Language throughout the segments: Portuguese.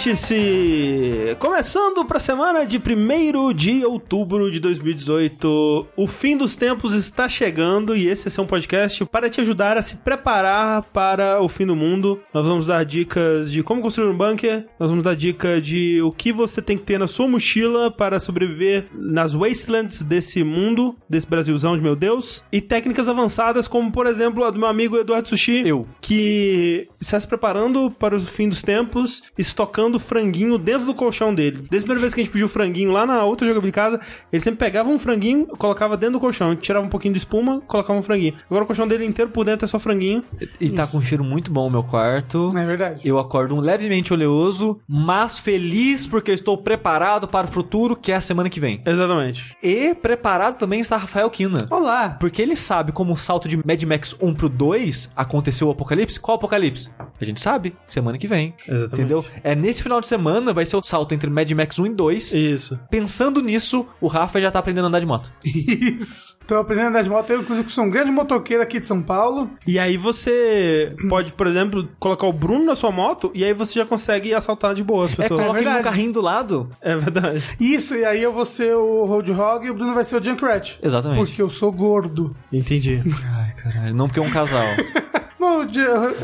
Vértice! Começando para a semana de 1 de outubro de 2018. O fim dos tempos está chegando e esse é um podcast para te ajudar a se preparar para o fim do mundo. Nós vamos dar dicas de como construir um bunker, nós vamos dar dica de o que você tem que ter na sua mochila para sobreviver nas wastelands desse mundo, desse Brasilzão de meu Deus, e técnicas avançadas como, por exemplo, a do meu amigo Eduardo Sushi. Eu. Que está se preparando para o fim dos tempos, estocando franguinho dentro do colchão dele. Desde a primeira vez que a gente pediu franguinho lá na outra jogabilidade casa, ele sempre pegava um franguinho, colocava dentro do colchão, tirava um pouquinho de espuma, colocava um franguinho. Agora o colchão dele inteiro por dentro é só franguinho. E tá com um cheiro muito bom o meu quarto. É verdade. Eu acordo um levemente oleoso, mas feliz porque eu estou preparado para o futuro, que é a semana que vem. Exatamente. E preparado também está Rafael Kina. Olá. Porque ele sabe como o salto de Mad Max 1 pro 2 aconteceu o apocalipse. Qual apocalipse? A gente sabe, semana que vem. Exatamente. Entendeu? É nesse final de semana vai ser o salto entre Mad Max 1 e 2. Isso. Pensando nisso, o Rafa já tá aprendendo a andar de moto. Isso. Tô aprendendo a andar de moto. Eu, inclusive, sou um grande motoqueiro aqui de São Paulo. E aí você pode, por exemplo, colocar o Bruno na sua moto e aí você já consegue assaltar de boa as É, pessoas. coloca ele no carrinho do lado. É verdade. Isso, e aí eu vou ser o Roadhog e o Bruno vai ser o Junkrat. Exatamente. Porque eu sou gordo. Entendi. Ai, caralho. Não porque é um casal.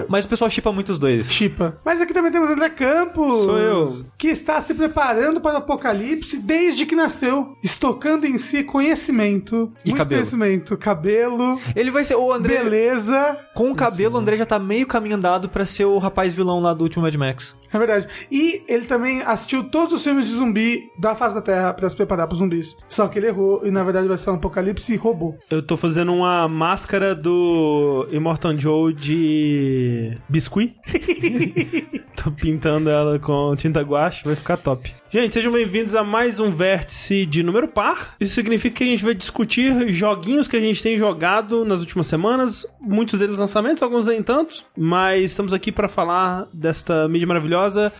Mas o pessoal chipa muito os dois. Chipa. Mas aqui também temos André Campos. Sou eu. Que está se preparando para o apocalipse desde que nasceu. Estocando em si conhecimento. E muito cabelo. Conhecimento. Cabelo. Ele vai ser o André. Beleza. Com o cabelo, o André já tá meio caminho andado pra ser o rapaz vilão lá do último Mad Max. É verdade. E ele também assistiu todos os filmes de zumbi da face da Terra para se preparar para zumbis. Só que ele errou e na verdade vai ser um apocalipse robô. Eu tô fazendo uma máscara do Immortal Joe de biscuit. tô pintando ela com tinta guache, vai ficar top. Gente, sejam bem-vindos a mais um vértice de número par. Isso significa que a gente vai discutir joguinhos que a gente tem jogado nas últimas semanas, muitos deles lançamentos, alguns nem tanto, mas estamos aqui para falar desta mídia maravilhosa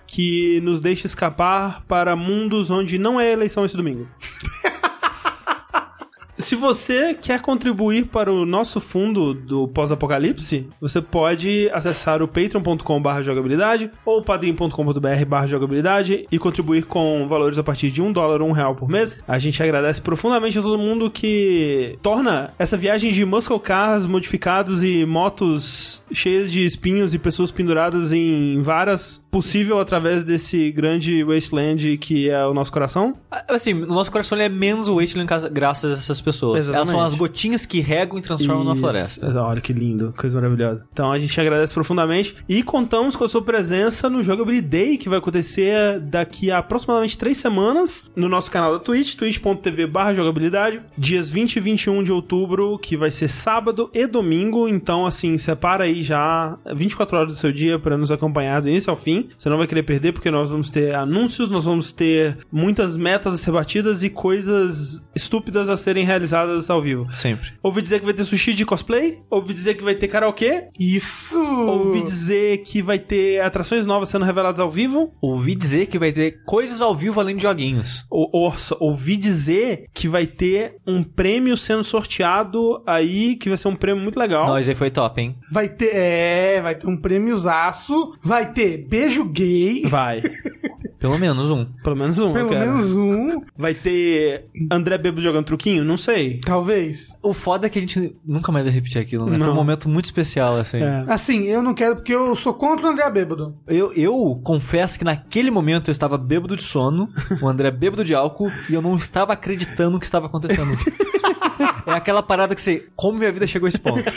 que nos deixa escapar para mundos onde não é eleição esse domingo. Se você quer contribuir para o nosso fundo do pós-apocalipse, você pode acessar o patreon.com.br jogabilidade ou padrim.com.br jogabilidade e contribuir com valores a partir de um dólar ou um real por mês. A gente agradece profundamente a todo mundo que torna essa viagem de muscle cars modificados e motos cheias de espinhos e pessoas penduradas em varas possível através desse grande wasteland que é o nosso coração. Assim, no nosso coração é menos o Wasteland graças a essas pessoas. Exatamente. Elas são as gotinhas que regam e transformam Isso. floresta. Olha que lindo, coisa maravilhosa. Então a gente agradece profundamente e contamos com a sua presença no Jogability Day, que vai acontecer daqui a aproximadamente três semanas no nosso canal da Twitch, twitch.tv jogabilidade, dias 20 e 21 de outubro, que vai ser sábado e domingo. Então, assim, separa aí já 24 horas do seu dia para nos acompanhar do início ao fim. Você não vai querer perder, porque nós vamos ter anúncios, nós vamos ter muitas metas a ser batidas e coisas estúpidas a serem realizadas ao vivo. Sempre. Ouvi dizer que vai ter sushi de cosplay. Ouvi dizer que vai ter karaokê. Isso! Ouvi dizer que vai ter atrações novas sendo reveladas ao vivo. Ouvi dizer que vai ter coisas ao vivo além de joguinhos. Ou, ou- ouvi dizer que vai ter um prêmio sendo sorteado aí, que vai ser um prêmio muito legal. Nós aí foi top, hein? Vai ter, é, vai ter um prêmiozaço, vai ter beijo gay, Vai. Pelo menos um. Pelo menos um, eu pelo quero. menos um, Vai ter André Bebo jogando truquinho? Não sei. talvez. O foda é que a gente nunca mais vai repetir aquilo, né? Não. Foi um momento muito especial, assim. É. Assim, eu não quero porque eu sou contra o André Bêbado. Eu, eu confesso que naquele momento eu estava bêbado de sono, o André bêbado de álcool, e eu não estava acreditando no que estava acontecendo. é aquela parada que você. Como minha vida chegou a esse ponto?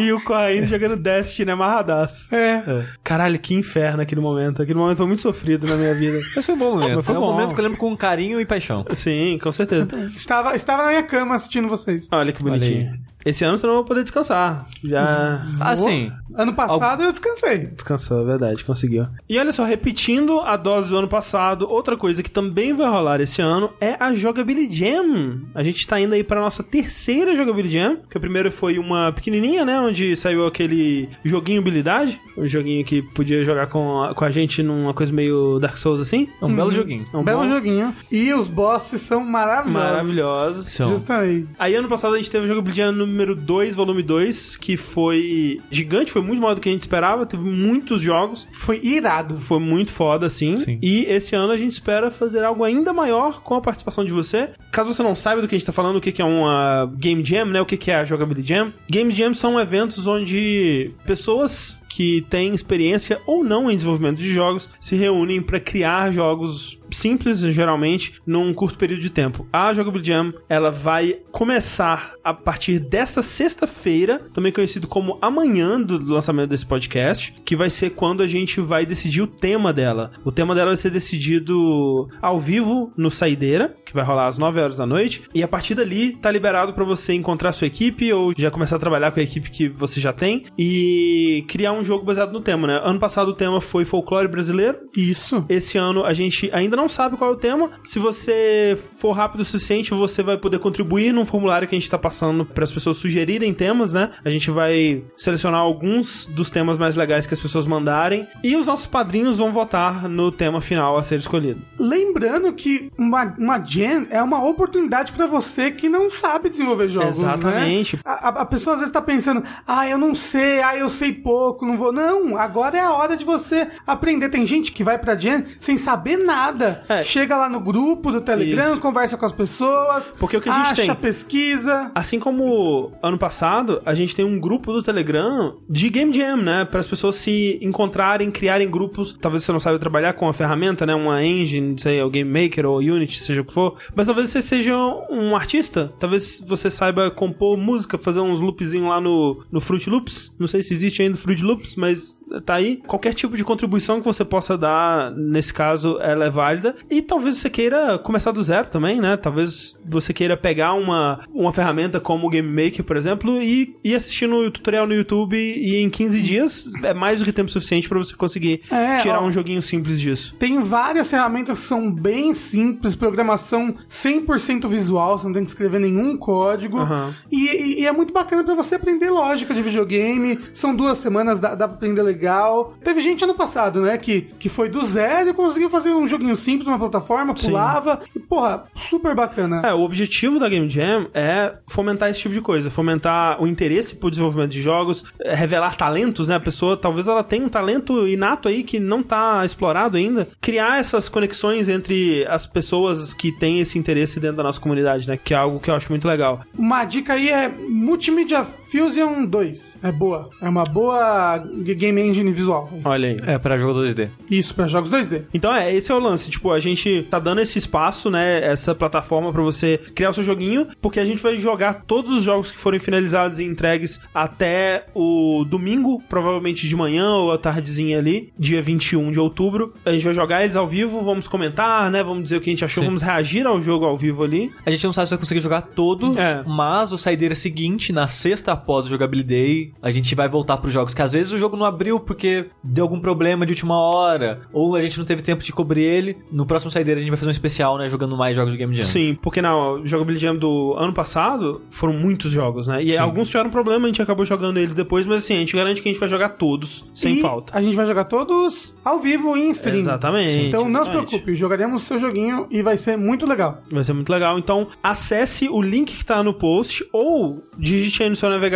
E o Corraine jogando Destiny amarradaço. É. Caralho, que inferno aquele momento. Aquele momento foi muito sofrido na minha vida. Esse foi um bom momento. Mas foi é um bom. momento que eu lembro com carinho e paixão. Sim, com certeza. Estava, estava na minha cama assistindo vocês. Olha que bonitinho. Esse ano você não vai poder descansar. Já Assim, Ano passado eu descansei. descansou, é verdade, conseguiu. E olha só, repetindo a dose do ano passado, outra coisa que também vai rolar esse ano é a Jogability Jam. A gente tá indo aí pra nossa terceira Jogability Jam, que a primeira foi uma pequenininha, né, onde saiu aquele joguinho habilidade, um joguinho que podia jogar com a, com a gente numa coisa meio Dark Souls assim. é um belo joguinho. É um Belo bom- joguinho. E os bosses são maravilhosos. Maravilhoso. São. Justamente. Aí ano passado a gente teve o Jogability Jam número 2, volume 2, que foi gigante, foi muito maior do que a gente esperava, teve muitos jogos, Foi irado. foi muito foda, assim. Sim. E esse ano a gente espera fazer algo ainda maior com a participação de você. Caso você não saiba do que a gente tá falando, o que é uma Game Jam, né? O que que é a Jogability Jam. Game Jam são eventos onde pessoas que têm experiência ou não em desenvolvimento de jogos se reúnem para criar jogos simples, geralmente, num curto período de tempo. A Jogability Jam, ela vai começar a partir desta sexta-feira, também conhecido como amanhã do lançamento desse podcast, que vai ser quando a gente vai decidir o tema dela. O tema dela vai ser decidido ao vivo no Saideira, que vai rolar às 9 horas da noite, e a partir dali tá liberado para você encontrar sua equipe ou já começar a trabalhar com a equipe que você já tem e criar um jogo baseado no tema, né? Ano passado o tema foi folclore brasileiro, Isso. esse ano a gente ainda não sabe qual é o tema. Se você for rápido o suficiente, você vai poder contribuir num formulário que a gente tá passando para as pessoas sugerirem temas, né? A gente vai selecionar alguns dos temas mais legais que as pessoas mandarem e os nossos padrinhos vão votar no tema final a ser escolhido. Lembrando que uma, uma Gen é uma oportunidade pra você que não sabe desenvolver jogos. Exatamente. Né? A, a- a pessoa às vezes tá pensando, ah, eu não sei, ah, eu sei pouco, não vou. Não, agora é a hora de você aprender. Tem gente que vai pra Gen sem saber nada. É. Chega lá no grupo do Telegram, Isso. conversa com as pessoas. Porque o que a gente acha, tem? pesquisa. Assim como ano passado, a gente tem um grupo do Telegram de Game Jam, né? Para as pessoas se encontrarem, criarem grupos. Talvez você não saiba trabalhar com a ferramenta, né? Uma engine, não sei, o Game Maker ou Unity, seja o que for. Mas talvez você seja um artista. Talvez você saiba compor música, fazer uns loopzinhos lá no, no Fruit Loops. Não sei se existe ainda Fruit Loops, mas tá aí. Qualquer tipo de contribuição que você possa dar, nesse caso, ela é válida. E talvez você queira começar do zero também, né? Talvez você queira pegar uma, uma ferramenta como o Game Maker, por exemplo, e ir assistindo o tutorial no YouTube e em 15 dias é mais do que tempo suficiente para você conseguir É, tirar ó. um joguinho simples disso. Tem várias ferramentas que são bem simples, programação 100% visual, você não tem que escrever nenhum código. Aham. E, e- e é muito bacana pra você aprender lógica de videogame. São duas semanas, dá, dá pra aprender legal. Teve gente ano passado, né, que, que foi do zero e conseguiu fazer um joguinho simples numa plataforma, pulava. E, porra, super bacana. É, o objetivo da Game Jam é fomentar esse tipo de coisa, fomentar o interesse por desenvolvimento de jogos, é, revelar talentos, né? A pessoa talvez ela tenha um talento inato aí que não tá explorado ainda, criar essas conexões entre as pessoas que têm esse interesse dentro da nossa comunidade, né? Que é algo que eu acho muito legal. Uma dica aí é Multimedia Fusion 2. É boa. É uma boa game engine visual. Olha aí. É, pra jogo 2D. Isso, pra jogos 2D. Então é, esse é o lance, tipo, a gente tá dando esse espaço, né, essa plataforma pra você criar o seu joguinho, porque a gente vai jogar todos os jogos que forem finalizados e entregues até o domingo, provavelmente de manhã ou à tardezinha ali, dia 21 de outubro. A gente vai jogar eles ao vivo, vamos comentar, né, vamos dizer o que a gente achou, Sim. vamos reagir ao jogo ao vivo ali. A gente não sabe se vai conseguir jogar todos, É. mas o saideira seguinte, na sexta após o Jogability Day, a gente vai voltar pros jogos que às vezes o jogo não abriu porque deu algum problema de última hora, ou a gente não teve tempo de cobrir ele. No próximo saideira a gente vai fazer um especial, né, jogando mais jogos de Game Jam. Sim, porque na Jogability Jam do ano passado foram muitos jogos, né? E Sim. alguns tiveram problema, a gente acabou jogando eles depois, mas assim, a gente garante que a gente vai jogar todos, sem e falta. A gente vai jogar todos ao vivo em stream. Exatamente, Então não se exatamente. preocupe, jogaremos o seu joguinho e vai ser muito legal. Vai ser muito legal. Então, acesse o link que tá no post ou digite aí no seu navegador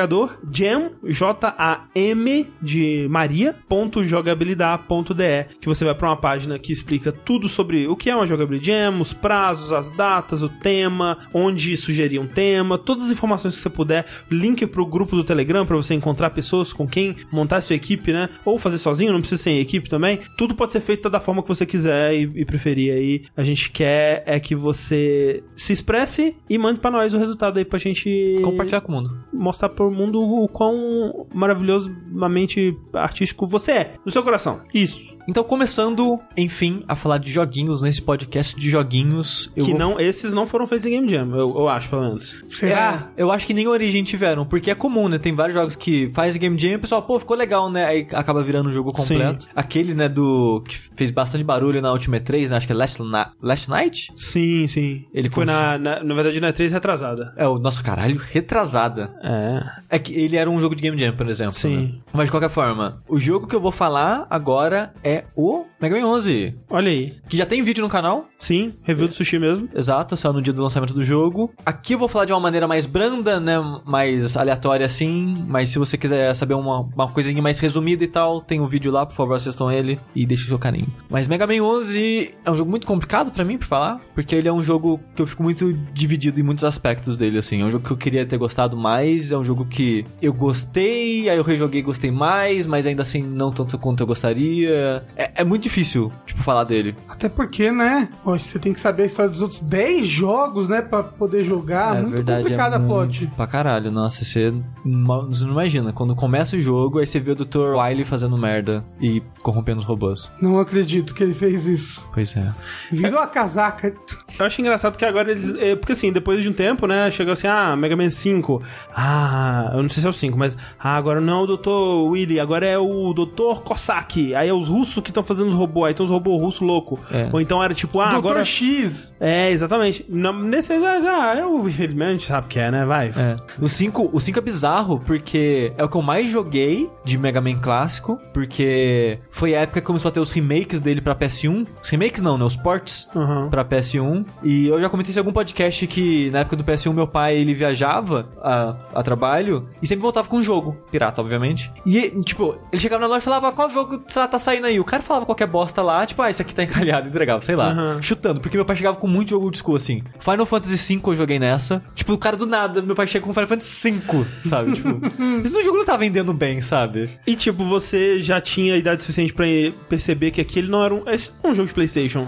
jam, J-A-M de Maria, ponto jogabilidade.de, que você vai pra uma página que explica tudo sobre o que é uma jogabilidade jam, os prazos, as datas, o tema, onde sugerir um tema, todas as informações que você puder, link pro grupo do Telegram pra você encontrar pessoas com quem montar sua equipe, né? Ou fazer sozinho, não precisa ser em equipe também. Tudo pode ser feito da forma que você quiser e, e preferir aí. A gente quer é que você se expresse e mande pra nós o resultado aí pra gente Compartilhar com o mundo. mostrar pro mundo o quão maravilhosamente artístico você é, no seu coração. Isso. Então, começando, enfim, a falar de joguinhos nesse podcast de joguinhos. eu que vou- não, esses não foram feitos em Game Jam, eu, eu acho, pelo menos. Será? É, eu acho que nem Origem tiveram, porque é comum, né? Tem vários jogos que faz Game Jam e o pessoal, pô, ficou legal, né? Aí acaba virando o jogo completo. Aquele, né, do. que fez bastante barulho na última E3, né? Acho que é Last, Na- Last Night? Sim, sim. Ele foi cons- na, na, na verdade na 3 retrasada. É o nosso caralho, retrasada. É. É que ele era um jogo de Game Jam, por exemplo. Sim. né? Mas de qualquer forma, o jogo que eu vou falar agora é o Mega Man 11. Olha aí. Que já tem vídeo no canal. Sim, review do sushi mesmo. Exato, saiu no dia do lançamento do jogo. Aqui eu vou falar de uma maneira mais branda, né? Mais aleatória assim. Mas se você quiser saber uma, uma coisinha mais resumida e tal, tem um vídeo lá, por favor, assistam ele e deixem o seu carinho. Mas Mega Man 11 é um jogo muito complicado pra mim, pra falar, porque ele é um jogo que eu fico muito dividido em muitos aspectos dele, assim. É um jogo que eu queria ter gostado mais, é um jogo que eu gostei, aí eu rejoguei e gostei mais, mas ainda assim não tanto quanto eu gostaria. É, é muito difícil, tipo, falar dele. Até porque, né? Poxa, você tem que saber a história dos outros 10 jogos, né? Pra poder jogar. é muito verdade, complicada é a muito plot. Pra caralho, nossa, você, não- você não imagina. Quando começa o jogo, aí você vê o Dr. Wily fazendo merda e corrompendo os robôs. Não acredito que ele fez isso. Pois é. Virou a casaca. Eu acho engraçado que agora eles. é, porque assim, depois de um tempo, né? Chegou assim, ah, Mega Man 5. Ah, eu não sei se é o 5, mas. Ah, agora não é o Dr. Willy, agora é o Dr. Kosaki. Aí é os russos que estão fazendo os robôs, aí tem os robôs russos loucos. É. Ou então era tipo, ah, Doutor agora. X. É, exatamente. Nesse já, já é o Willy, a gente sabe que é, né? Vai. É. O 5, o 5 é bizarro porque é o que eu mais joguei de Mega Man clássico, porque foi a época que começou a ter os remakes dele pra PS1. Os remakes não, né? Os ports Aham. pra PS1. E eu já comentei em algum podcast que na época do PS1 meu pai ele viajava a, a trabalho e sempre voltava com um jogo, pirata, obviamente. E tipo, ele chegava na loja e falava: "Qual jogo tá, tá saindo aí?" O cara falava qualquer bosta lá, tipo, ah, esse aqui tá encalhado, entregava, sei lá. Aham. Chutando, porque meu pai chegava com muito jogo de school assim. Final Fantasy V eu joguei nessa. Tipo, o cara do nada, meu pai chega com Final Fantasy V, sabe? Tipo, isso no jogo não tá vendendo bem, sabe? E tipo, você já tinha idade suficiente pra perceber que aquele não era um. Esse não é um jogo de PlayStation.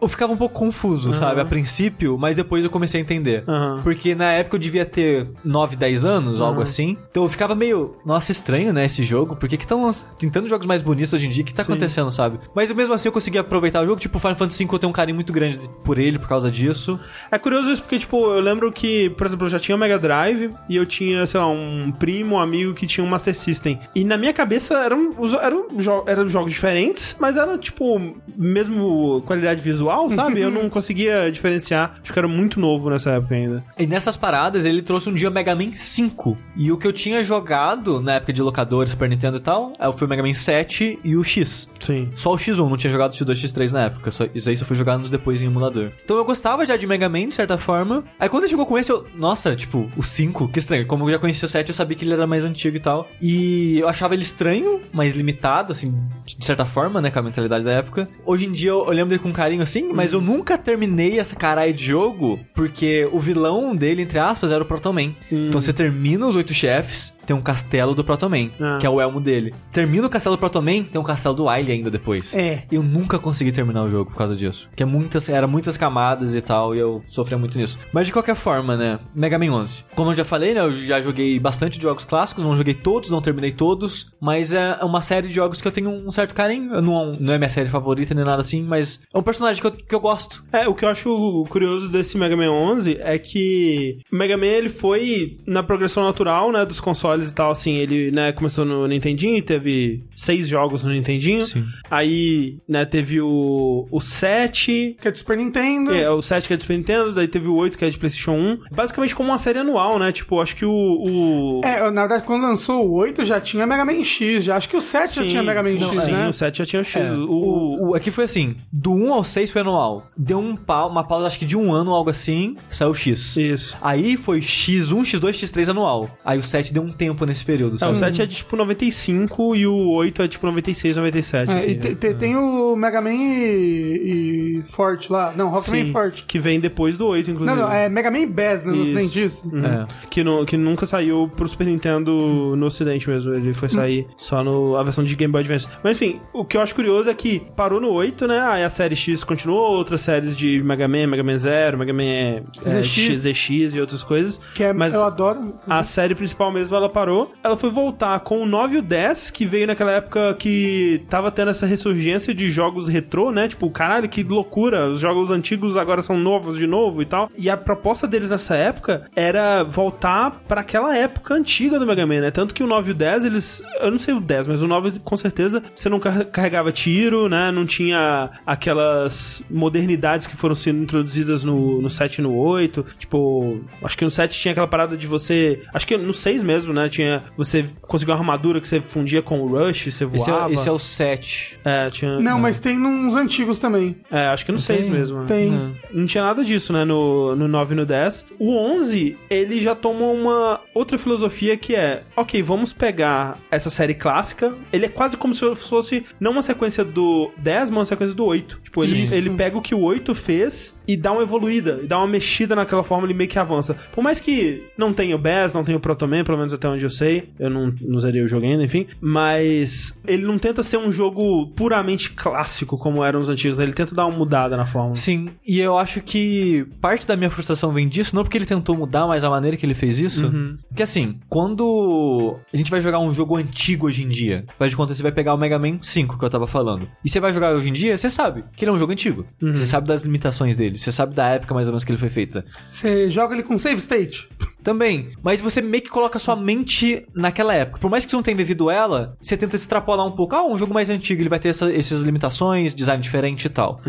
Eu ficava um pouco confuso, sabe, a princípio, mas depois eu comecei a entender. Aham. Porque na época eu devia ter 9, 10 anos, algo assim. Então eu ficava meio, nossa, estranho, né, esse jogo. Por que estão tentando jogos mais bonitos hoje em dia? O que tá Sim. acontecendo, sabe? Mas mesmo assim eu consegui aproveitar o jogo. Tipo, Final Fantasy V eu tenho um carinho muito grande por ele, por causa disso. É curioso isso porque, tipo, eu lembro que, por exemplo, eu já tinha o Mega Drive e eu tinha, sei lá, um primo, um amigo que tinha um Master System. E na minha cabeça eram, eram, eram jogos diferentes, mas era, tipo, mesmo qualidade visual, sabe? eu não conseguia diferenciar. Acho que era muito novo nessa época ainda. E nessas paradas ele trouxe um dia Mega Man 5. E o que eu tinha jogado na época de locadores, Super Nintendo e tal, é, foi o Mega Man 7 e o X. Sim. Só o X1, não tinha jogado o X2 X3 na época. Só, isso aí só fui jogar anos depois em emulador. Então eu gostava já de Mega Man, de certa forma. Aí quando ele chegou com esse, eu. Nossa, tipo, o 5, que estranho. Como eu já conhecia o 7, eu sabia que ele era mais antigo e tal. E eu achava ele estranho, mais limitado, assim, de certa forma, né, com a mentalidade da época. Hoje em dia eu, eu lembro dele com carinho assim, mas eu nunca terminei essa caralho de jogo, porque o vilão dele, entre aspas, era o Proton Man. Então você termina os oito chefes, tem um castelo do Proton Man, Ah. que é o elmo dele. Termina o castelo do Proton Man, tem um castelo do Wily ainda depois. É. Eu nunca consegui terminar o jogo por causa disso. Que é muitas, era muitas camadas e tal, e eu sofria muito nisso. Mas de qualquer forma, né? Mega Man 11. Como eu já falei, né? Eu já joguei bastante jogos clássicos, não joguei todos, não terminei todos. Mas é uma série de jogos que eu tenho um certo carinho. Não, não é minha série favorita nem nada assim, mas é um personagem que eu, que eu gosto. É, o que eu acho curioso desse Mega Man 11 é que o Mega Man ele foi na progressão natural, né, dos consoles e tal, assim, ele, né, começou no Nintendinho e teve seis jogos no Nintendinho. Sim. Aí, né, teve o, o 7, Que é do Super Nintendo. é, o 7 que é de Super Nintendo, daí teve o 8 que é de PlayStation 1. Basicamente como uma série anual, né? Tipo, acho que o. o... É, na verdade, quando lançou o 8 já tinha Mega Man X. Já. Acho que o 7 já Sim. tinha Mega Man Não, X, sim, né? o 7 já tinha o X. É, o, o, o- aqui foi assim: do 1 ao 6 foi anual. Deu um pau, uma pausa, acho que de um ano, algo assim, saiu o X. Isso. Aí foi X1, X2, X3 anual. Aí o 7 deu um tempo nesse período, É, sabe? o 7 é de tipo 95 e o 8 é tipo 96, 97. É, assim, e né? te- te- tem o Mega Man e, e Forte lá. Não, Rockman Sim, Forte. Que vem depois do 8, inclusive. Não, não, é Mega Man Bass, né? Não Isso. tem disso. Uhum. É. Que, nu- que nunca saiu pro Super Nintendo no ocidente mesmo. Ele foi sair só no, a versão de Game Boy Advance. Mas enfim, o que eu acho curioso é que parou no 8, né? Aí a série X continuou, outras séries de Mega Man, Mega Man Zero, Mega Man é, ZX. X, ZX e outras coisas. Que é, Mas eu adoro. a série principal mesmo, ela parou. Ela foi voltar com o 9 e o 10, que veio naquela época que tava tendo essa ressurgência de jogos retrô, né? Tipo, caralho, que loucura. Os jogos antigos agora são novos de novo e tal. E a proposta deles nessa época era voltar pra aquela época antiga do Mega Man, né? Tanto que o 9 e o 10, eles... Eu não sei o 10, mas o 9, com certeza, você não car- carregava tiro, né? Não tinha aquelas modernidades que foram sendo introduzidas no, no 7 e no 8. Tipo, acho que no 7 tinha aquela parada de você... Acho que no 6 mesmo, né? Tinha. Você conseguiu uma armadura que você fundia com o Rush, você Esse voava. é, esse é o 7. É, tinha. Não, mas tem uns antigos também. É, acho que no 6 tem? mesmo. Tem. É. Não tinha nada disso, né? No, no 9 e no 10. O 11, ele já toma uma outra filosofia que é: ok, vamos pegar essa série clássica. Ele é quase como se fosse não uma sequência do 10, mas uma sequência do 8. Tipo, ele, Isso. ele pega o que o 8 fez e dá uma evoluída, e dá uma mexida naquela forma, ele meio que avança. Por mais que não tenha o Bass, não tenha o Protoman, pelo menos até onde eu sei. Eu não, não zerei o jogo ainda, enfim. Mas ele não tenta ser um jogo puramente clássico como eram os antigos. né? Ele tenta dar uma mudada na fórmula. Sim, e eu acho que parte da minha frustração vem disso, não porque ele tentou mudar, mas a maneira que ele fez isso. Uhum. Porque assim, quando a gente vai jogar um jogo antigo hoje em dia, faz de conta que você vai pegar o Mega Man 5 que eu tava falando. E você vai jogar hoje em dia, você sabe que ele é um jogo antigo. Você sabe das limitações dele, você sabe da época mais ou menos que ele foi feita. Você joga ele com save state. Também, mas você meio que coloca sua mente naquela época. Por mais que você não tenha vivido ela, você tenta extrapolar um pouco. Ah, um jogo mais antigo, ele vai ter essa- essas limitações, design diferente e tal.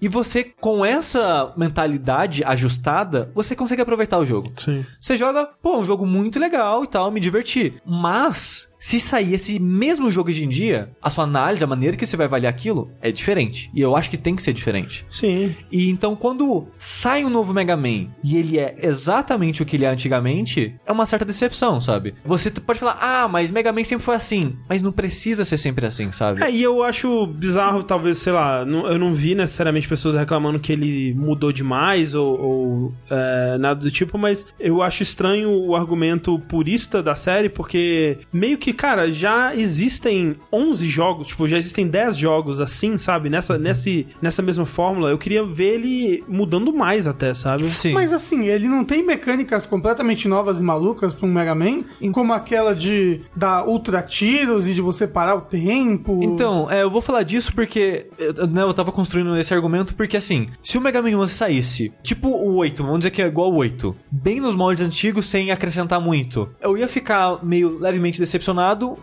E você, com essa mentalidade ajustada, você consegue aproveitar o jogo. Sim. Você joga, pô, um jogo muito legal e tal, me diverti. Mas, se sair esse mesmo jogo hoje em dia, a sua análise, a maneira que você vai avaliar aquilo é diferente. E eu acho que tem que ser diferente. Sim. E então, quando sai um novo Mega Man e ele é exatamente o que ele é antigamente, é uma certa decepção, sabe? Você pode falar, ah, mas Mega Man sempre foi assim. Mas não precisa ser sempre assim, sabe? É, e eu acho bizarro, talvez, sei lá, eu não vi necessariamente pessoas reclamando que ele mudou demais ou, ou, é, nada do tipo, mas eu acho estranho o argumento purista da série, porque meio que, cara, já existem 11 jogos, tipo, já existem 10 jogos assim, sabe? Nessa, nesse, nessa mesma fórmula. Eu queria ver ele mudando mais até, sabe? Sim. Mas assim, ele não tem mecânicas completamente novas e malucas pra um Mega Man, como aquela de dar ultra tiros e de você parar o tempo. Então, é, eu vou falar disso porque eu, né, eu tava construindo esse argumento porque assim, se o Mega Man 11 saísse, tipo o 8, vamos dizer que é igual o 8, bem nos moldes antigos sem acrescentar muito, eu ia ficar meio levemente decepcionado,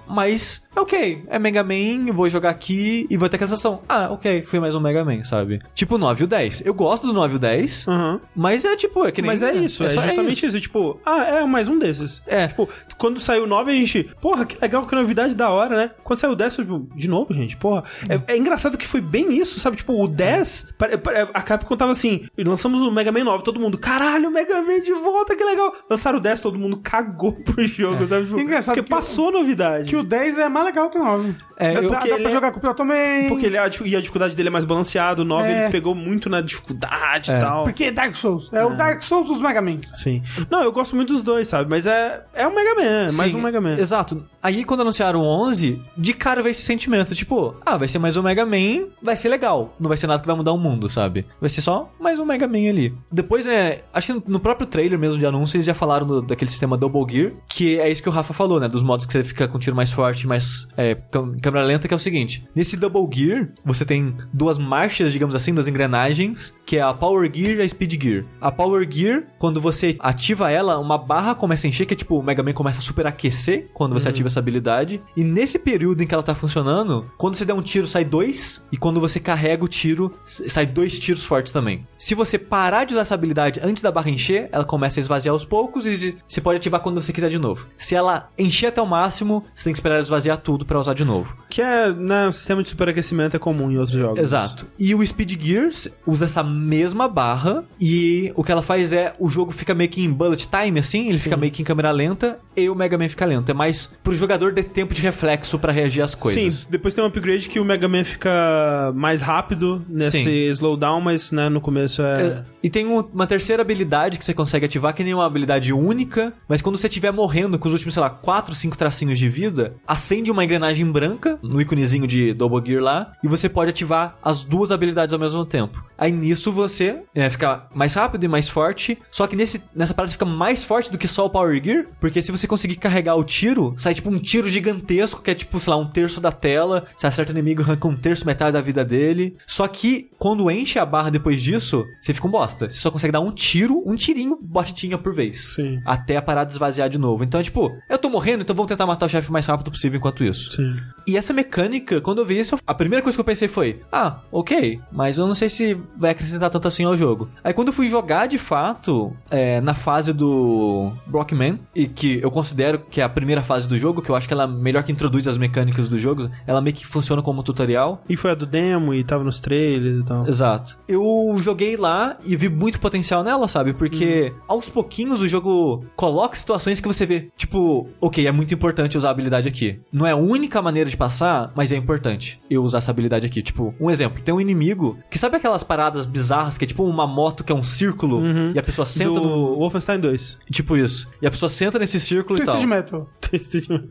mas ok, é Mega Man, eu vou jogar aqui e vou ter aquela sensação, ah, ok, foi mais um Mega Man, sabe? Tipo o 9 e o 10. Eu gosto do 9 e o 10, Aham. mas é tipo, é que nem... Mas é isso, é, só justamente isso. Tipo, ah, é mais um desses. É. Tipo, quando saiu o 9, a gente, porra, que legal, que novidade da hora, né? Quando saiu o 10, eu, tipo, de novo, gente, porra. É, é engraçado que foi bem isso, sabe? Tipo, o 10, pare- pare- a Capcom tava assim, lançamos o Mega Man 9, todo mundo, caralho, Mega Man de volta, que legal. Lançaram o 10, todo mundo cagou pro jogo, sabe? Tipo, Engraçado porque que passou a novidade. Que o 10 é mais legal que o 9. É, dá, eu- dá porque pra é- jogar com o Proto Man. Porque ele, a, dificu- e a dificuldade dele é mais balanceado, o 9 É. ele pegou muito na dificuldade É. e tal. Porque é Dark Souls. É, o Dark Souls dos Mega Mans. Sim. Não, eu gosto muito dos dois, sabe? Mas é, é um Mega Man, é mais Sim, um Mega Man. Exato. Aí quando anunciaram o 11, de cara veio esse sentimento, tipo, ah, vai ser mais um Mega Man, vai ser legal. Não vai ser nada que vai mudar o mundo, sabe? Vai ser só mais um Mega Man ali. Depois, é, acho que no próprio trailer mesmo de anúncio, eles já falaram do- daquele sistema Double Gear, que é isso que o Rafa falou, né? Dos modos que você fica com tiro mais forte, mais é, câmera lenta, que é o seguinte. Nesse Double Gear, você tem duas marchas, digamos assim, duas engrenagens, que é a Power Gear e a Speed Gear. A Power Gear, quando você ativa ela, uma barra começa a encher, que é tipo, o Mega Man começa a superaquecer quando você ativa essa habilidade. E nesse período em que ela tá funcionando, quando você der um tiro, sai dois. E quando você carrega o tiro, sai dois tiros fortes também. Se você parar de usar essa habilidade antes da barra encher, ela começa a esvaziar aos poucos e você pode ativar quando você quiser de novo. Se ela encher até o máximo, você tem que esperar esvaziar tudo pra usar de novo. Que é, né, um sistema de superaquecimento é comum em outros jogos. Exato. E o Speed Gears usa essa mesma barra e o que ela faz é o jogo fica meio que em bullet time assim, ele fica meio que em câmera lenta e o Mega Man fica lento. É mais pro jogador ter tempo de reflexo pra reagir às coisas. Sim, depois tem um upgrade que o Mega Man fica mais rápido nesse Sim. slowdown, mas né, no começo é. É, E tem um- uma terceira habilidade que você consegue ativar, que nem uma habilidade única, mas quando você estiver morrendo com os últimos, sei lá, 4, 5 tracinhos de vida, acende uma engrenagem branca no íconezinho de Double Gear lá, e você pode ativar as duas habilidades ao mesmo tempo. Aí nisso você é, fica mais rápido e mais forte, só que nesse, nessa parada você fica mais forte do que só o Power Gear, porque se você conseguir carregar o tiro, sai tipo um tiro gigantesco, que é tipo, sei lá, um terço da tela, você acerta o inimigo, arranca um terço, metade da vida dele. Só que quando enche a barra depois disso, você fica um bosta. Você só consegue dar um tiro, um tirinho, bostinha por vez. Sim. Até a parada esvaziar de novo. Então é tipo, eu tô morrendo, então vamos tentar matar o chefe o mais rápido possível enquanto isso. Sim. E essa mecânica, quando eu vi isso, a primeira coisa que eu pensei foi: ah, ok, mas eu não sei se vai acrescentar tanto assim ao jogo. Aí quando eu fui jogar de fato, é, na fase do Blockman, e que eu considero que é a primeira fase do jogo, que eu acho que ela é melhor que introduz as mecânicas do jogo, ela meio que funciona como tutorial. E foi a do demo e tava nos trailers e tal. Exato. Eu joguei lá e vi muito potencial nela, sabe? Porque aos pouquinhos o jogo coloca situações que você vê, tipo, ok, é muito importante usar a habilidade aqui. Não é a única maneira de passar, mas é importante eu usar essa habilidade aqui. Tipo, um exemplo, tem um inimigo que sabe aquelas paradas bizarras que é tipo uma moto que é um círculo e a pessoa senta do no. Wolfenstein 2. Tipo isso. E a pessoa senta nesse círculo e tal. Twisted Metal.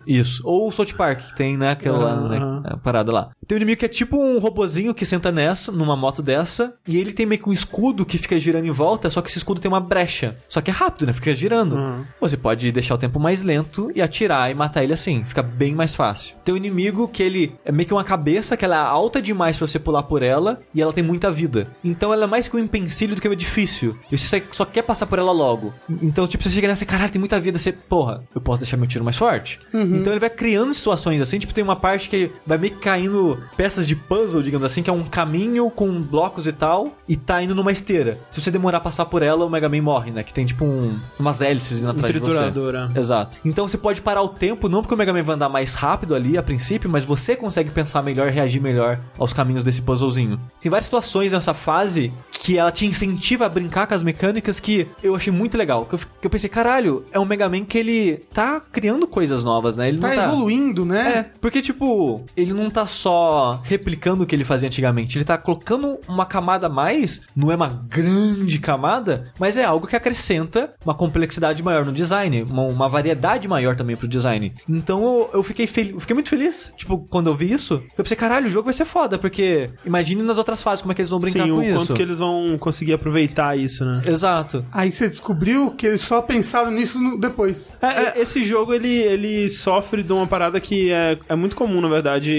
Isso. Ou o South Park, que tem, né, aquela Aham, né, parada lá. Tem um inimigo que é tipo um robozinho que senta nessa, numa moto dessa, e ele tem meio que um escudo que fica girando em volta, só que esse escudo tem uma brecha. Só que é rápido, né? Fica girando. Uhum. Você pode deixar o tempo mais lento e atirar e matar ele assim. Fica bem mais fácil. Tem um inimigo que ele é meio que uma cabeça, que ela é alta demais pra você pular por ela, e ela tem muita vida. Então ela é mais que um empecilho do que um edifício. E você só quer passar por ela logo. Então, tipo, você chega nessa, caralho, tem muita vida. Você, porra, eu posso deixar meu tiro mais forte. Então ele vai criando situações assim. Tipo, tem uma parte que vai meio que caindo peças de puzzle, digamos assim, que é um caminho com blocos e tal, e tá indo numa esteira. Se você demorar a passar por ela, o Mega Man morre, né? Que tem tipo um, umas hélices indo Um atrás de você. Exato. Então você pode parar o tempo, não porque o Mega Man vai andar mais rápido ali a princípio, mas você consegue pensar melhor reagir melhor aos caminhos desse puzzlezinho. Tem várias situações nessa fase que ela te incentiva a brincar com as mecânicas que eu achei muito legal. Que eu, que eu pensei, caralho, é um Mega Man que ele tá criando coisas novas, né? Ele Tá não tá. evoluindo, né? É, porque, tipo, ele não tá só replicando o que ele fazia antigamente, ele tá colocando uma camada a mais, não é uma grande camada, mas é algo que acrescenta uma complexidade maior no design, uma, uma variedade maior também pro design. Então eu, eu fiquei feliz, eu fiquei muito feliz, tipo, quando eu vi isso, eu pensei, caralho, o jogo vai ser foda, porque imagine nas outras fases como é que eles vão brincar Sim, com o isso. quanto que eles vão conseguir aproveitar isso, né? Exato. Aí você descobriu que eles só pensaram nisso no- depois. É, é, esse jogo, ele, ele sofre de uma parada que é, é muito comum, na verdade,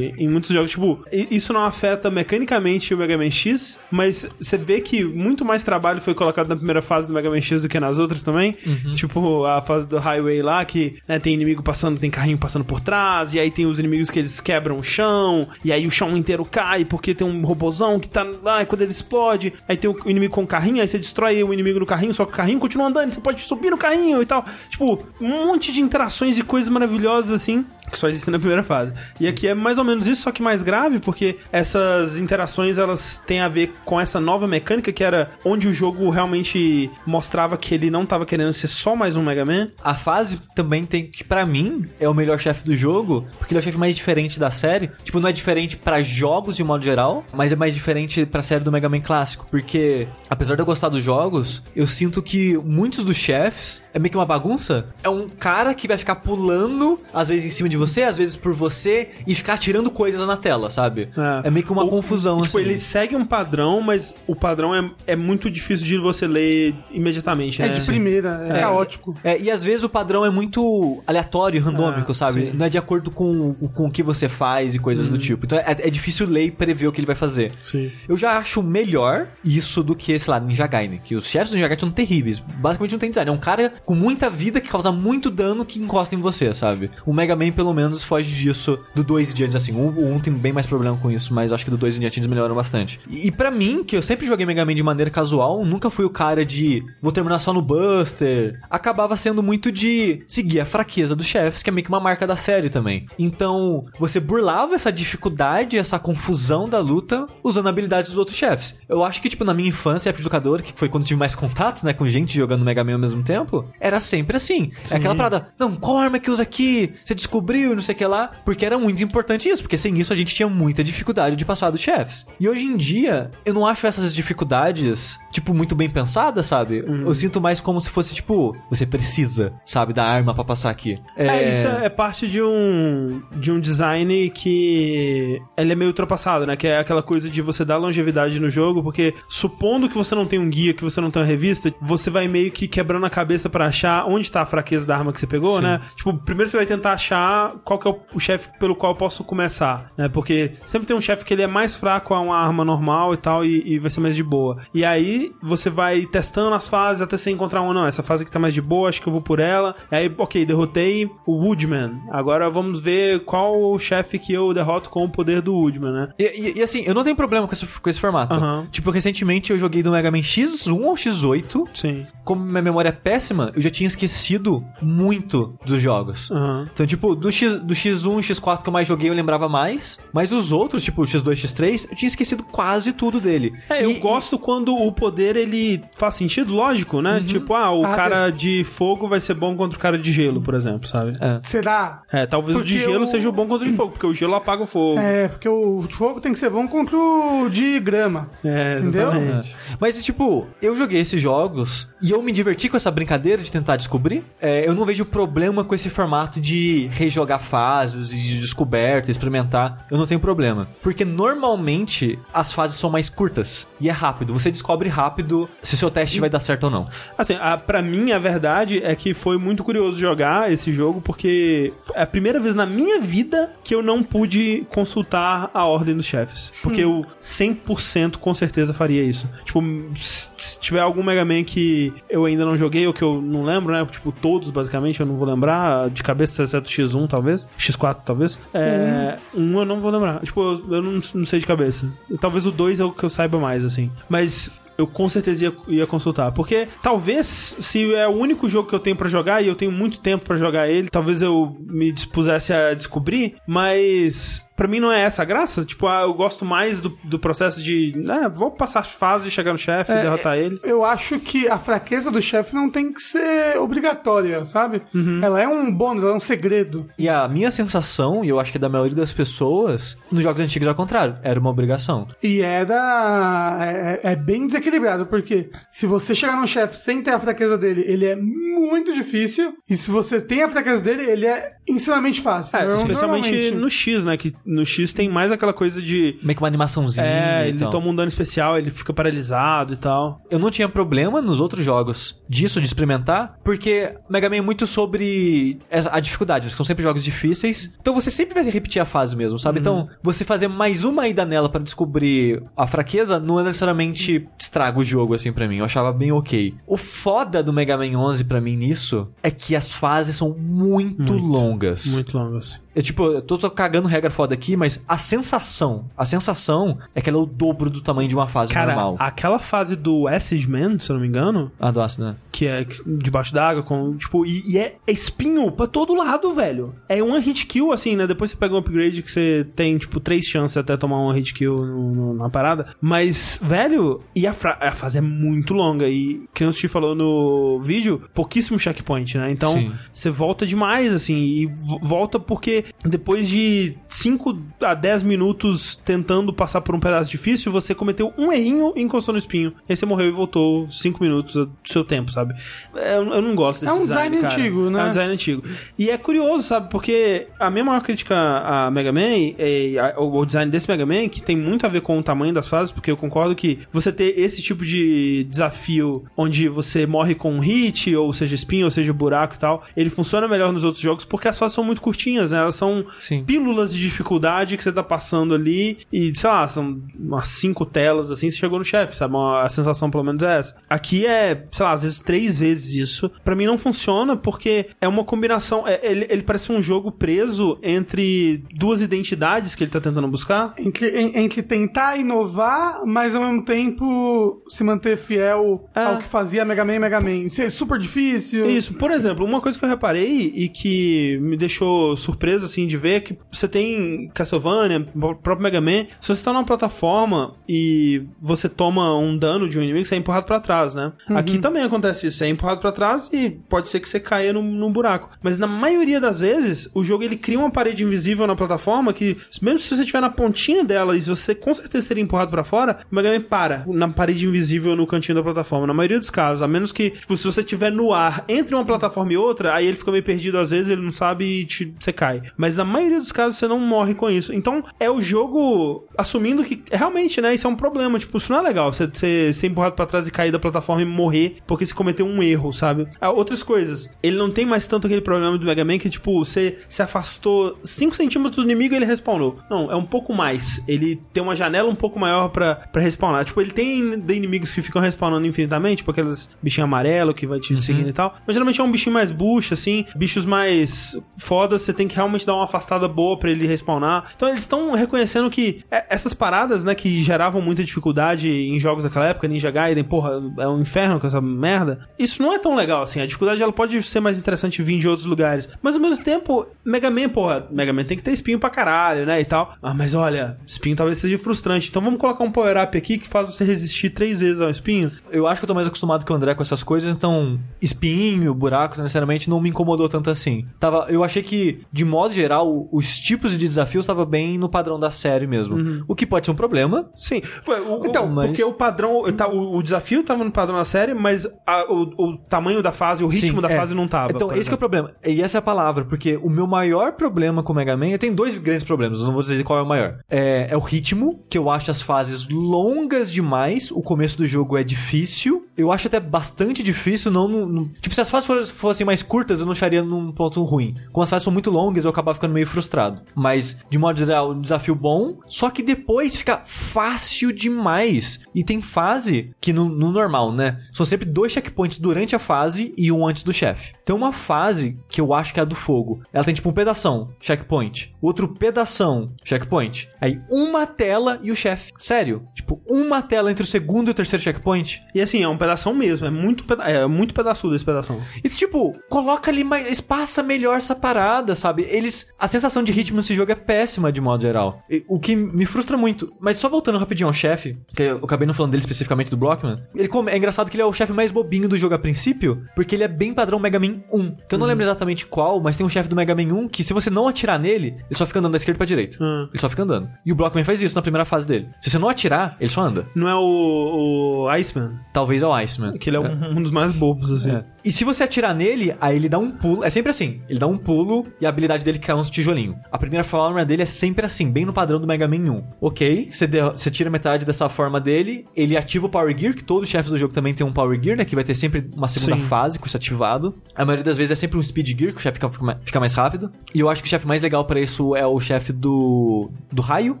em muitos jogos. Tipo, isso não afeta mecanicamente o Mega Man X, mas você vê que muito mais trabalho foi colocado na primeira fase do Mega Man X do que nas outras também. Tipo, a fase do Highway lá, que né, tem inimigo passando, tem carrinho passando por trás, e aí tem os inimigos que eles quebram o chão, e aí o chão inteiro cai, porque tem um robozão que tá lá, e quando ele explode, aí tem o inimigo com o carrinho, aí você destrói o inimigo no carrinho, só que o carrinho continua andando, você pode subir no carrinho e tal. Tipo, um monte de interações e coisas maravilhosas assim. Que só existem na primeira fase. E aqui é mais ou menos isso, só que mais grave, porque essas interações elas têm a ver com essa nova mecânica que era onde o jogo realmente mostrava que ele não tava querendo ser só mais um Mega Man. A fase também tem que, pra mim, é o melhor chefe do jogo, porque ele é o chefe mais diferente da série. Tipo, não é diferente pra jogos de um modo geral, mas é mais diferente pra série do Mega Man clássico. Porque, apesar de eu gostar dos jogos, eu sinto que muitos dos chefes é meio que uma bagunça. É um cara que vai ficar pulando, às vezes em cima de você, às vezes por você, e ficar tirando coisas na tela, sabe? É, meio que uma O- confusão, Tipo, assim. ele segue um padrão, mas o padrão é, é muito difícil de você ler imediatamente, É né? de primeira, é, caótico. É, e às vezes o padrão é muito aleatório, randômico, Ah, sabe? sim. Não é de acordo com, o- com o que você faz e coisas do tipo. Então é, é difícil ler e prever o que ele vai fazer. Sim. Eu já acho melhor isso do que, sei lá, Ninja Gaiden. Que os chefes do Ninja Gaiden são terríveis. Basicamente não tem design. É um cara com muita vida que causa muito dano que encosta em você, sabe? O Mega Man, pelo menos, foge disso do 2 em diante, assim. O, o 1 tem bem mais problema com isso, mas acho que do 2 em diante eles melhoram bastante. E, e pra mim, que eu sempre joguei Mega Man de maneira casual, nunca fui o cara de vou terminar só no Buster. Acabava sendo muito de seguir a fraqueza dos chefes, que é meio que uma marca da série também. Então, você burlava essa dificuldade, essa confusão da luta usando a habilidade dos outros chefes. Eu acho que, tipo, na minha infância, época de jogador, que foi quando tive mais contatos, né, com gente jogando Mega Man ao mesmo tempo, era sempre assim. É aquela parada, não, qual arma que usa aqui? Você descobriu e não sei o que lá. Porque era muito importante isso, porque sem isso a gente tinha muita dificuldade de passar dos chefes. E hoje em dia, eu não acho essas dificuldades, tipo, muito bem pensadas, sabe? Eu sinto mais como se fosse, tipo, você precisa, sabe, da arma pra passar aqui. É, isso é, é parte de um, de um design que ele é meio ultrapassado, né? Que é aquela coisa de você dar longevidade no jogo, porque supondo que você não tem um guia, que você não tem uma revista, você vai meio que quebrando a cabeça pra achar onde tá a fraqueza da arma que você pegou, Sim. né? Tipo, primeiro você vai tentar achar qual que é o, chefe pelo qual eu posso começar, né? Porque sempre tem um chefe que ele é mais fraco a uma arma normal e tal, e, e vai ser mais de boa. E aí você vai testando as fases até você encontrar uma, não, essa fase aqui tá mais de boa, acho que eu vou por ela. Aí, ok, derrotei o Woodman. Agora vamos ver qual o chefe que eu derroto com o poder do Woodman, né? E, e- e, assim, eu não tenho problema com esse, com esse formato. Aham. Tipo, recentemente eu joguei do Mega Man X1 ou X8. Sim. Como minha memória é péssima, eu já tinha esquecido muito dos jogos. Aham. Então, tipo, do, X, do X1 e X4 que eu mais joguei, eu lembrava mais. Mas os outros, tipo, o X2 e X3, eu tinha esquecido quase tudo dele. É, eu E- gosto quando o poder ele faz sentido, lógico, né? Tipo, ah, o Ah, cara de fogo vai ser bom contra o cara de gelo, por exemplo, sabe? É. Será? É, talvez o de Porque gelo o- seja o bom contra o de fogo, porque o gelo apaga o fogo. É, porque o de fogo tem que ser bom contra o de grama. É, Entendeu? exatamente. Mas, tipo, eu joguei esses jogos e eu me diverti com essa brincadeira de tentar descobrir. É, eu não vejo problema com esse formato de rejogar fases e de descoberta, experimentar. Eu não tenho problema. Porque normalmente as fases são mais curtas e é rápido. Você descobre rápido se o seu teste vai dar certo ou não. Assim, a, pra mim, a verdade é que foi muito curioso jogar esse jogo, porque é a primeira vez na minha vida que eu não pude consultar a ordem dos chefes. Porque eu 100% com certeza faria isso. Tipo, se tiver algum Mega Man que eu ainda não joguei ou que eu não lembro, né? Tipo, todos basicamente, eu não vou lembrar. De cabeça, exceto X1, talvez. X4, talvez. É, um eu não vou lembrar. Tipo, eu, eu não, não sei de cabeça. Talvez o 2 é o que eu saiba mais, assim. Mas eu com certeza ia, ia consultar. Porque talvez, se é o único jogo que eu tenho pra jogar e eu tenho muito tempo pra jogar ele, talvez eu me dispusesse a descobrir, mas pra mim não é essa a graça. Tipo, ah, eu gosto mais do, do processo de, ah, vou passar as fases, chegar no chefe e É, derrotar ele. Eu acho que a fraqueza do chefe não tem que ser obrigatória, sabe? Uhum. Ela é um bônus, ela é um segredo. E a minha sensação, e eu acho que é da maioria das pessoas, nos jogos antigos ao contrário, era uma obrigação. E era. É, é bem desequilibrado, porque se você chegar num chefe sem ter a fraqueza dele, ele é muito difícil. E se você tem a fraqueza dele, ele é insanamente fácil. É, especialmente no X, né? Que no X tem mais aquela coisa de. Meio que uma animaçãozinha. É, ele tal. toma um dano especial, ele fica paralisado e tal. Eu não tinha problema nos outros jogos disso, de experimentar, porque Mega Man é muito sobre a dificuldade, são sempre jogos difíceis. Então você sempre vai repetir a fase mesmo, sabe? Então, você fazer mais uma ida nela pra descobrir a fraqueza não é necessariamente estraga o jogo, assim, pra mim. Eu achava bem ok. O foda do Mega Man 11 pra mim nisso é que as fases são muito, longas. Muito longo, assim. Eu, tipo, eu tô, tô cagando regra foda aqui, mas a sensação, a sensação é que ela é o dobro do tamanho de uma fase Cara, normal. aquela fase do Acid Man, se eu não me engano, Ah, do ácido, né? que é debaixo d'água, com, tipo, e, e é espinho pra todo lado, velho. É um hit kill, assim, né? Depois você pega um upgrade que você tem, tipo, três chances até tomar um hit kill no- no- na parada. Mas, velho, e a, a fase é muito longa. E, que o Steve falou no vídeo, pouquíssimo checkpoint, né? Então, Sim. você volta demais, assim, e vo- volta porque depois de 5 a 10 minutos tentando passar por um pedaço difícil, você cometeu um errinho e encostou no espinho. Aí você morreu e voltou 5 minutos do seu tempo, sabe? É, Eu, eu não gosto desse É um design cara. antigo, né? É um design antigo. E é curioso, sabe? Porque a minha maior crítica a Mega Man, é, a- o design desse Mega Man, que tem muito a ver com o tamanho das fases, porque eu concordo que você ter esse tipo de desafio onde você morre com um hit, ou seja, espinho, ou seja, buraco e tal, ele funciona melhor nos outros jogos porque as fases são muito curtinhas, né? Elas são Sim. pílulas de dificuldade que você tá passando ali e, sei lá, são umas cinco telas assim, você chegou no chefe, sabe? Uma- A sensação pelo menos é essa. Aqui é, sei lá, às vezes três vezes isso. Pra mim não funciona porque é uma combinação, é- ele, ele parece um jogo preso entre duas identidades que ele tá tentando buscar. Entre, en- entre tentar inovar, mas ao mesmo tempo se manter fiel É. ao que fazia Mega Man e Mega Man. Isso é super difícil. Isso, por exemplo, uma coisa que eu reparei e que me deixou surpreso assim de ver que você tem Castlevania, o próprio Mega Man, se você tá numa plataforma e você toma um dano de um inimigo, você é empurrado pra trás, né? Aqui também acontece isso, você é empurrado pra trás e pode ser que você caia num, num buraco. Mas na maioria das vezes, o jogo ele cria uma parede invisível na plataforma que, mesmo se você estiver na pontinha dela e você com certeza seria empurrado pra fora, o Mega Man para na parede invisível no cantinho da plataforma. Na maioria dos casos, a menos que, tipo, se você estiver no ar entre uma plataforma e outra, aí ele fica meio perdido às vezes, ele não sabe e te- você cai. Mas na maioria dos casos você não morre com isso. Então é o jogo assumindo que realmente, né, isso é um problema. Tipo, isso não é legal. Você, você ser empurrado pra trás e cair da plataforma e morrer porque você cometeu um erro, sabe? Ah, outras coisas. Ele não tem mais tanto aquele problema do Mega Man que, tipo, você se afastou 5 centímetros do inimigo e ele respawnou. Não, é um pouco mais. Ele tem uma janela um pouco maior pra, pra respawnar. Tipo, ele tem de inimigos que ficam respawnando infinitamente, tipo aqueles bichinhos amarelos que vai te seguindo e tal. Mas geralmente é um bichinho mais bucha, assim. Bichos mais fodas, você tem que realmente dar uma afastada boa pra ele respawnar. Então eles estão reconhecendo que é, essas paradas, né, que geravam muita dificuldade em jogos daquela época, Ninja Gaiden, porra, é um inferno com essa merda. Isso não é tão legal, assim. A dificuldade ela pode ser mais interessante vir de outros lugares. Mas ao mesmo tempo, Mega Man, porra, Mega Man tem que ter espinho pra caralho, né, e tal. Ah, mas olha, espinho talvez seja frustrante. Então vamos colocar um power-up aqui que faz você resistir três vezes ao espinho. Eu acho que eu tô mais acostumado que o André com essas coisas, então espinho, buracos, necessariamente, não me incomodou tanto assim. Tava, eu achei que, de modo geral, os tipos de desafios estavam bem no padrão da série mesmo. O que pode ser um problema. Sim. O- Então, mas- porque o padrão, tá, o, o desafio tava no padrão da série, mas a- o, o tamanho da fase, o ritmo Sim, da é. fase não tava. Então, esse que é o problema. E essa é a palavra, porque o meu maior problema com o Mega Man, eu tenho dois grandes problemas, eu não vou dizer qual é o maior. É, é o ritmo, que eu acho as fases longas demais, o começo do jogo é difícil. Eu acho até bastante difícil, não Tipo, se as fases fossem, fossem mais curtas, eu não acharia num ponto ruim. Como as fases são muito longas, eu acabava ficando meio frustrado. Mas, de modo geral, um desafio bom, só que depois fica fácil demais. E tem fase que no, no normal, né? São sempre dois checkpoints durante a fase e um antes do chefe. Tem uma fase que eu acho que é a do fogo. Ela tem tipo um pedação, checkpoint. Outro pedação, checkpoint. Aí uma tela e o chefe. Sério. Tipo, uma tela entre o segundo e o terceiro checkpoint. E assim, é um pedação mesmo, é muito, peda é muito pedaçudo esse pedação. E tipo, coloca ali mais. Espaça melhor essa parada, sabe? Eles. A sensação de ritmo nesse jogo é péssima de modo geral. E- o que me frustra muito. Mas só voltando rapidinho ao chefe, que eu acabei não falando dele especificamente do Blockman. Ele come- é engraçado que ele é o chefe mais bobinho do jogo a princípio, porque ele é bem padrão Mega Man 1. Que eu não lembro exatamente qual, mas tem um chefe do Mega Man 1 que se você não atirar nele, ele só fica andando da esquerda pra direita. Hum. Ele só fica andando. E o Blockman faz isso na primeira fase dele. Se você não atirar, ele só anda. Não é o, o Iceman, Talvez é o Iceman. que ele é, um, um dos mais bobos, assim. É. E se você atirar nele, aí ele dá um pulo. É sempre assim. Ele dá um pulo e a habilidade dele cai uns tijolinhos. A primeira forma dele é sempre assim, bem no padrão do Mega Man 1. Ok, você, de- você tira metade dessa forma dele, ele ativa o Power Gear, que todos os chefes do jogo também tem um Power Gear, né? Que vai ter sempre uma segunda Sim. fase com isso ativado. A maioria das vezes é sempre um Speed Gear, que o chefe fica, fica mais- rápido. E eu acho que o chefe mais legal pra isso é o chefe do, do raio,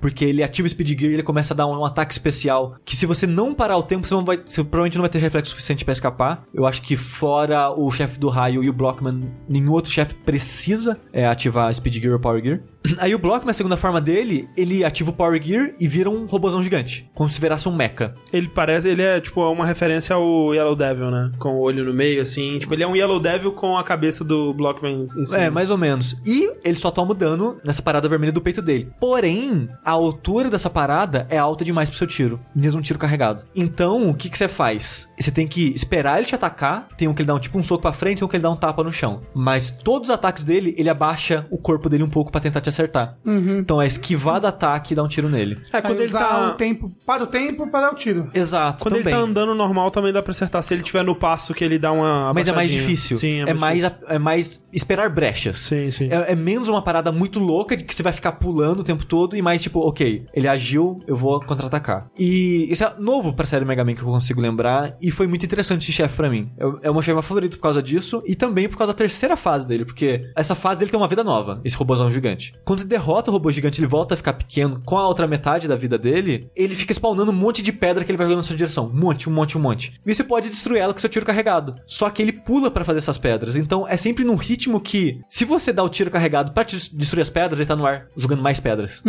porque ele ativa o Speed Gear e ele começa a dar um, um ataque especial. Que se você não parar o tempo, você, não vai, você provavelmente não vai ter reflexo suficiente pra escapar. Eu acho que fora o chefe do raio e o Blockman, nenhum outro chefe precisa é, ativar Speed Gear ou Power Gear. Aí o Blockman, a segunda forma dele, ele ativa o Power Gear e vira um robôzão gigante. Como se virasse um mecha. Ele parece, ele é tipo uma referência ao Yellow Devil, né? Com o olho no meio, assim. Tipo, ele é um Yellow Devil com a cabeça do Blockman em cima. É, mais ou menos. E ele só toma dano nessa parada vermelha do peito dele. Porém, a altura dessa parada é alta demais pro seu tiro. Mesmo um tiro carregado. Então, o que que você faz? Você tem que esperar ele te atacar. Tem um que ele dá um, tipo um soco pra frente, tem um que ele dá um tapa no chão. Mas todos os ataques dele, ele abaixa o corpo dele um pouco pra tentar te acertar. Então é esquivar do ataque e dar um tiro nele. É, quando Aí ele tá... o tempo para o tempo para o tiro. Exato, Quando também. ele tá andando normal, também dá pra acertar. Se ele tiver no passo que ele dá uma. Mas é mais difícil. Sim, é, mais, difícil. a- é mais esperar brechas. Sim, sim. É, é menos uma parada muito louca de que você vai ficar pulando o tempo todo e mais tipo, ok, ele agiu, eu vou contra-atacar. E isso é novo pra série Mega Man que eu consigo lembrar e foi muito interessante esse chefe pra mim. Eu- É o meu chefe favorito por causa disso e também por causa da terceira fase dele, porque essa fase dele tem uma vida nova, esse robôzão gigante. Quando você derrota o robô gigante, ele volta a ficar pequeno com a outra metade da vida dele, ele fica spawnando um monte de pedra que ele vai jogando na sua direção. Um monte, um monte, um monte. E você pode destruir ela com seu tiro carregado. Só que ele pula pra fazer essas pedras. Então é sempre num ritmo que, se você dá o tiro carregado pra destruir as pedras, ele tá no ar jogando mais pedras.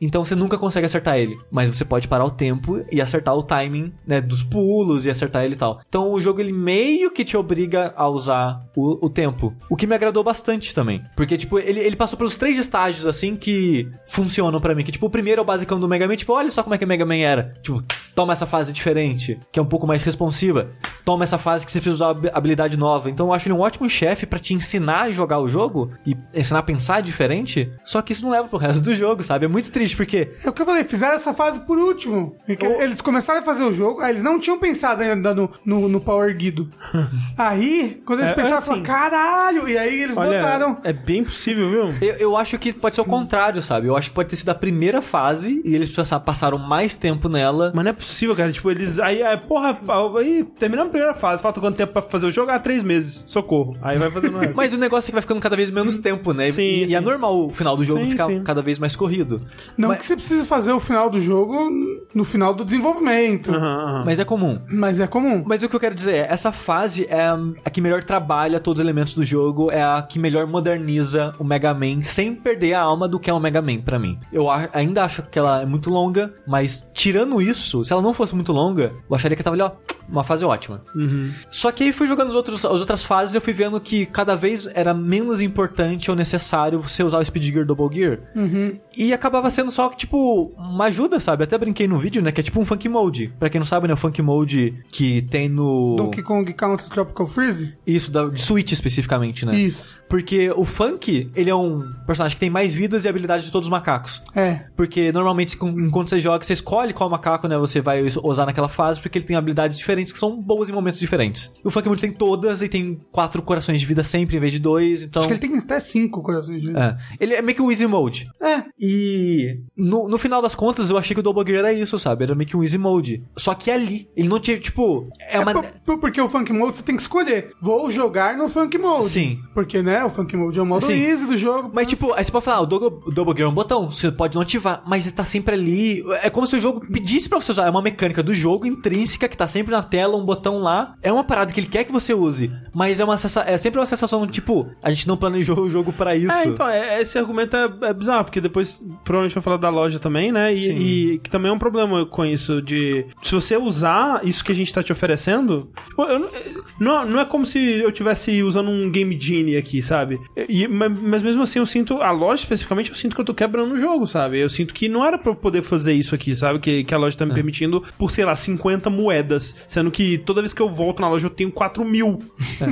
Então você nunca consegue acertar ele. Mas você pode parar o tempo e acertar o timing, né, dos pulos e acertar ele e tal. Então o jogo ele meio que te obriga a usar o, o tempo. O que me agradou bastante também. Porque, tipo, ele, ele passou pelos três estágios, assim, que funcionam pra mim. Que, tipo, o primeiro é o basicão do Mega Man. Tipo, olha só como é que o Mega Man era. Tipo, toma essa fase diferente, que é um pouco mais responsiva. toma essa fase que você precisa usar hab- habilidade nova. Então eu acho ele um ótimo chefe pra te ensinar a jogar o jogo e ensinar a pensar diferente. Só que isso não leva pro resto do jogo, sabe? É muito triste porque É o que eu falei, fizeram essa fase por último. Eles começaram a fazer o jogo, aí eles não tinham pensado ainda no, no, no Power Guido. aí, quando eles É, pensaram, assim, falaram, caralho! E aí eles Olha, botaram. é bem possível, viu? Eu, eu acho que pode ser o contrário, sabe? Eu acho que pode ter sido a primeira fase e eles passa- passaram mais tempo nela. Mas não é possível, cara. Tipo, eles. Aí, aí porra, aí terminamos a primeira fase. Falta quanto tempo pra fazer o jogo? Ah, três meses. Socorro. Aí vai fazendo. Mas o negócio é que vai ficando cada vez menos tempo, né? Sim, e, e sim. é normal o final do jogo Sim, ficar sim. cada vez mais corrido. Não mas, que você precise fazer o final do jogo no final do desenvolvimento. Aham, aham. mas é comum. Mas é comum. Mas o que eu quero dizer é, essa fase é a que melhor trabalha todos os elementos do jogo, é a que melhor moderniza o Mega Man, sem perder a alma do que é o Mega Man pra mim. Eu ainda acho que ela é muito longa, mas tirando isso, se ela não fosse muito longa, eu acharia que tava ali, ó, uma fase ótima. Uhum. Só que aí fui jogando os outros, as outras fases e eu fui vendo que cada vez era menos importante ou necessário você usar o Speed Gear Double Gear. Uhum. E acabava sendo só, tipo, uma ajuda, sabe? Até brinquei no vídeo, né? Que é tipo um Funk Mode. Pra quem não sabe, né? O Funk Mode que tem no... Donkey Kong Country Tropical Freeze? Isso, da, de Switch especificamente, né? Isso. Porque o Funk, ele é um personagem que tem mais vidas e habilidades de todos os macacos. É. Porque normalmente, enquanto você joga, você escolhe qual macaco, né, você vai usar naquela fase, porque ele tem habilidades diferentes que são boas em momentos diferentes. E o Funk Mode tem todas e tem quatro corações de vida sempre, em vez de dois, então... Acho que ele tem até cinco corações de vida. É. Ele é meio que um Easy Mode. É. E no, no final das contas, eu achei que o Double Gear era isso, sabe? Era meio que um Easy Mode. Só que ali, ele não tinha, tipo... É uma... por- por- porque o Funk Mode você tem que escolher. Vou jogar no Funk Mode. Sim. Porque, né, o Funk Mode é o modo Sim. easy do jogo. Mas, tipo, aí você pode falar, ah, o Double, o Double Gear é um botão, você pode não ativar, mas ele tá sempre ali. É como se o jogo pedisse pra você usar. É uma mecânica do jogo intrínseca que tá sempre na tela, um botão lá. É uma parada que ele quer que você use, mas é, uma é sempre uma sensação, tipo, a gente não planejou o jogo pra isso. É, então, é- esse argumento é, é bizarro, porque depois provavelmente vai falar da loja também, né? E, e que também é um problema com isso de. Se você usar isso que a gente tá te oferecendo. tipo, eu não, não, é como se eu estivesse usando um Game Genie aqui, sabe? E, mas, mas mesmo assim, eu sinto. A loja especificamente, eu sinto que eu tô quebrando o jogo, sabe? Eu sinto que não era pra eu poder fazer isso aqui, sabe? Que, que a loja tá me permitindo por, sei lá, 50 moedas. Sendo que toda vez que eu volto na loja eu tenho 4 mil.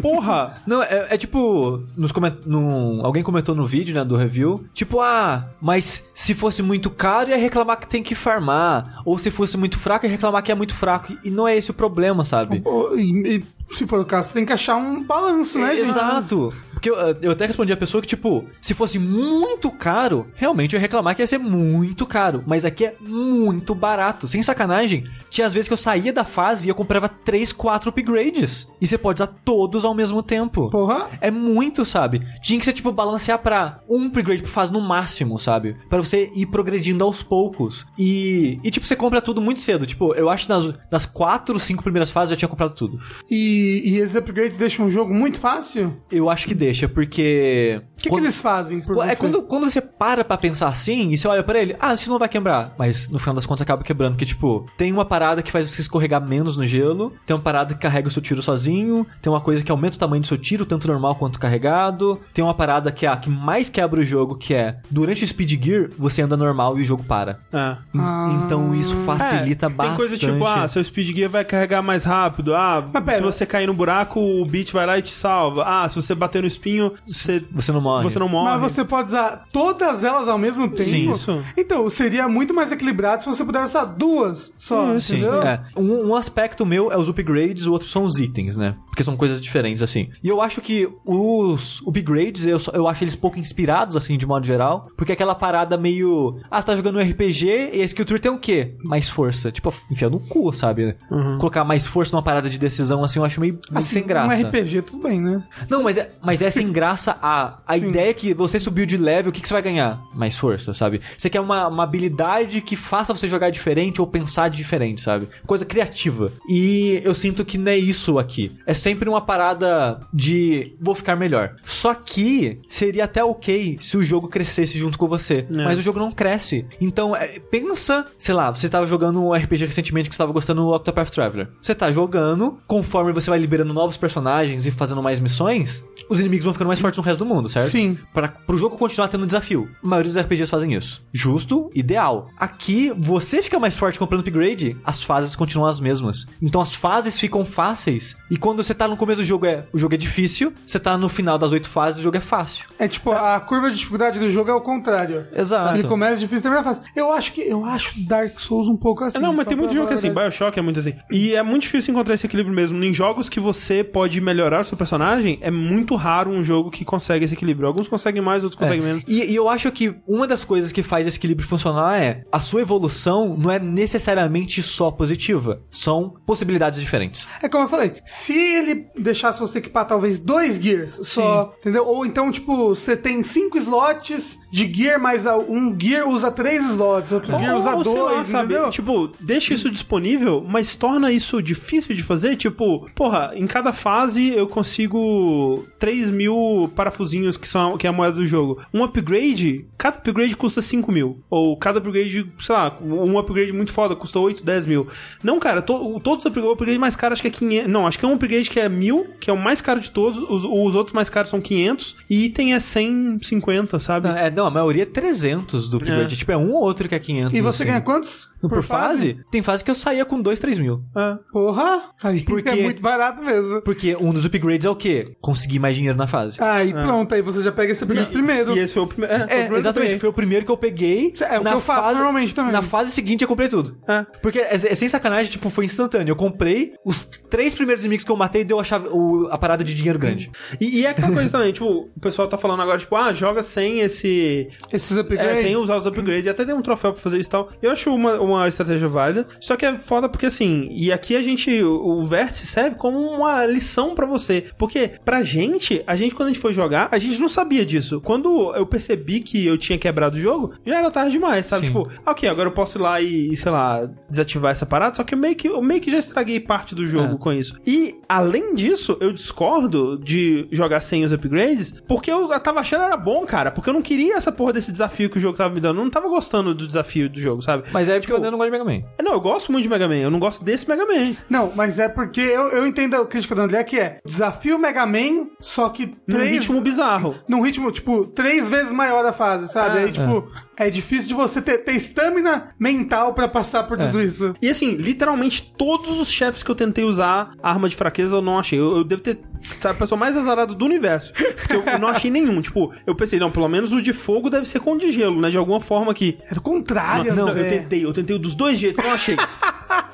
Porra! Não, é, é tipo. Nos coment... num- alguém comentou no vídeo, né, do review. Tipo, ah, mas se fosse muito caro, ia reclamar que tem que farmar. Ou se fosse muito fraco, ia reclamar que é muito fraco. E não é esse o problema, sabe? E- e se for o caso, você tem que achar um balanço, né, gente? Exato. Porque eu, eu até respondi a pessoa que, tipo, se fosse muito caro, realmente eu ia reclamar que ia ser muito caro. Mas aqui é muito barato. Sem sacanagem, tinha às vezes que eu saía da fase e eu comprava 3, 4 upgrades. E você pode usar todos ao mesmo tempo. Porra. É muito, sabe? Tinha que ser, tipo, balancear pra um upgrade por fase no máximo, sabe? Pra você ir progredindo aos poucos. E, e tipo, você compra tudo muito cedo. Tipo, eu acho que nas, nas quatro, cinco primeiras fases eu já tinha comprado tudo. E, e esses upgrades deixam o jogo muito fácil? Eu acho que deixa, porque... O que, quando- que eles fazem por É você? quando, quando você para pra pensar assim e você olha pra ele, ah, isso não vai quebrar. Mas no final das contas acaba quebrando. Porque, tipo, tem uma parada que faz você escorregar menos no gelo, tem uma parada que carrega o seu tiro sozinho, tem uma coisa que aumenta o tamanho do seu tiro, tanto normal quanto carregado, tem uma parada que é a que mais quebra o jogo, que é durante o Speed Gear, você anda normal e o jogo para. É. Ah. Então isso facilita É, bastante. Tem coisa tipo, ah, seu speed gear vai carregar mais rápido. Ah, se você cair no buraco, o beat vai lá e te salva. Ah, se você bater no espinho, você, Você não morre. Você não morre. Mas você pode usar todas elas ao mesmo tempo? Sim. Isso. Então, seria muito mais equilibrado se você pudesse usar duas só, Sim, entendeu? é. Um, um aspecto meu é os upgrades, o outro são os itens, né? Porque são coisas diferentes, assim. E eu acho que os upgrades, eu, eu acho eles pouco inspirados, assim, de modo geral. Porque é aquela parada meio. Ah, você tá jogando um RPG e a skill tree tem o quê? Mais força. Tipo, enfia no cu, sabe? Colocar mais força numa parada de decisão, assim, eu acho meio, meio Assim, sem graça. Um RPG, tudo bem, né? Não, mas é, mas é sem graça a, a ideia é que você subiu de level, o que, que você vai ganhar? Mais força, sabe? Você quer uma, uma habilidade que faça você jogar diferente ou pensar diferente, sabe? Coisa criativa. E eu sinto que não é isso aqui. É sempre uma parada de vou ficar melhor. Só que seria até ok se o jogo crescesse junto com você. É. Mas o jogo não cresce. Então, é, pensa, sei lá, você tava jogando um RPG recentemente que você tava gostando do Octopath Traveler. Você tá jogando, conforme você vai liberando novos personagens e fazendo mais missões, os inimigos vão ficando mais fortes no resto do mundo, certo? Sim. Pra, pro jogo continuar tendo desafio. A maioria dos RPGs fazem isso. Justo, ideal. Aqui, você fica mais forte comprando upgrade, as fases continuam as mesmas. Então as fases ficam fáceis. E quando você tá no começo do jogo, é, o jogo é difícil. Você tá no final das oito fases, o jogo é fácil. É tipo, a curva de dificuldade do jogo é o contrário. Exato. Ele começa difícil e termina fácil. Eu acho que eu acho Dark Souls um pouco assim. É, não, mas tem muito jogo que é assim. Bioshock é muito assim. E é muito difícil encontrar esse equilíbrio mesmo. Em jogos que você pode melhorar o seu personagem, é muito raro um jogo que consegue esse equilíbrio. Alguns conseguem mais, outros conseguem menos. E, e eu acho que uma das coisas que faz esse equilíbrio funcionar é a sua evolução não é necessariamente só positiva. São possibilidades diferentes. É como eu falei, se ele deixasse você equipar talvez dois gears só, entendeu? Ou então, tipo, você tem cinco slots de gear, mas um gear usa três slots, outro gear usa Ou, sei dois, lá, sabe? entendeu? Tipo, deixa isso disponível, mas torna isso difícil de fazer. Tipo, porra, em cada fase eu consigo 3 mil parafusinhos que são que é a moeda do jogo. Um upgrade, cada upgrade custa 5 mil. Ou cada upgrade, sei lá, um upgrade muito foda custa 8, 10 mil. Não, cara, to- todos os upgrades, o upgrade mais caro acho que é 500. Não, acho que é um upgrade que é mil, que é o mais caro de todos. Os, os outros mais caros são 500. E item é 150, sabe? Não, é, não, a maioria é 300 do upgrade. É. Tipo, é um ou outro que é 500. E você assim. ganha quantos? Por, fase? Tem fase que eu saía com 2, 3 mil. É. Porra! Aí Porque- é muito barato mesmo. Porque um dos upgrades é o quê? Conseguir mais dinheiro na fase. Aí pronto, aí você já pega esse primeiro. E esse foi o primeiro. o É, primeiro que eu exatamente. Foi o primeiro que eu peguei. É o que eu faço normalmente também. Na fase seguinte eu comprei tudo. É. Porque é, é sem sacanagem, tipo, foi instantâneo. Eu comprei, os três primeiros inimigos que eu matei deu a, chave, o- a parada de dinheiro grande. E, e é aquela coisa também, tipo, o pessoal tá falando agora, tipo, ah, joga sem esse. Esses É, upgrades. sem usar os upgrades, e até tem um troféu pra fazer isso e tal. Eu acho uma, uma estratégia válida. Só que é foda porque assim, e aqui a gente, o, o vértice serve como uma lição pra você. Porque pra gente, a gente, quando a gente foi jogar, a gente não sabia disso. Quando eu percebi que eu tinha quebrado o jogo, já era tarde demais, sabe? Sim. Tipo, ok, agora eu posso ir lá e, sei lá, desativar essa parada, só que eu meio que, eu meio que já estraguei parte do jogo É. com isso. E, além disso, eu discordo de jogar sem os upgrades, porque eu tava achando era bom, cara, porque eu não queria essa porra desse desafio que o jogo tava me dando. Eu não tava gostando do desafio do jogo, sabe? Mas é porque Tipo, eu não gosto de Mega Man. Não, eu gosto muito de Mega Man, eu não gosto desse Mega Man. Não, mas é porque eu, eu entendo a crítica do André que é desafio Mega Man, só que Num três... ritmo bizarro. Num ritmo, tipo, três vezes maior a fase, sabe? É. Aí, tipo, é, difícil de você ter estamina mental pra passar por tudo isso. E assim, literalmente todos os chefes que eu tentei usar arma de fraqueza eu não achei. Eu, eu devo ter, sabe, a pessoa mais azarada do universo. Porque eu, eu não achei nenhum. Tipo, eu pensei, não, pelo menos o de fogo deve ser com o de gelo, né? De alguma forma que. É do contrário, Não, André. eu tentei, eu tentei dos dois jeitos, não achei.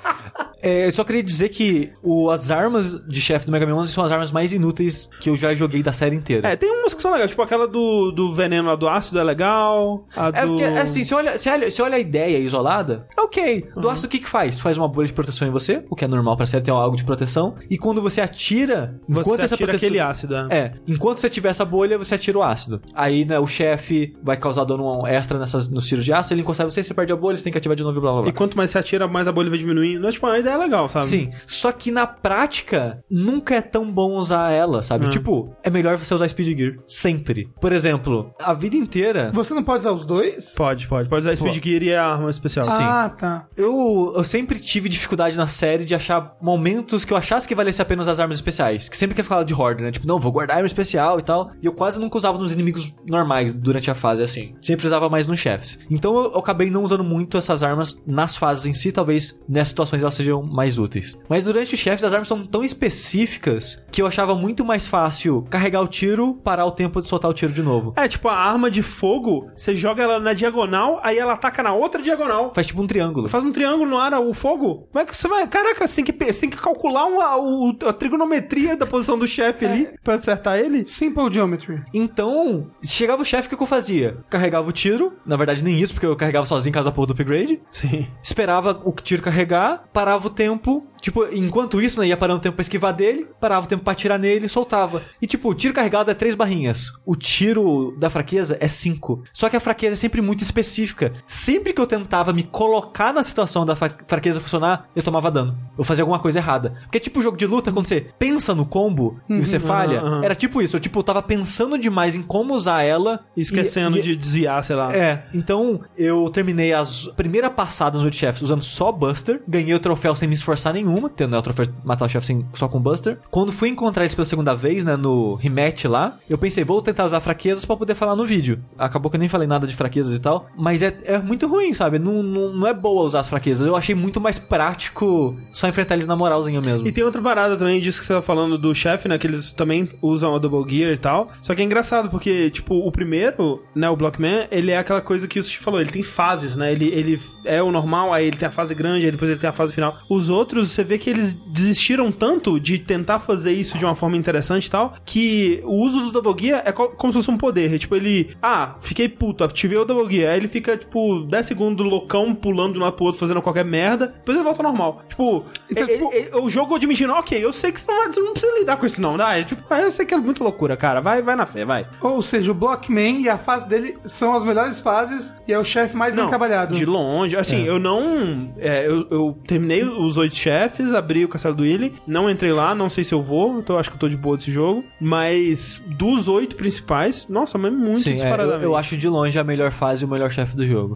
É, eu só queria dizer que o, as armas de chefe do Mega Man 11 são as armas mais inúteis que eu já joguei da série inteira. É, tem umas que são legais, tipo aquela do, do veneno lá do ácido é legal. É do... porque, assim, você olha, você, olha, você olha a ideia isolada, é ok. Do ácido, o que que faz? Faz uma bolha de proteção em você, o que é normal pra série ter algo de proteção. E quando você atira, Você enquanto essa atira proteção... aquele ácido. é. É, enquanto você tiver essa bolha, você atira o ácido. Aí, né, o chefe vai causar dano extra nessas, nos tiros de ácido, ele encostar em você, você perde a bolha, você tem que ativar de novo e blá blá blá. E quanto mais você atira, mais a bolha vai diminuindo. É, tipo, a ideia é legal, sabe? Sim, só que na prática nunca é tão bom usar ela, sabe? Ah. Tipo, é melhor você usar Speed Gear. Sempre. Por exemplo, a vida inteira. Você não pode usar os dois? Pode, pode. Pode usar Speed Gear e a arma especial. Sim. Ah, tá. Eu, eu sempre tive dificuldade na série de achar momentos que eu achasse que valesse a pena usar as armas especiais. Que sempre que falar de Horde, né? Tipo, não, vou guardar arma especial e tal. E eu quase nunca usava nos inimigos normais durante a fase, assim. Sempre usava mais nos chefes. Então eu, eu acabei não usando muito essas armas nas fases em si. Talvez nessas situações elas sejam mais úteis. Mas durante os chefes, as armas são tão específicas que eu achava muito mais fácil carregar o tiro, parar o tempo de soltar o tiro de novo. É, tipo, a arma de fogo, você joga ela na diagonal, aí ela ataca na outra diagonal. Faz tipo um triângulo. Faz um triângulo no ar, o fogo. Como é que você vai. Caraca, você tem que, você tem que calcular uma, o- a trigonometria da posição do chefe ali pra acertar ele. Simple Geometry. Então, chegava o chefe, o que que eu fazia? Carregava o tiro, na verdade nem isso, porque eu carregava sozinho em casa da porra do upgrade. Sim. Esperava o tiro carregar, parava o tempo. Tipo, enquanto isso, né, ia parando o tempo pra esquivar dele, parava o tempo pra atirar nele e soltava. E tipo, o tiro carregado é três barrinhas. O tiro da fraqueza é cinco. Só que a fraqueza é sempre muito específica. Sempre que eu tentava me colocar na situação da fra- fraqueza funcionar, eu tomava dano. Eu fazia alguma coisa errada. Porque é tipo jogo de luta, quando você pensa no combo e você falha, aham. era tipo isso. Eu tipo, tava pensando demais em como usar ela. Esquecendo e- e- de desviar, sei lá. é, então eu terminei as primeira passada nos oito chefes usando só Buster, ganhei o troféu sem me esforçar nenhum, nenhuma, tendo o troféu matar o chefe sem- só com Buster. Quando fui encontrar eles pela segunda vez, né, no rematch lá, eu pensei, vou tentar usar fraquezas pra poder falar no vídeo. Acabou que eu nem falei nada de fraquezas e tal, mas é, é muito ruim, sabe? Não, não, não é boa usar as fraquezas. Eu achei muito mais prático só enfrentar eles na moralzinha mesmo. E tem outra parada também disso que você tá falando do chefe, né? Que eles também usam a Double Gear e tal. Só que é engraçado, porque, tipo, o primeiro, né, o Blockman, ele é aquela coisa que o Sushi falou, ele tem fases, né? Ele, ele é o normal, aí ele tem a fase grande, aí depois ele tem a fase final. Os outros, você vê que eles desistiram tanto de tentar fazer isso de uma forma interessante e tal, que o uso do Double Gear é co- como se fosse um poder. É, tipo, ele, ah, fiquei puto, ativei o Double Gear. Aí ele fica, tipo, 10 segundos loucão, pulando de um lado pro outro, fazendo qualquer merda. Depois ele volta ao normal. Tipo, Então, ele- tipo- ele- o jogo admitindo, ok, eu sei que você não, você não precisa lidar com isso não, né? Tipo, ah, eu sei que é muito loucura, cara. Vai, vai na fé, vai. Ou seja, o Blockman e a fase dele são as melhores fases e é o chefe mais bem trabalhado. De longe. Assim, eu não. é, eu, eu terminei os oito chefes, abri o castelo do Willy, não entrei lá, não sei se eu vou, então eu acho que eu tô de boa desse jogo. Mas dos oito principais, nossa, mas muito Sim, é, eu, disparadamente. eu acho de longe a melhor fase e o melhor chefe do jogo.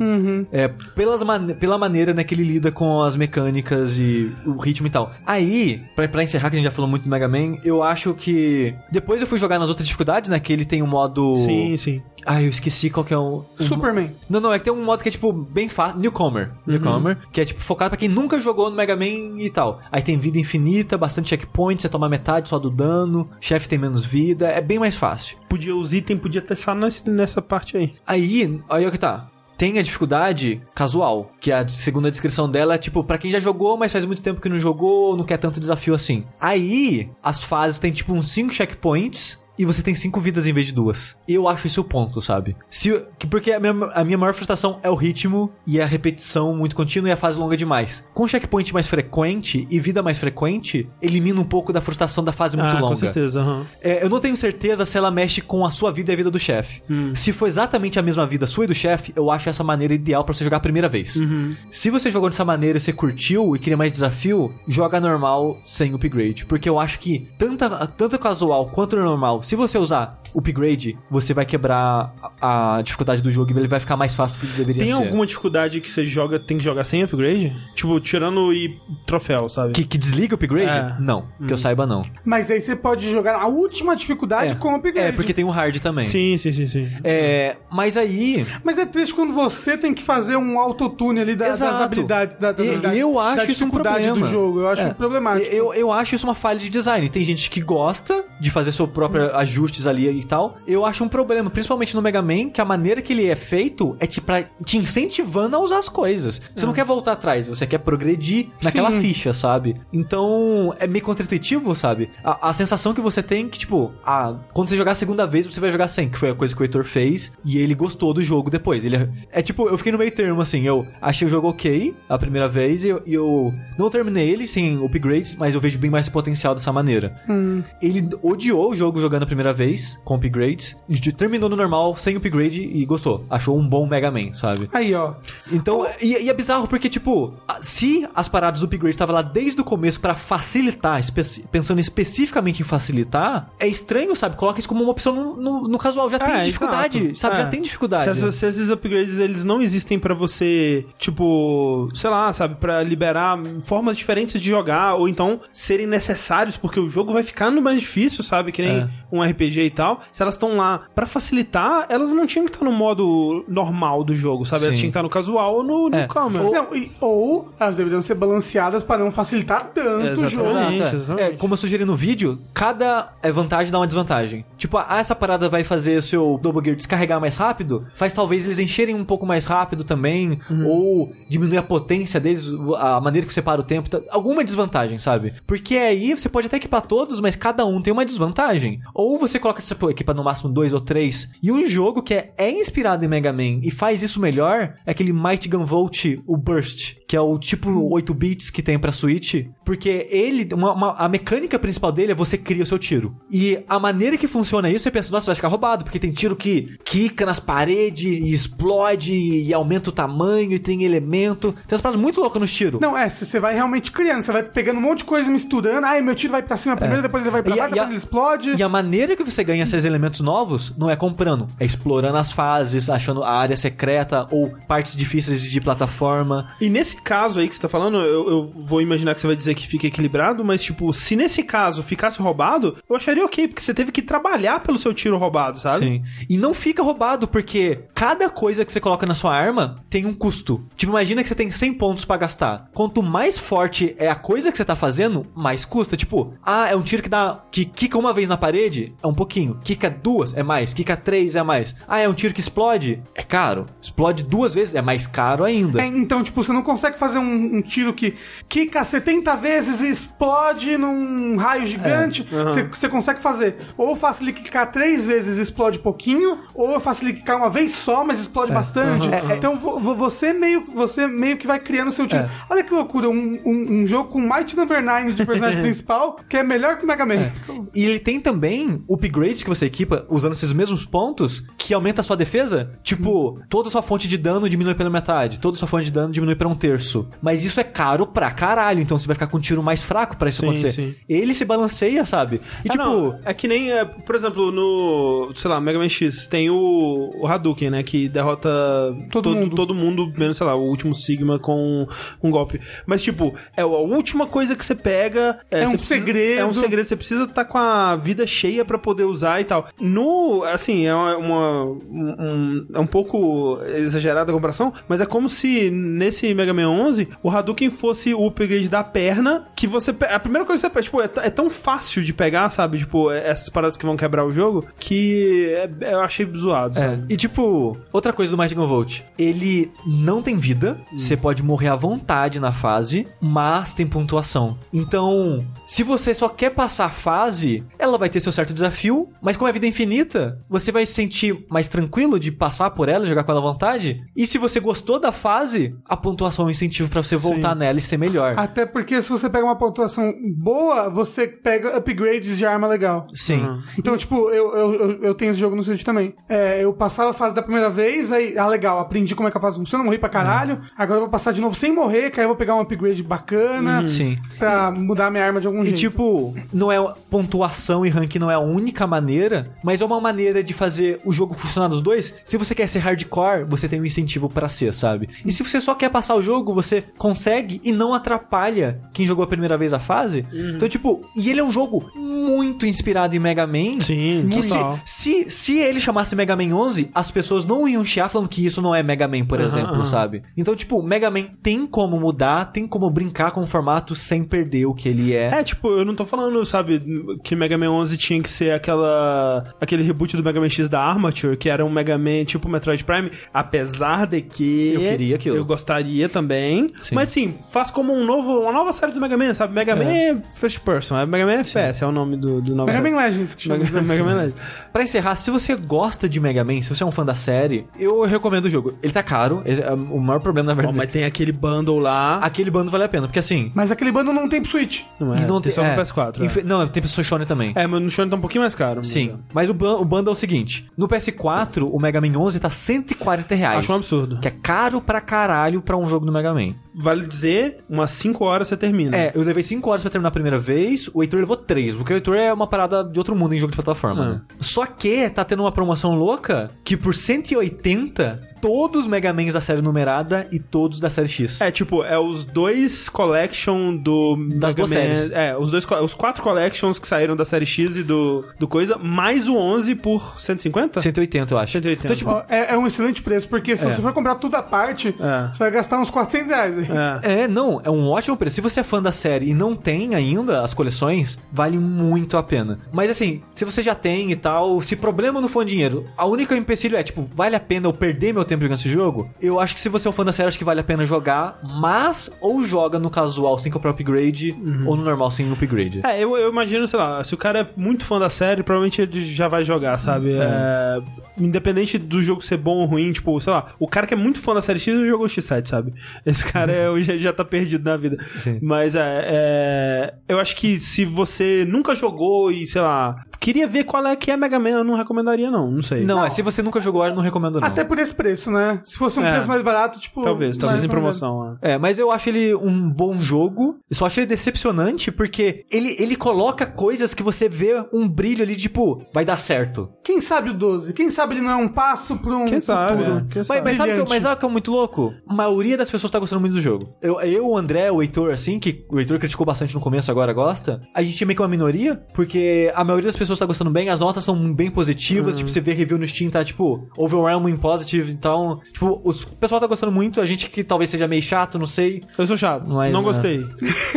É, pelas mane- pela maneira né, que ele lida com as mecânicas e o ritmo e tal. Aí, pra, pra encerrar, que a gente já falou muito do Mega Man, eu acho que. Depois eu fui jogar nas outras dificuldades, né? Que ele tem um modo. Sim, sim. Ah, eu esqueci qual que é o. o Superman. Não, não, é que tem um modo que é tipo bem fácil. Newcomer. Uhum. Newcomer. Que é tipo focado pra quem nunca jogou no Mega Man e tal. Aí tem vida infinita, bastante checkpoint, você toma metade só do dano, chefe tem menos vida, é bem mais fácil. Podia, os itens podia ter só nessa parte aí. Aí, aí é o que tá. Tem a dificuldade casual, que a segunda descrição dela é tipo, pra quem já jogou, mas faz muito tempo que não jogou, não quer tanto desafio assim. Aí, as fases tem tipo uns 5 checkpoints e você tem cinco vidas em vez de duas. Eu acho isso o ponto, sabe? Se, que- porque a minha, a minha maior frustração é o ritmo e a repetição muito contínua e a fase longa demais. Com checkpoint mais frequente e vida mais frequente, elimina um pouco da frustração da fase muito ah, longa. com certeza, aham. É, eu não tenho certeza se ela mexe com a sua vida e a vida do chefe. Se for exatamente a mesma vida sua e do chefe, eu acho essa maneira ideal pra você jogar a primeira vez. Se você jogou dessa maneira e você curtiu e queria mais desafio, joga normal sem upgrade. Porque eu acho que tanto, tanto casual quanto normal, se você usar upgrade, você vai quebrar a, a dificuldade do jogo e ele vai ficar mais fácil do que deveria Tem ser. alguma dificuldade que você joga, tem que jogar sem upgrade? Tipo, tirando e troféu, sabe? Que, que desliga o upgrade? É. Não, que eu saiba não. Mas aí você pode jogar a última dificuldade com upgrade. É, porque tem o hard também. Sim, sim, sim, sim. É, mas aí, Mas é triste quando você tem que fazer um autotune ali da- das habilidades, da, das E- habilidades, eu acho da isso um problema. do jogo. Eu acho É. problemático. Eu, eu acho isso uma falha de design. Tem gente que gosta de fazer seus próprios ajustes ali e tal. Eu acho um problema, principalmente no Mega Man, que a maneira que ele é feito é te, pra, te incentivando a usar as coisas. Você não quer voltar atrás, você quer progredir naquela Sim. ficha, sabe? Então, é meio contra-intuitivo, sabe? A, a sensação que você tem é que, tipo, ah, quando você jogar a segunda vez, você vai jogar sem, que foi a coisa que o Heitor fez, e ele gostou do jogo depois. Ele é tipo, eu fiquei no meio termo, assim, eu achei o jogo ok a primeira vez, e eu, e eu não terminei ele sem upgrades, mas eu vejo bem mais potencial dessa maneira. Ele odiou o jogo jogando a primeira vez, com upgrades, terminou no normal, sem upgrade, e gostou. Achou um bom Mega Man, sabe? Aí, ó. Então, e, e é bizarro porque, tipo, se as paradas do upgrade estavam lá desde o começo pra facilitar, espe- pensando especificamente em facilitar, é estranho, sabe? Coloca isso como uma opção no, no- no casual. Já tem É, dificuldade, exato. sabe? É. Já tem dificuldade. Se, essas- se esses upgrades eles não existem pra você, tipo, sei lá, sabe, Pra liberar formas diferentes de jogar ou então serem necessários porque o jogo vai ficando mais difícil, sabe, que nem É. um RPG e tal. Se elas estão lá pra facilitar, elas não tinham que estar no modo normal do jogo, sabe? Elas Sim. tinham que estar no casual ou no, no É. calma. Não, e- ou elas deveriam ser balanceadas para não facilitar tanto o Exatamente. jogo. É. exatamente. É, como eu sugeri no vídeo, cada é, vantagem dá uma desvantagem. Tipo, ah, essa parada vai fazer o seu Double Gear descarregar mais rápido, faz talvez eles encherem um pouco mais rápido também, Uhum. ou diminuir a potência deles, a maneira que você para o tempo, tá- alguma desvantagem, sabe? Porque aí você pode até equipar todos, mas cada um tem uma desvantagem. Ou você coloca essa equipa no máximo dois ou três, e um jogo que é, é inspirado em Mega Man e faz isso melhor é aquele Might Gun Volt, o Burst, que é o tipo 8 bits que tem pra Switch, porque ele, uma- uma- a mecânica principal dele é você cria o seu tiro. E a maneira que funciona isso, você pensa, nossa, vai ficar roubado, porque tem tiro que quica nas paredes, e explode, e aumenta o tamanho, e tem elemento. Tem umas paradas muito loucas nos tiros. Não, é, você vai realmente criando, você vai pegando um monte de coisa misturando. Ai, meu tiro vai pra cima primeiro, depois ele vai pra É. E baixo, e a- depois ele explode. E a maneira que você ganha esses elementos novos não é comprando, é explorando as fases, achando a área secreta ou partes difíceis de plataforma. E nesse caso aí que você tá falando, eu, eu vou imaginar que você vai dizer que fica equilibrado, mas tipo, se nesse caso ficasse roubado, eu acharia ok, porque você teve que trabalhar pelo seu tiro roubado, sabe? Sim. E não fica roubado, porque cada coisa que você coloca na sua arma tem um custo. Tipo, imagina que você tem 100 pontos pra gastar. Quanto mais forte é a coisa que você tá fazendo, mais custa. Tipo, ah, é um tiro que dá. que quica uma vez na parede, é um pouquinho. Quica duas, é mais. Quica três, é mais. Ah, é um tiro que explode, é caro. Explode duas vezes, é mais caro ainda. É, então, tipo, você não consegue fazer um, um tiro que quica 70 vezes e explode num raio gigante. Você você consegue fazer. Ou eu faço ele quicar três vezes e explode pouquinho, ou eu faço ele quicar uma vez só, mas explode bastante. Uhum. Então vo- vo- você meio, você meio que vai criando o seu tiro. Olha que loucura, um, um, um jogo com Might Number 9 de personagem principal, que é melhor que o Mega Man. E ele tem também upgrades que você equipa usando esses mesmos pontos que aumenta a sua defesa. Tipo, toda a sua fonte de dano diminui pela metade, toda a sua fonte de dano diminui para um terço. Mas isso é caro pra caralho, então você vai ficar com um tiro mais fraco pra isso Sim, acontecer. sim. Ele se balanceia, sabe? E Ah, tipo, não, é que nem, é, por exemplo, no, sei lá, Mega Man X, tem o, o Hadouken, né, que derrota Todo todo, mundo. todo mundo, menos, sei lá, o último Sigma com um golpe. Mas, tipo, é a última coisa que você pega... É um você precisa- segredo. É um segredo, você precisa estar com a vida cheia pra poder usar e tal. No, assim, é uma... uma- um, é um pouco exagerada a comparação, mas é como se nesse Mega Man 11 o Hadouken fosse o upgrade da perna que você... A primeira coisa que você pega, tipo, é, é tão fácil de pegar, sabe? Tipo, é- essas paradas que vão quebrar o jogo, que é- eu achei zoado, É, e tipo, outra coisa do Mighty Gun Volt, ele não tem vida, você pode morrer à vontade na fase, mas tem pontuação. Então, se você só quer passar a fase, ela vai ter seu certo desafio, mas como é vida infinita, você vai se sentir mais tranquilo de passar por ela, jogar com ela à vontade. E se você gostou da fase, a pontuação incentivo pra você voltar nela e ser melhor. Até porque se você pega uma pontuação boa, você pega upgrades de arma legal. Sim. Então, tipo, eu, eu, eu, eu tenho esse jogo no Switch também. É, eu passava a fase da primeira vez, aí, ah, legal, aprendi como é que a fase funciona, morri pra caralho. Agora eu vou passar de novo sem morrer, que aí eu vou pegar um upgrade bacana. Sim. Pra mudar a minha arma de algum E jeito. tipo, não é pontuação e rank não é a única maneira, mas é uma maneira de fazer o jogo funcionar dos dois. Se você quer ser hardcore, você tem um incentivo pra ser, sabe? E se você só quer passar o jogo, você consegue e não atrapalha quem jogou a primeira vez a fase. Então, tipo, e ele é um jogo muito inspirado em Mega Man. Sim, que se, se, se ele chamasse Mega Man 11, as pessoas não iam chiar falando que isso não é Mega Man, por Aham, exemplo, sabe? Então, tipo, Mega Man tem como mudar, tem como brincar com o formato sem perder o que ele é. É, tipo, eu não tô falando, sabe, que Mega Man 11 tinha que ser aquela aquele reboot do Mega Man X da Armature, que era um Mega Man tipo Metroid Prime, apesar de que Eu queria aquilo. Eu gostaria também. Sim. Mas sim, faz como um novo, uma nova série do Mega Man, sabe? Mega Man é first person, é Mega Man FPS, é o nome do, do novo Mega série. Man Legends, que chama. Mega, Mega Man Legends. Pra encerrar, se você gosta de Mega Man, se você é um fã da série, eu recomendo o jogo. Ele tá caro, esse é o maior problema na Ó, verdade. mas tem aquele bundle lá. Aquele bando vale a pena, porque assim. Mas aquele bando não tem pro Switch. Não é, e não tem só é, no PS4. infe- É, Não, tem pessoa Shonen também. é mas no Shonen tá um pouquinho mais caro. Sim, mas o, o bundle é o seguinte: no PS4, o Mega Man 11 tá 140 reais. Acho um absurdo. Que é caro pra caralho pra um jogo do Mega Man. Vale dizer, umas 5 horas você termina. É, eu levei 5 horas pra terminar a primeira vez, o Heitor levou 3, porque o Heitor é uma parada de outro mundo em jogo de plataforma, Ah. né? Só que tá tendo uma promoção louca que por 180, todos os Mega Mans da série numerada e todos da série X. É, tipo, é os dois collection do Das Mega duas Man- séries. É, os dois os quatro collections que saíram da série X e do, do coisa, mais o 11 por 150? 180, eu acho. 180. Então, tipo, é, é um excelente preço, porque se É. você for comprar tudo à parte, É. você vai gastar uns 400 reais aí. É. É, não, é um ótimo preço. Se você é fã da série e não tem ainda as coleções, vale muito a pena. Mas assim, se você já tem e tal, se problema não for dinheiro, a única empecilho é, tipo, vale a pena eu perder meu tempo jogando esse jogo? Eu acho que se você é um fã da série, acho que vale a pena jogar, mas ou joga no casual sem comprar upgrade, ou no normal sem upgrade. É, eu, eu imagino, sei lá, se o cara é muito fã da série, provavelmente ele já vai jogar, sabe? É, independente do jogo ser bom ou ruim, tipo, sei lá, o cara que é muito fã da série X jogou X7, sabe? Esse cara é, já, já tá perdido na vida. Sim. Mas é, é, Eu acho que se você nunca jogou e, sei lá, queria ver qual é que é Mega Man, eu não recomendaria, não. Não sei. Não, é, se você nunca jogou, eu não recomendo não. Até por esse preço, né? Se fosse um É. preço mais barato, tipo. Talvez, talvez em promoção. é. É, mas eu acho ele um bom jogo. Eu só acho ele decepcionante porque ele, ele coloca coisas que você vê um brilho ali, tipo, vai dar certo. Quem sabe o 12? Quem sabe ele não é um passo pra um Quem futuro? sabe, é. Quem Mas, sabe? mas sabe o que, mas sabe que é muito louco? A maioria das pessoas tá gostando muito do do jogo. Eu, eu, o André, o Heitor, assim, que o Heitor criticou bastante no começo, agora gosta, a gente é meio que uma minoria, porque a maioria das pessoas tá gostando bem, as notas são bem positivas, tipo, você vê review no Steam, tá, tipo, overwhelming positive, então, tipo, os, o pessoal tá gostando muito, a gente que talvez seja meio chato, não sei. Eu sou chato. Mas, não né? gostei.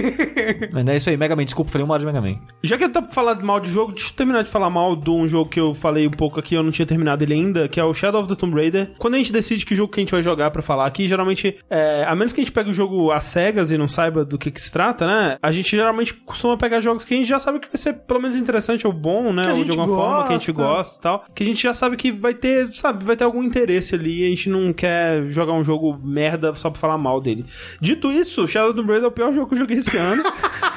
Mas é isso aí, Mega Man, desculpa, falei um mal de Mega Man. Já que tá pra falar mal de jogo, deixa eu terminar de falar mal de um jogo que eu falei um pouco aqui, eu não tinha terminado ele ainda, que é o Shadow of the Tomb Raider. Quando a gente decide que jogo que a gente vai jogar pra falar aqui, geralmente, é, a menos que a gente pegue o jogo às cegas e não saiba do que, que se trata, né? A gente geralmente costuma pegar jogos que a gente já sabe que vai ser pelo menos interessante ou bom, né? Ou de alguma forma que a gente gosta. gosta e tal. Que a gente já sabe que vai ter, sabe, vai ter algum interesse ali. A gente não quer jogar um jogo merda só pra falar mal dele. Dito isso, Shadow of the Tomb Raider é o pior jogo que eu joguei esse ano.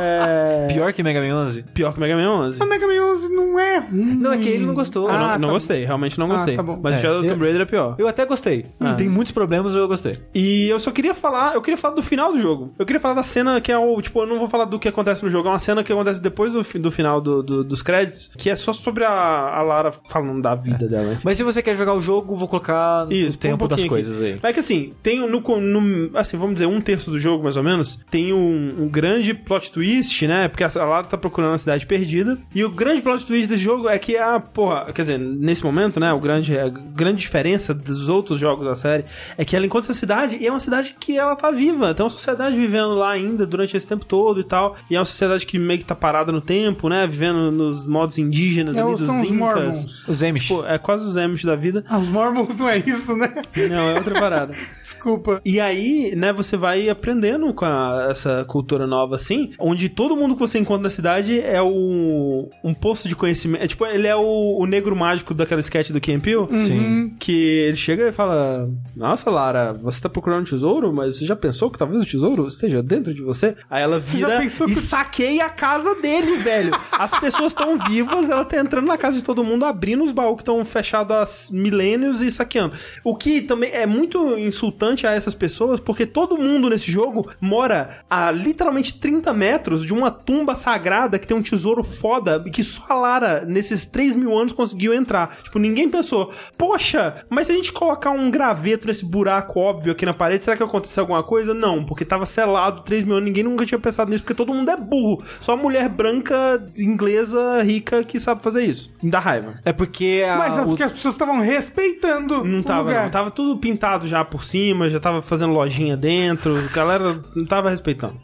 é... Pior que Mega Man 11? Pior que Mega Man 11. O Mega Man 11 não é ruim. Não, é que ele não gostou. Ah, não, não tá gostei, realmente não Ah, gostei. tá bom. Mas É, Shadow of the eu- Tomb Raider é pior. Eu até gostei. Ah. Tem muitos problemas, eu gostei. E eu só queria falar, eu queria falar do final do jogo. Eu queria falar da cena que é o, tipo, eu não vou falar do que acontece no jogo, é uma cena que acontece depois do, do final do- do- dos créditos, que é só sobre a, a Lara falando da vida dela. enfim. Mas se você quer jogar o jogo, vou colocar Isso, o tempo um das coisas aqui. aí. Mas é que assim, tem no, no- assim, vamos dizer, um terço do jogo, mais ou menos, tem um, um grande plot twist, né? Porque a Lara tá procurando a cidade perdida. E o grande plot twist desse jogo é que a, porra, quer dizer, nesse momento, né? O grande, a grande diferença dos outros jogos da série é que ela encontra essa cidade e é uma cidade que ela tá viva. Tem uma sociedade vivendo lá ainda durante esse tempo todo e tal. E é uma sociedade que meio que tá parada no tempo, né? Vivendo nos modos indígenas É, ali dos são os incas. Mormons. Os Amish. Pô, é quase os Amish da vida. Ah, os Mormons não é isso, né? Não, é outra parada. Desculpa. E aí, né, você vai aprendendo com a- essa cultura nova, assim, onde todo mundo que você encontra na cidade é o, um poço de conhecimento. É, tipo, ele é o, o negro mágico daquela sketch do Peele. Sim. Que ele chega e fala: Nossa, Lara, você tá procurando um tesouro, mas você já pensou que talvez o tesouro esteja dentro de você? Aí ela vira e que- saqueia a casa dele, velho. As pessoas estão vivas, ela tá entrando na casa de todo mundo, abrindo os baús que estão fechados há milênios e saqueando. O que também é muito insultante a essas pessoas, porque todo mundo nesse jogo mora a literalmente 30 metros de uma tumba sagrada que tem um tesouro foda e que só a Lara, nesses 3 mil anos, conseguiu entrar. Tipo, ninguém pensou, poxa, mas se a gente colocar um graveto nesse buraco óbvio aqui na parede, será que vai acontecer alguma coisa? Não, porque tava selado 3 mil anos, ninguém nunca tinha pensado nisso, porque todo mundo é burro. Só mulher branca, inglesa, rica que sabe fazer isso. Me dá raiva. É porque a, Mas é o- porque as pessoas estavam respeitando Não o tava, lugar. não. Tava tudo pintado já por cima, já tava fazendo lojinha dentro. A galera não tava respeitando.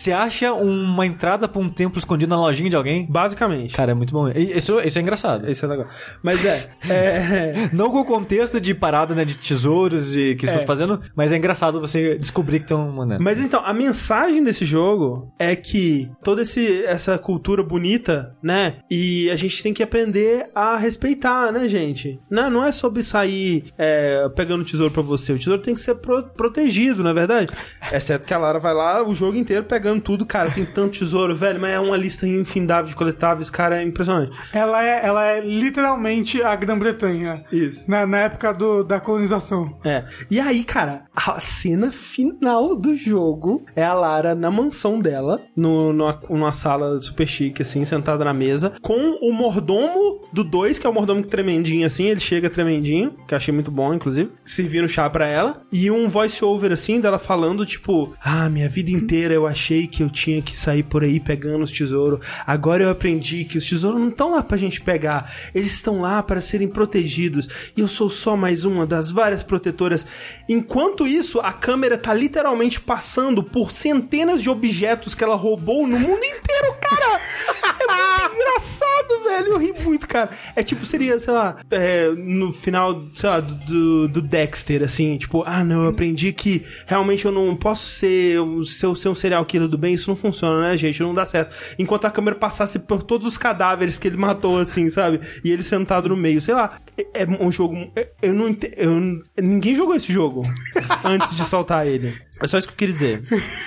Você acha uma entrada pra um templo escondido na lojinha de alguém? Basicamente. Cara, é muito bom. E- Isso, isso é engraçado. Esse é legal. Mas é. é... Não com o contexto de parada né, de tesouros e que É. estão fazendo, mas é engraçado você descobrir que estão mandando. Mas então, a mensagem desse jogo é que toda esse, essa cultura bonita, né? E a gente tem que aprender a respeitar, né, gente? Não, não é sobre sair é, pegando tesouro pra você. O tesouro tem que ser pro- protegido, não é verdade? Exceto que a Lara vai lá o jogo inteiro pegando tudo. Cara, tem tanto tesouro, velho, mas é uma lista infindável de coletáveis, cara, é impressionante. Ela é, ela é literalmente a Grã-Bretanha. Isso. Na, na época do, da colonização. É. E aí, cara, a cena final do jogo é a Lara na mansão dela, no, numa, numa sala super chique, assim, sentada na mesa, com o mordomo do 2, que é o mordomo tremendinho, assim, ele chega tremendinho, que eu achei muito bom, inclusive, servindo chá pra ela, e um voice-over, assim, dela falando, tipo, ah, minha vida inteira eu achei que eu tinha que sair por aí pegando os tesouros, agora eu aprendi que os tesouros não estão lá pra gente pegar, eles estão lá para serem protegidos, e eu sou só mais uma das várias protetoras. Enquanto isso, a câmera tá literalmente passando por centenas de objetos que ela roubou no mundo inteiro, cara! É muito engraçado, velho. Eu ri muito, cara. É tipo, seria, sei lá, é, no final, sei lá, do, do Dexter, assim, tipo, ah, não, eu aprendi que realmente eu não posso ser, um- ser, ser um serial killer do bem, isso não funciona, né, gente? Não dá certo. Enquanto a câmera passasse por todos os cadáveres que ele matou, assim, sabe? E ele sentado no meio, sei lá. É, é um jogo. é- Eu não entendo. Ninguém jogou esse jogo antes de soltar ele. É só isso que eu queria dizer.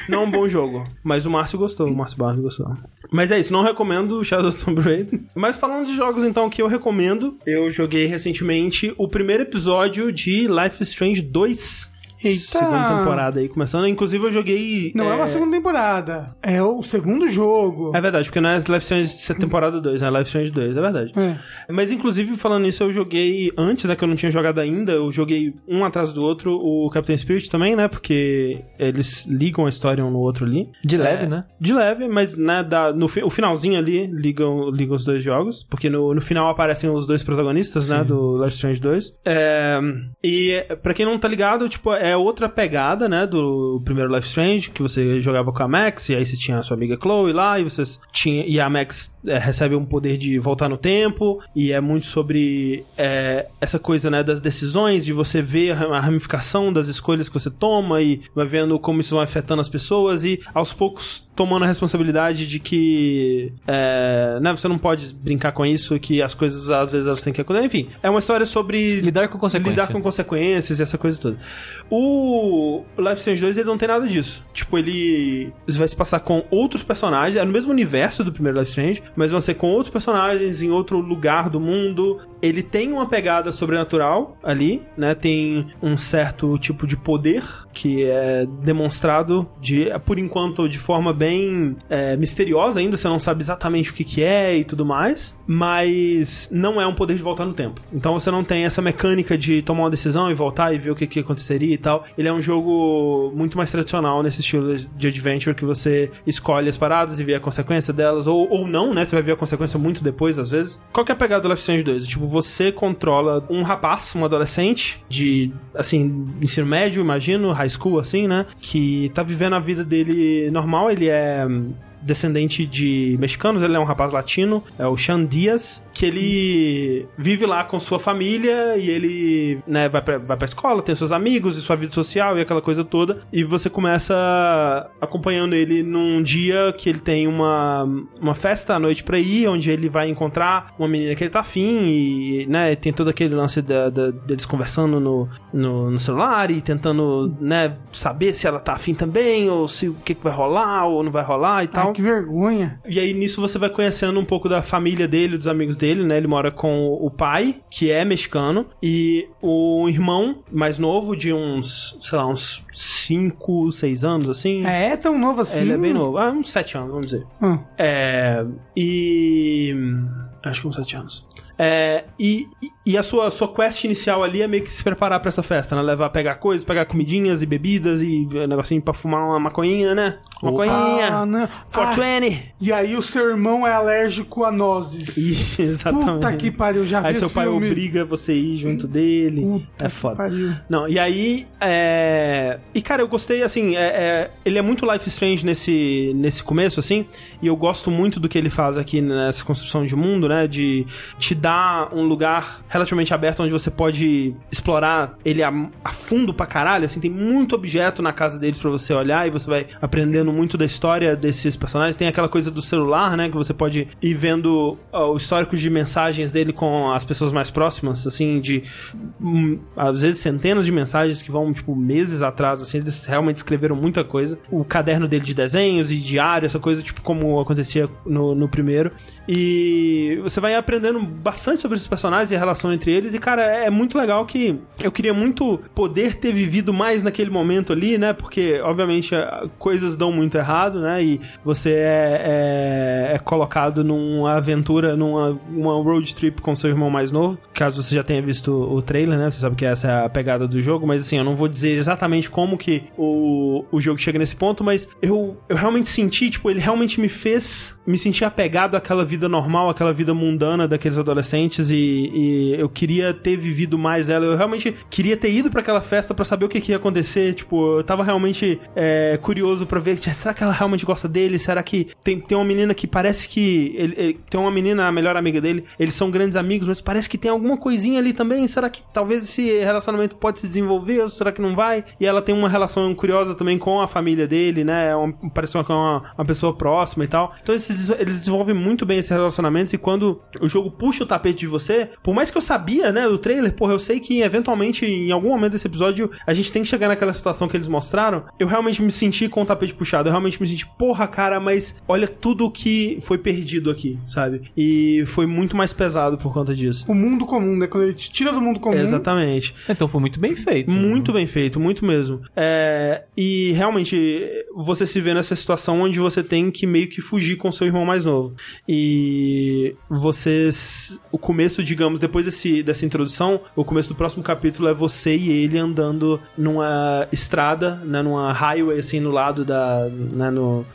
Não é um bom jogo. Mas o Márcio gostou, o Márcio Barros gostou. Mas é isso, não recomendo Shadow of Tomb Raider. Mas falando de jogos, então, que eu recomendo, eu joguei recentemente o primeiro episódio de Life is Strange 2. Eita. segunda temporada aí começando. Inclusive eu joguei. Não é, uma segunda temporada. É o segundo jogo. É verdade, porque não é Life Strange temporada 2, é Life Strange 2, é verdade. É. Mas inclusive falando isso, eu joguei antes, é que eu não tinha jogado ainda, eu joguei um atrás do outro o Captain Spirit também, né? Porque eles ligam a história um no outro ali. De leve, né? De leve, mas né, da, no fi- o finalzinho ali ligam, ligam os dois jogos, porque no, no final aparecem os dois protagonistas, né, do Life Strange 2. É, e pra quem não tá ligado, tipo, é outra pegada, né, do primeiro Life Strange, que você jogava com a Max, e aí você tinha a sua amiga Chloe lá, e vocês tinha e a Max é, recebe um poder de voltar no tempo, e é muito sobre é, essa coisa, né, das decisões, de você ver a ramificação das escolhas que você toma, e vai vendo como isso vai afetando as pessoas, e aos poucos tomando a responsabilidade de que é, né, você não pode brincar com isso, que as coisas às vezes elas têm que acontecer. Enfim, é uma história sobre Lidar com consequências. lidar com consequências e essa coisa toda. O Life Strange 2 ele não tem nada disso. Tipo, ele vai se passar com outros personagens, é no mesmo universo do primeiro Life Strange, mas vão ser com outros personagens em outro lugar do mundo. Ele tem uma pegada sobrenatural ali, né? Tem um certo tipo de poder que é demonstrado de, por enquanto, de forma bem é, misteriosa ainda, você não sabe exatamente o que, que é e tudo mais, mas não é um poder de voltar no tempo. Então você não tem essa mecânica de tomar uma decisão e voltar e ver o que, que aconteceria tal. Ele é um jogo muito mais tradicional nesse estilo de adventure que você escolhe as paradas e vê a consequência delas, ou, ou não, né? Você vai ver a consequência muito depois, às vezes. Qual que é a pegada do Life Strange 2? Tipo, você controla um rapaz, um adolescente de, assim, ensino médio, imagino, high school, assim, né? Que tá vivendo a vida dele normal, ele é descendente de mexicanos, ele é um rapaz latino, é o Sean Dias, que ele vive lá com sua família e ele, né, vai pra, vai pra escola, tem seus amigos e sua vida social e aquela coisa toda, e você começa acompanhando ele num dia que ele tem uma, uma festa à noite pra ir, onde ele vai encontrar uma menina que ele tá afim e, né, tem todo aquele lance da, da- deles conversando no, no, no celular e tentando, né, saber se ela tá afim também, ou se o que, que vai rolar ou não vai rolar e tal. Ai, que vergonha. E aí nisso você vai conhecendo um pouco da família dele, dos amigos dele, né? Ele mora com o pai, que é mexicano, e o irmão mais novo, de uns, sei lá, uns 5, 6 anos, assim. É, é tão novo assim? Ele é bem novo. Ah, uns 7 anos, vamos dizer. Ah, É. E. Acho que uns 7 anos. É, e, e a sua, sua quest inicial ali é meio que se preparar pra essa festa, né? Levar, pegar coisas, pegar comidinhas e bebidas e um negocinho pra fumar uma maconhinha, né? Maconhinha! Ah, não. 420! E aí o seu irmão é alérgico a nozes. Isso, exatamente. Puta que pariu, já vi Aí seu pai filme. obriga você a ir junto dele. Puta é que foda. pariu. Não, e aí. É... E cara, eu gostei, assim. É, é- Ele é muito Life Strange nesse, nesse começo, assim. E eu gosto muito do que ele faz aqui nessa construção de mundo, né? De te dar um lugar relativamente aberto onde você pode explorar ele a, a fundo pra caralho. Assim, tem muito objeto na casa deles pra você olhar e você vai aprendendo muito da história desses personagens. Tem aquela coisa do celular, né? Que você pode ir vendo ó, o histórico de mensagens dele com as pessoas mais próximas, assim, de hum, às vezes centenas de mensagens que vão, tipo, meses atrás, assim, eles realmente escreveram muita coisa. O caderno dele de desenhos e diário, essa coisa, tipo, como acontecia no, no primeiro. E você vai aprendendo bastante sobre esses personagens e a relação entre eles. E, cara, é muito legal que eu queria muito poder ter vivido mais naquele momento ali, né? Porque, obviamente, coisas dão muito errado, né? E você é, é- é colocado numa aventura, numa uma road trip com seu irmão mais novo. Caso você já tenha visto o trailer, né? Você sabe que essa é a pegada do jogo, mas assim, eu não vou dizer exatamente como que o, o jogo chega nesse ponto, mas eu, eu realmente senti, tipo, ele realmente me fez me sentir apegado àquela vida normal, àquela vida mundana daqueles adolescentes e, e eu queria ter vivido mais ela. Eu realmente queria ter ido pra aquela festa pra saber o que, que ia acontecer. Tipo, eu tava realmente é, curioso pra ver, será que ela realmente gosta dele? Será que tem, tem uma menina que parece que ele, ele- tem uma menina, a melhor amiga dele, eles são grandes amigos, mas parece que tem alguma coisinha ali também. Será que talvez esse relacionamento pode se desenvolver ou será que não vai? E ela tem uma relação curiosa também com a família dele, né? É uma, pareceu que é uma, uma pessoa próxima e tal. Então esses eles desenvolvem muito bem esses relacionamentos e quando o jogo puxa o tapete de você, por mais que eu sabia, né, do trailer, porra, eu sei que eventualmente, em algum momento desse episódio, a gente tem que chegar naquela situação que eles mostraram, eu realmente me senti com o tapete puxado, eu realmente me senti, porra, cara, mas olha tudo que foi perdido aqui, sabe? E foi muito mais pesado por conta disso. O mundo comum, né? Quando ele te tira do mundo comum. Exatamente. Então foi muito bem feito. Muito bem feito, muito mesmo. É, e realmente você se vê nessa situação onde você tem que meio que fugir com seu irmão mais novo. E vocês. O começo, digamos, depois desse, dessa introdução, o começo do próximo capítulo é você e ele andando numa estrada, né, numa highway, assim, no lado da. Né, no,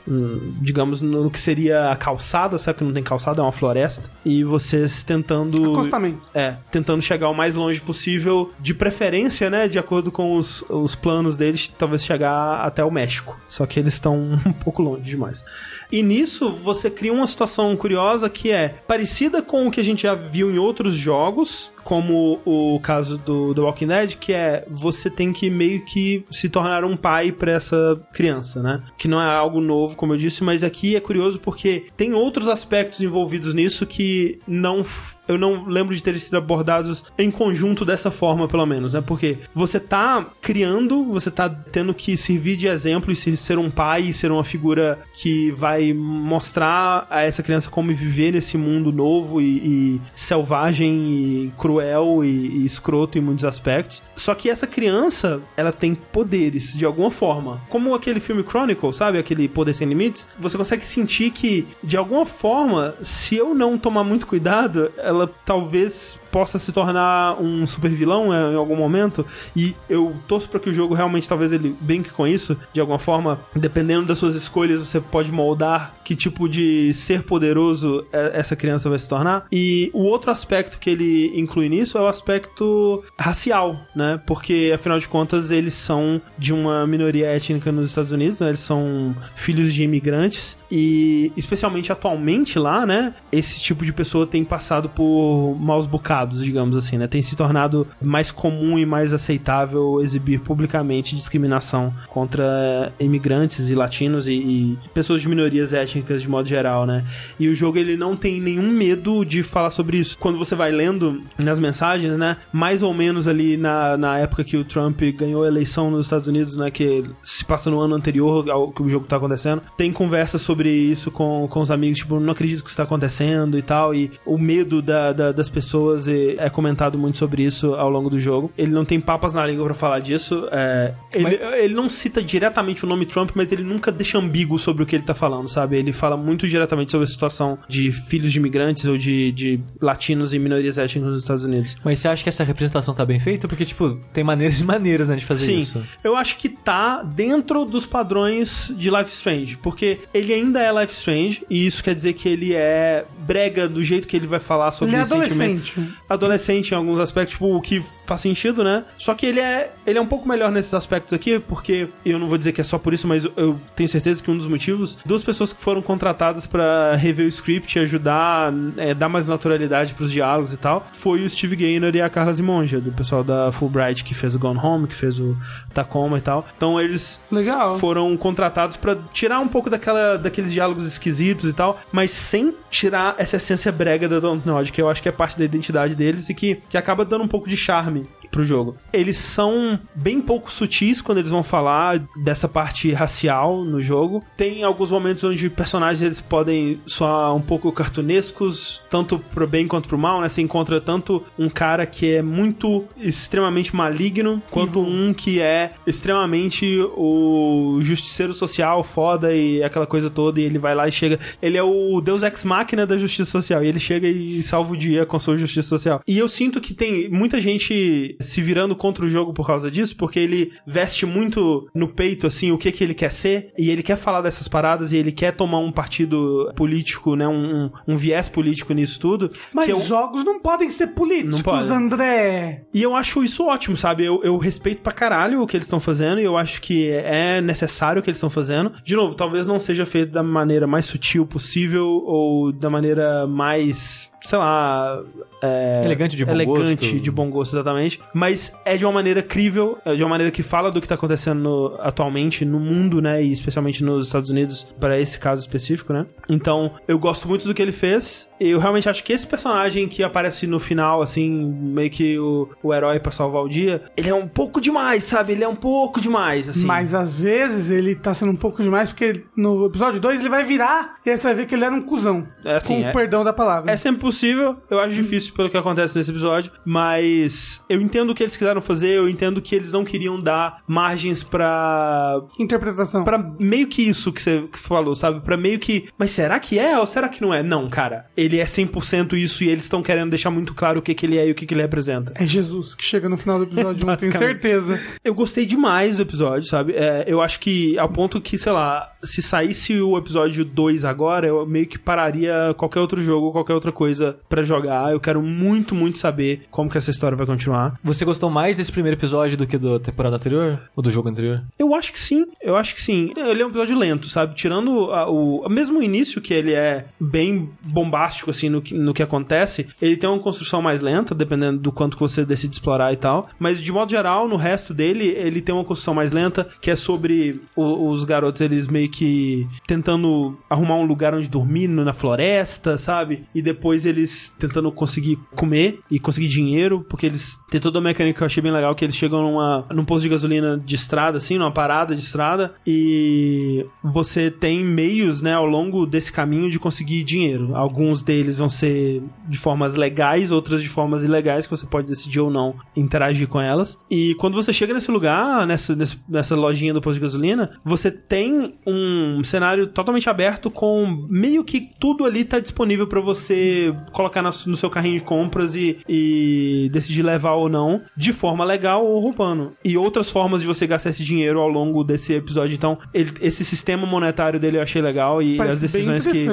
digamos, no que seria a calçada, sabe que não tem calçada, é uma floresta. E vocês tentando. Acostamento. É, tentando chegar o mais longe possível, de preferência, né, de acordo com os, os planos deles, talvez chegar até o México. Só que eles estão um pouco longe demais. E nisso você cria uma situação curiosa que é parecida com o que a gente já viu em outros jogos, como o caso do The Walking Dead, que é você tem que meio que se tornar um pai para essa criança, né? Que não é algo novo, como eu disse, mas aqui é curioso porque tem outros aspectos envolvidos nisso que não eu não lembro de terem sido abordados em conjunto dessa forma, pelo menos, né? Porque você tá criando, você tá tendo que servir de exemplo e ser um pai e ser uma figura que vai mostrar a essa criança como viver nesse mundo novo e, e selvagem e cruel e, e escroto em muitos aspectos. Só que essa criança, ela tem poderes de alguma forma. Como aquele filme Chronicle, sabe? Aquele Poder Sem Limites. Você consegue sentir que, de alguma forma, se eu não tomar muito cuidado, ela talvez possa se tornar um super vilão é, em algum momento. E eu torço para que o jogo realmente talvez ele brinque com isso de alguma forma. Dependendo das suas escolhas, você pode moldar que tipo de ser poderoso é, essa criança vai se tornar. E o outro aspecto que ele inclui nisso é o aspecto racial, né? Porque afinal de contas eles são de uma minoria étnica nos Estados Unidos, né? Eles são filhos de imigrantes e especialmente atualmente lá, né? Esse tipo de pessoa tem passado por maus bocados, digamos assim, né? Tem se tornado mais comum e mais aceitável exibir publicamente discriminação contra imigrantes e latinos e, e pessoas de minorias étnicas de modo geral, né? E o jogo ele não tem nenhum medo de falar sobre isso. Quando você vai lendo nas mensagens, né? Mais ou menos ali na, na época que o Trump ganhou a eleição nos Estados Unidos, né? Que se passa no ano anterior ao que o jogo tá acontecendo, tem conversas sobre sobre isso com, com os amigos, tipo, não acredito que isso tá acontecendo e tal, e o medo da, da, das pessoas é comentado muito sobre isso ao longo do jogo. Ele não tem papas na língua para falar disso. É, ele, mas... ele não cita diretamente o nome Trump, mas ele nunca deixa ambíguo sobre o que ele tá falando, sabe? Ele fala muito diretamente sobre a situação de filhos de imigrantes ou de, de latinos e minorias étnicas nos Estados Unidos. Mas você acha que essa representação tá bem feita? Porque, tipo, tem maneiras e maneiras, né, de fazer Sim, isso. Eu acho que tá dentro dos padrões de Life Strange, porque ele ainda ainda é Life Strange, e isso quer dizer que ele é brega do jeito que ele vai falar sobre ele é adolescente. sentimento. Adolescente em alguns aspectos, tipo, o que faz sentido, né? Só que ele é, ele é um pouco melhor nesses aspectos aqui, porque eu não vou dizer que é só por isso, mas eu tenho certeza que um dos motivos, duas pessoas que foram contratadas para rever o script ajudar, é, dar mais naturalidade pros diálogos e tal, foi o Steve Gaynor e a Carla Zimonja, do pessoal da Fulbright, que fez o Gone Home, que fez o Tacoma e tal. Então eles Legal. foram contratados para tirar um pouco daquela, daqueles diálogos esquisitos e tal, mas sem tirar essa essência brega da Dontnod, que eu acho que é parte da identidade deles e que, que acaba dando um pouco de charme pro jogo. Eles são bem pouco sutis quando eles vão falar dessa parte racial no jogo. Tem alguns momentos onde personagens eles podem soar um pouco cartunescos, tanto pro bem quanto pro mal, né? Você encontra tanto um cara que é muito extremamente maligno, quanto um que é extremamente o justiceiro social foda e aquela coisa toda, e ele vai lá e chega. Ele é o Deus Ex Machina da justiça social, e ele chega e salva o dia com sua justiça social. E eu sinto que tem muita gente se virando contra o jogo por causa disso, porque ele veste muito no peito, assim, o que que ele quer ser, e ele quer falar dessas paradas, e ele quer tomar um partido político, né, um, um viés político nisso tudo. Mas eu... jogos não podem ser políticos, pode. André. E eu acho isso ótimo, sabe? Eu, eu respeito pra caralho o que eles estão fazendo, e eu acho que é necessário o que eles estão fazendo. De novo, talvez não seja feito da maneira mais sutil possível, ou da maneira mais sei lá. é, Elegante de bom elegante, gosto. de bom gosto, exatamente. Mas é de uma maneira crível, é de uma maneira que fala do que tá acontecendo no- atualmente no mundo, né? E especialmente nos Estados Unidos, para esse caso específico, né? Então, eu gosto muito do que ele fez. Eu realmente acho que esse personagem que aparece no final, assim, meio que o, o herói pra salvar o dia, ele é um pouco demais, sabe? Ele é um pouco demais, assim. Mas às vezes ele tá sendo um pouco demais, porque no episódio 2 ele vai virar e aí você vai ver que ele era um cuzão. É assim, com é- o perdão da palavra. É sempre possível, eu acho difícil pelo que acontece nesse episódio, mas eu entendo o que eles quiseram fazer, eu entendo que eles não queriam dar margens pra Interpretação. Pra meio que isso que você falou, sabe? Pra meio que. Mas será que é ou será que não é? Não, cara. Ele é 100% isso e eles estão querendo deixar muito claro o que, que ele é e o que, que ele representa. É Jesus que chega no final do episódio 1, tenho certeza. Eu gostei demais do episódio, sabe? É, eu acho que, ao ponto que, sei lá, se saísse o episódio 2 agora, eu meio que pararia qualquer outro jogo, qualquer outra coisa pra jogar. Eu quero muito, muito saber como que essa história vai continuar. Você gostou mais desse primeiro episódio do que da temporada anterior? Ou do jogo anterior? Eu acho que sim, eu acho que sim. Ele é um episódio lento, sabe? Tirando a- o. Mesmo o início, que ele é bem bombástico, assim, no que, no que acontece, ele tem uma construção mais lenta, dependendo do quanto que você decide explorar e tal. Mas, de modo geral, no resto dele, ele tem uma construção mais lenta, que é sobre o- os garotos, eles meio que tentando arrumar um lugar onde dormir na floresta, sabe? E depois eles tentando conseguir comer e conseguir dinheiro, porque eles tem toda uma mecânica que eu achei bem legal, que eles chegam numa, num posto de gasolina de estrada, assim, numa parada de estrada, e você tem meios, né, ao longo desse caminho de conseguir dinheiro. Alguns deles vão ser de formas legais, outras de formas ilegais, que você pode decidir ou não interagir com elas. E quando você chega nesse lugar, nessa, nessa lojinha do posto de gasolina, você tem um cenário totalmente aberto com meio que tudo ali tá disponível pra você colocar na- no seu carrinho de compras e, e decidir levar ou não, de forma legal ou roubando. E outras formas de você gastar esse dinheiro ao longo desse episódio. Então, ele- esse sistema monetário dele eu achei legal e Parece as decisões que,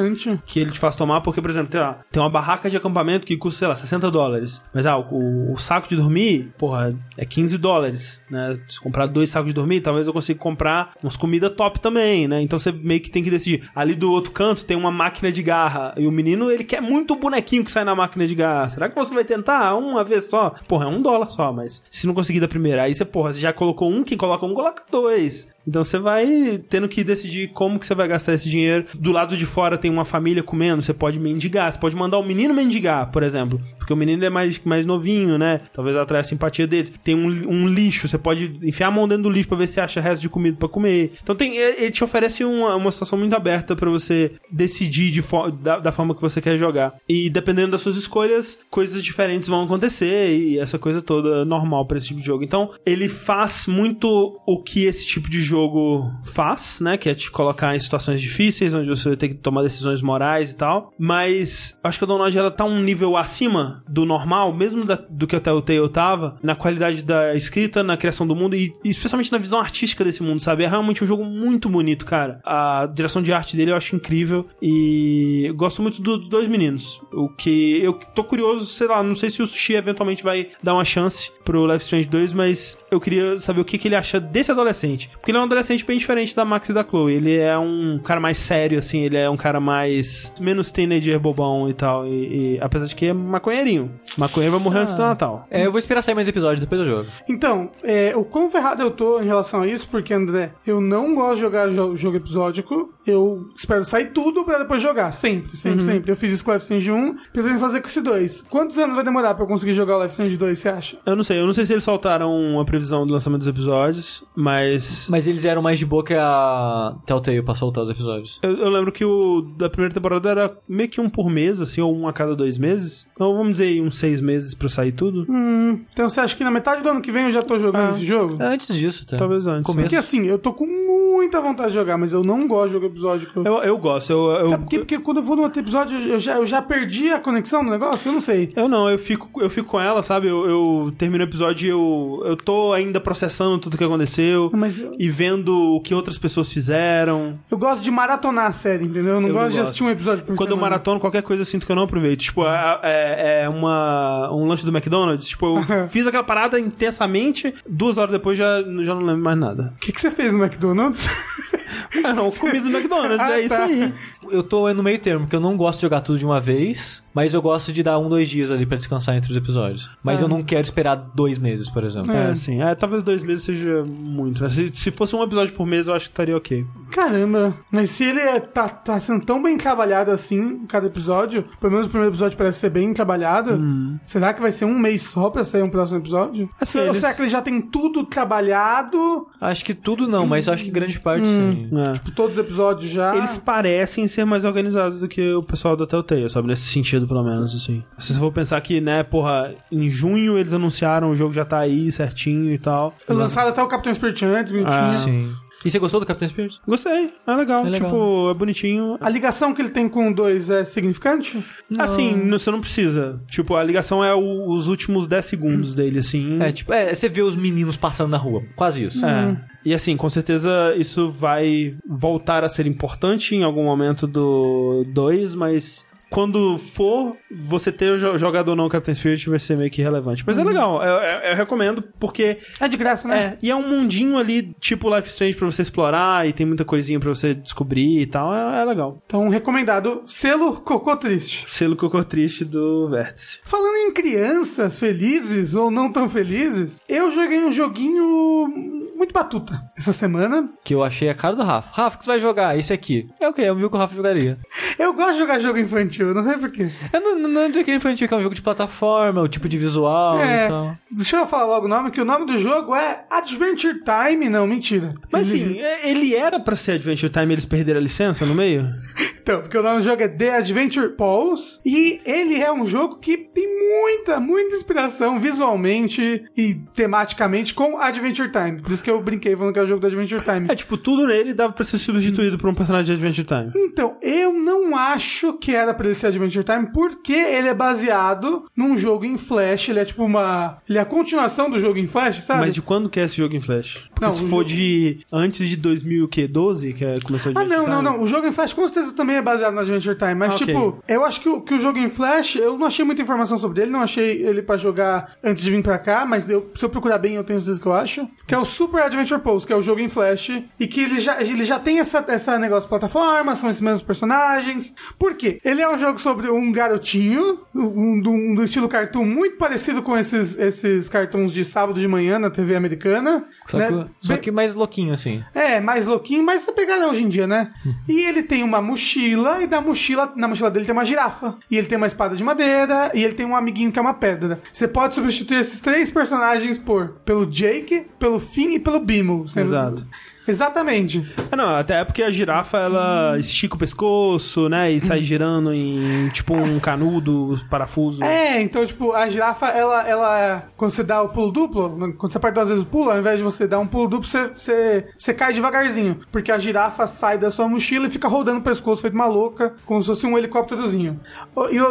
que ele te faz tomar, porque, por exemplo, tem, lá, tem uma barraca de acampamento que custa, sei lá, 60 dólares. Mas, ah, o, o saco de dormir, porra, é 15 dólares, né? Se comprar dois sacos de dormir, talvez eu consiga comprar umas comidas top também, né? Então você meio que tem que decidir. Ali do outro canto tem uma máquina de garra. E o menino, ele quer muito o bonequinho que sai na máquina de garra. Será que você vai tentar uma vez só? Porra, é um dólar só, mas se não conseguir da primeira, aí você, porra, você já colocou um, quem coloca um, coloca dois. Então você vai tendo que decidir como que você vai gastar esse dinheiro. Do lado de fora tem uma família comendo, você pode mendigar, você pode mandar o menino mendigar, por exemplo. Porque o menino é mais, mais novinho, né? Talvez atraia a simpatia dele. Tem um, um lixo, você pode enfiar a mão dentro do lixo pra ver se acha resto de comida pra comer. Então tem, ele te oferece uma, uma situação muito aberta pra você decidir de da, da forma que você quer jogar. E dependendo das suas escolhas, coisas diferentes vão acontecer e essa coisa toda normal pra esse tipo de jogo. Então, ele faz muito o que esse tipo de jogo faz, né? Que é te colocar em situações difíceis, onde você vai ter que tomar decisões morais e tal. Mas acho que a Download ela tá um nível acima do normal, mesmo da- do que até o Telltale tava, na qualidade da escrita, na criação do mundo e, e especialmente na visão artística desse mundo, sabe? É realmente um jogo muito bonito, cara. A direção de arte dele eu acho incrível e gosto muito do- dos dois meninos. O que eu tô curioso, sei lá, não sei se o Sushi eventualmente vai dar uma chance pro Life Strange 2, mas eu queria saber o que, que ele acha desse adolescente. Porque ele é um adolescente bem diferente da Max e da Chloe. Ele é um cara mais sério, assim, ele é um cara mais. menos teenager bobão e tal. E, e- apesar de que é maconheirinho. Maconheiro vai morrer antes do Natal. É, eu vou esperar sair mais episódios depois do jogo. Então, é, o quão ferrado eu tô em relação a isso, porque, André, eu não gosto de jogar jo- jogo episódico. Eu espero sair tudo pra depois jogar. Sempre, sempre, Uhum. sempre. Eu fiz isso com o Life Strange 1, pretendo fazer com esse 2. Quantos anos vai demorar pra eu conseguir jogar o Life Strange 2, você acha? Eu não sei, eu não sei se eles soltaram uma previsão do lançamento dos episódios, mas. Mas eles eram mais de boa que a Telltale pra soltar os episódios. Eu, eu lembro que o da primeira temporada era meio que um por mês, assim, ou um a cada dois meses. Então vamos dizer aí uns seis meses pra sair tudo. Hum, então você acha que na metade do ano que vem eu já tô jogando Ah. esse jogo? Antes disso, até. Talvez antes. Começo. Porque assim, eu tô com muita vontade de jogar, mas eu não gosto de jogo episódico. Eu, eu gosto, eu, eu, Sabe por quê? Porque quando eu vou no outro episódio, eu já, eu já perdi a conexão do negócio? Eu não sei. Eu não, eu fico, eu fico com ela, sabe? Eu, eu termino o episódio e eu, eu tô ainda processando tudo que aconteceu Mas eu, e vendo o que outras pessoas fizeram. eu gosto de maratonar a série, entendeu? Eu não Eu gosto não de gosto. assistir um episódio por Quando eu semana. maratono qualquer coisa, eu sinto que eu não aproveito. Tipo, é, é, é uma, um lanche do McDonald's. Tipo, eu fiz aquela parada intensamente, duas horas depois já, já não lembro mais nada. O que, que você fez no McDonald's? Ah, não, comida do McDonald's, é isso aí. Eu tô no meio termo, porque eu não gosto de jogar tudo de uma vez, mas eu gosto de dar um, dois dias ali pra descansar entre os episódios. Mas eu não quero esperar dois meses, por exemplo. É, assim, é, talvez dois meses seja muito. né? Se, se fosse um episódio por mês, eu acho que estaria ok. Caramba, mas se ele é, tá, tá sendo tão bem trabalhado assim, cada episódio, pelo menos o primeiro episódio parece ser bem trabalhado, será que vai ser um mês só pra sair um próximo episódio? Assim, Ou eles- será que ele já tem tudo trabalhado, Acho que tudo não, mas eu acho que grande parte sim. É. tipo, todos os episódios já? Eles parecem ser mais organizados do que o pessoal da Telltale, sabe? Nesse sentido, pelo menos, assim. Se você for pensar que, né, porra, em junho eles anunciaram, o jogo já tá aí certinho e tal. Lançaram até o Capitão Spirit antes, bonitinho. Ah, Sim. E você gostou do Capitão Spirit? Gostei, é legal. É legal. Tipo, é bonitinho. A ligação que ele tem com o 2 é significante? Assim, não- você não precisa. Tipo, a ligação é o- os últimos 10 segundos dele, assim. É, tipo, é, você vê os meninos passando na rua. Quase isso. É. E assim, com certeza isso vai voltar a ser importante em algum momento do 2, mas quando for você ter jogado ou não Captain Spirit vai ser meio que relevante. Mas é legal, eu, eu- eu recomendo porque É de graça, né? é, e é um mundinho ali tipo Life Strange pra você explorar e tem muita coisinha pra você descobrir e tal, é, é legal. Então, recomendado. Selo Cocô Triste. Selo cocô triste do Vértice. Falando em crianças felizes ou não tão felizes, eu joguei um joguinho muito batuta essa semana. Que eu achei a cara do Rafa. Rafa, o que você vai jogar? Esse aqui. É o que? É um jogo que o Rafa jogaria. Eu gosto de jogar jogo infantil, não sei porquê. Eu não, não, que ele infantil, que é um jogo de plataforma, o tipo de visual É, e tal. deixa eu falar logo o nome, que o nome do jogo é Adventure Time. Não, mentira. Mas Ele- assim, é- ele era pra ser Adventure Time e eles perderam a licença no meio? Então, porque o nome do jogo é The Adventure Pulse e ele é um jogo que tem muita, muita inspiração visualmente e tematicamente com Adventure Time. Por isso que eu brinquei falando que é o jogo do Adventure Time. É, tipo, tudo nele dava pra ser substituído por um personagem de Adventure Time. Então, eu não acho que era pra ser Adventure Time, porque ele é baseado num jogo em Flash. Ele é tipo uma. Ele é a continuação do jogo em Flash, sabe? Mas de quando que é esse jogo em Flash? Porque Não, se for jogo- de antes de 2012, que é, começou a Ah, não, Adventure não, Time? não. O jogo em Flash com certeza também é baseado no Adventure Time. Mas, Ah, ok. tipo, eu acho que o, que o jogo em Flash, eu não achei muita informação sobre ele, não achei ele pra jogar antes de vir pra cá, mas eu- se eu procurar bem, eu tenho certeza que eu acho. Que é o Super Adventure Pulse, que é o jogo em Flash. E que ele já, ele já tem essa, essa negócio de plataforma, são esses mesmos personagens. Por quê? Ele é um jogo sobre um garotinho, um, do, um estilo cartoon muito parecido com esses, esses cartoons de sábado de manhã na TV americana. Só, né? que, só que mais louquinho, assim. é, mais louquinho, mas essa pegada hoje em dia, né? E ele tem uma mochila, e da mochila, na mochila dele tem uma girafa. E ele tem uma espada de madeira, e ele tem um amiguinho que é uma pedra. Você pode substituir esses três personagens por pelo Jake, pelo Finn e pelo Bimo. Exato. Exatamente. Ah, não, até porque a girafa, ela estica o pescoço, né, e sai girando em, tipo, um canudo, parafuso. É, então, tipo, a girafa, ela, ela. Quando você dá o pulo duplo, quando você aperta duas vezes o pulo, ao invés de você dar um pulo duplo, você, você, você cai devagarzinho. Porque a girafa sai da sua mochila e fica rodando o pescoço feito uma louca, como se fosse um helicópterozinho.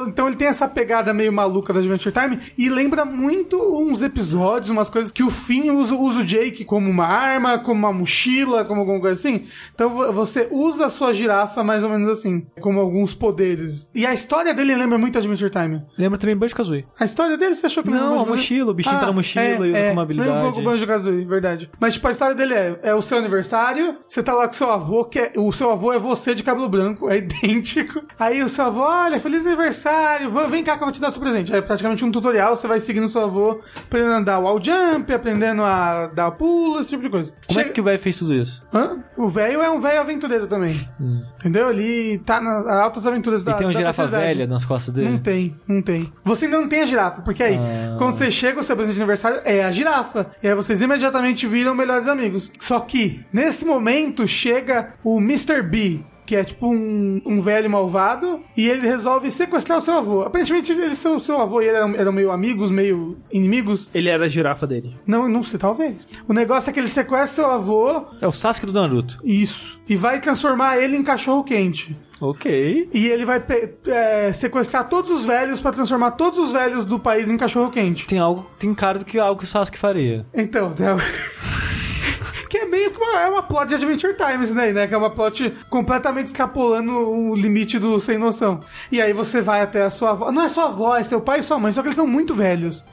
Então ele tem essa pegada meio maluca da Adventure Time e lembra muito uns episódios, umas coisas que o Finn usa, usa o Jake como uma arma, como uma mochila, como alguma coisa assim. Então vo- você usa a sua girafa mais ou menos assim, como alguns poderes. E a história dele lembra muito Adventure Time. Lembra também Banjo Kazooie. A história dele, você achou que Não, lembra a muito? mochila, o bichinho tá na mochila e usa como habilidade. Lembra um pouco o Banjo Kazooie, verdade. Mas, tipo, a história dele é, é o seu aniversário, você tá lá com seu avô, que é, o seu avô é você de cabelo branco, é idêntico. Aí o seu avô, olha, feliz aniversário, vem cá que eu vou te dar seu presente. É praticamente um tutorial, você vai seguindo seu avô, aprendendo a dar wall jump, aprendendo a dar pulo, esse tipo de coisa. Como é Chega- que o velho fez tudo isso? Hã? O velho é um velho aventureiro também. Entendeu? Ele tá nas altas aventuras da e tem uma girafa velha nas costas dele? Não tem, não tem. Você ainda não tem a girafa, porque aí, Ah. quando você chega, o seu presente de aniversário é a girafa. E aí vocês imediatamente viram melhores amigos. Só que, nesse momento, chega o Mr. B. Que é tipo um, um velho malvado, e ele resolve sequestrar o seu avô. Aparentemente, ele, seu, seu avô e ele eram, eram meio amigos, meio inimigos. Ele era a girafa dele. Não, não sei, talvez. O negócio é que ele sequestra seu avô, É o Sasuke do Naruto. isso, e vai transformar ele em cachorro quente. Ok. E ele vai é, sequestrar todos os velhos pra transformar todos os velhos do país em cachorro quente. Tem algo, tem cara do que algo que o Sasuke faria. Então, então- que é meio que uma, é uma plot de Adventure Time isso daí, né? Que é uma plot completamente extrapolando o limite do sem noção. E aí você vai até a sua avó. Não é sua avó, é seu pai e sua mãe, só que eles são muito velhos.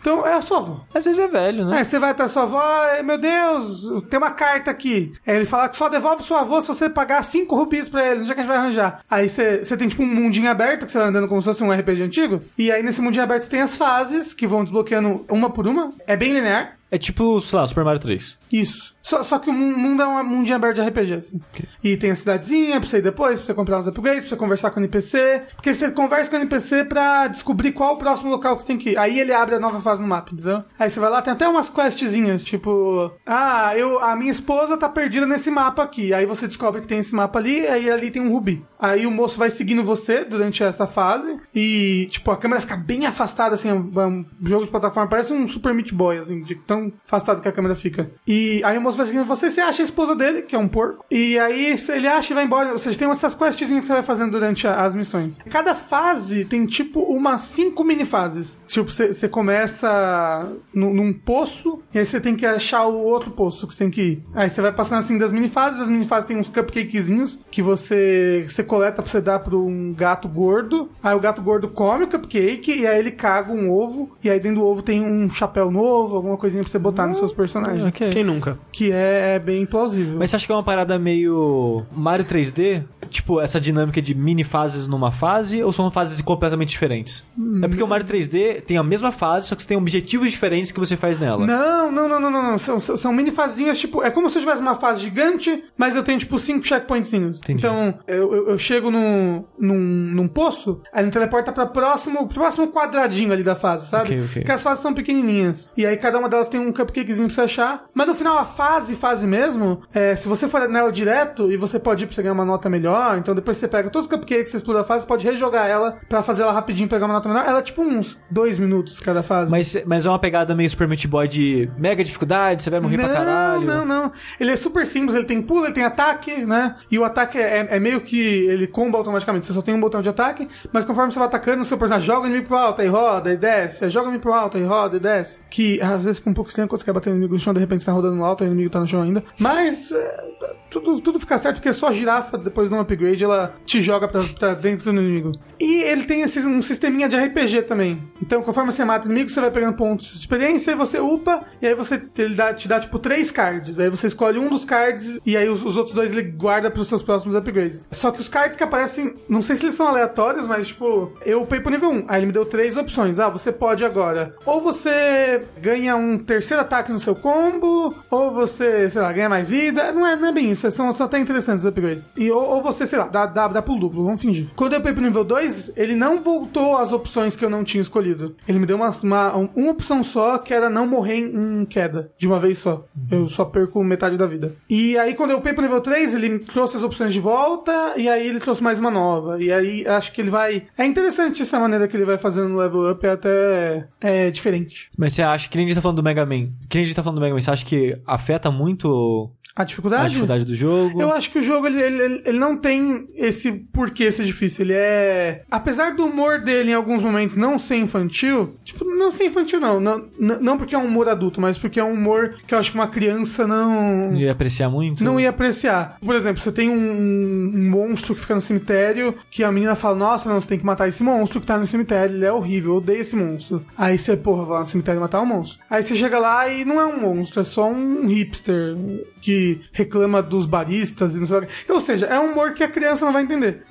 Então é a sua avó. Às vezes é velho, né? Aí você vai até a sua avó, "Ai, meu Deus, tem uma carta aqui. Aí ele fala que só devolve sua avó se você pagar 5 rupias pra ele, onde é que a gente vai arranjar? Aí você, você tem tipo um mundinho aberto, que você vai andando como se fosse um RPG antigo, e aí nesse mundinho aberto você tem as fases, que vão desbloqueando uma por uma, é bem linear, É tipo, sei lá, Super Mario 3. isso. Só, só que o mu- mundo é um mundinho aberto de RPG, assim. E tem a cidadezinha pra você ir depois, pra você comprar uns upgrades, pra você conversar com o NPC. Porque você conversa com o NPC pra descobrir qual o próximo local que você tem que ir. Aí ele abre a nova fase no mapa, entendeu? Aí você vai lá, tem até umas questzinhas, tipo... Ah, eu, a minha esposa tá perdida nesse mapa aqui. Aí você descobre que tem esse mapa ali, aí ali tem um rubi. Aí o moço vai seguindo você durante essa fase. E, tipo, a câmera fica bem afastada, assim. É um, jogo de plataforma. Parece um Super Meat Boy, assim, de tão afastado que a câmera fica. E aí o moço vai seguindo você, você acha a esposa dele, que é um porco. E aí ele acha e vai embora. Ou seja, tem essas questzinhas que você vai fazendo durante as missões. Cada fase tem, tipo, umas cinco mini fases. Tipo, você, você começa num, num poço, e aí você tem que achar o outro poço que você tem que ir. Aí você vai passando assim das mini fases. As mini fases tem uns cupcakezinhos que você, você coleta pra você dar pra um gato gordo. Aí o gato gordo come o cupcake, e aí ele caga um ovo. E aí dentro do ovo tem um chapéu novo, alguma coisinha pra você botar nos seus personagens. Ok. Quem nunca? Que é, é bem plausível. Mas você acha que é uma parada meio Mario 3D? Tipo, essa dinâmica de mini fases numa fase ou são fases completamente diferentes? É porque o Mario 3D tem a mesma fase, só que você tem objetivos diferentes que você faz nela. Não, não, não, não, não, não. São, são, são mini fazinhas, tipo, é como se eu tivesse uma fase gigante, mas eu tenho, tipo, cinco checkpointzinhos. Entendi. Então, eu, eu, eu chego num, num, num poço, aí me teleporta pra próximo, pro próximo quadradinho ali da fase, sabe? Ok, ok. Porque as fases são pequenininhas. E aí cada uma delas tem um cupcakezinho pra você achar. Mas no final, a fase, fase mesmo, é, se você for nela direto, e você pode ir pra você ganhar uma nota melhor, então depois você pega todos os cupcakes, você explora a fase, pode rejogar ela pra fazer ela rapidinho pegar uma nota melhor. Ela é tipo uns dois minutos cada fase. Mas, mas é uma pegada meio Super Meat Boy de mega dificuldade, você vai morrer pra caralho. Não, não. Ele é super simples, ele tem pulo, ele tem ataque, né? E o ataque é, é meio que ele comba automaticamente. Você só tem um botão de ataque, mas conforme você vai atacando, o seu personagem joga o inimigo pro alto, aí roda e desce. Joga o inimigo pro alto, aí roda e desce. Que às vezes fica um pouco estranho quando você quer bater no inimigo no chão, de repente você tá rodando no alto, aí o inimigo tá no chão ainda. Mas é, tudo, tudo fica certo, porque só a girafa, depois de um upgrade, ela te joga pra, pra dentro do inimigo. E ele tem esse, um sisteminha de RPG também. Então, conforme você mata o inimigo, você vai pegando pontos de experiência, e você upa, e aí você ele dá, te dá, tipo, três cards. Aí você escolhe um dos cards, e aí os, os outros dois ele guarda pros seus próximos upgrades. Só que os cards que aparecem, não sei se eles são aleatórios, mas, tipo, eu upei pro nível 1. Aí ele me deu três opções. Ah, você pode agora. Ou você ganha um terceiro ataque no seu combo, ou você, sei lá, ganha mais vida. Não é, não é bem isso, são, são até interessantes os upgrades. E, ou, ou você, sei lá, dá, dá, dá pulo duplo, vamos fingir. Quando eu upei pro nível 2, ele não voltou às opções que eu não tinha escolhido. Ele me deu uma, uma, uma opção só, que era não morrer em, em queda, de uma vez só. Eu só perco metade da vida. E aí, quando eu upei pro nível 3, ele trouxe as opções de volta, e aí ele trouxe mais uma nova. E aí, acho que ele vai... É interessante essa maneira que ele vai fazendo no level up, é até é, diferente. Mas você acha que nem a gente tá falando do Mega Man? Que nem a gente tá falando do Mega Man, você acha que afeta muito A dificuldade? a dificuldade do jogo? Eu acho que o jogo ele, ele, ele- não tem esse porquê ser difícil. Ele é. Apesar do humor dele em alguns momentos não ser infantil, tipo, não ser infantil não. Não, não porque é um humor adulto, mas porque é um humor que eu acho que uma criança não. Não ia apreciar muito? Não ia apreciar. Por exemplo, você tem um, um monstro que fica no cemitério, que a menina fala, nossa, não, você tem que matar esse monstro que tá no cemitério, ele é horrível, eu odeio esse monstro. Aí você, porra, vai no cemitério matar o monstro. Aí você chega lá e não é um monstro, é só um hipster que reclama dos baristas e não sei o que. Ou seja, é um humor que a criança não vai entender.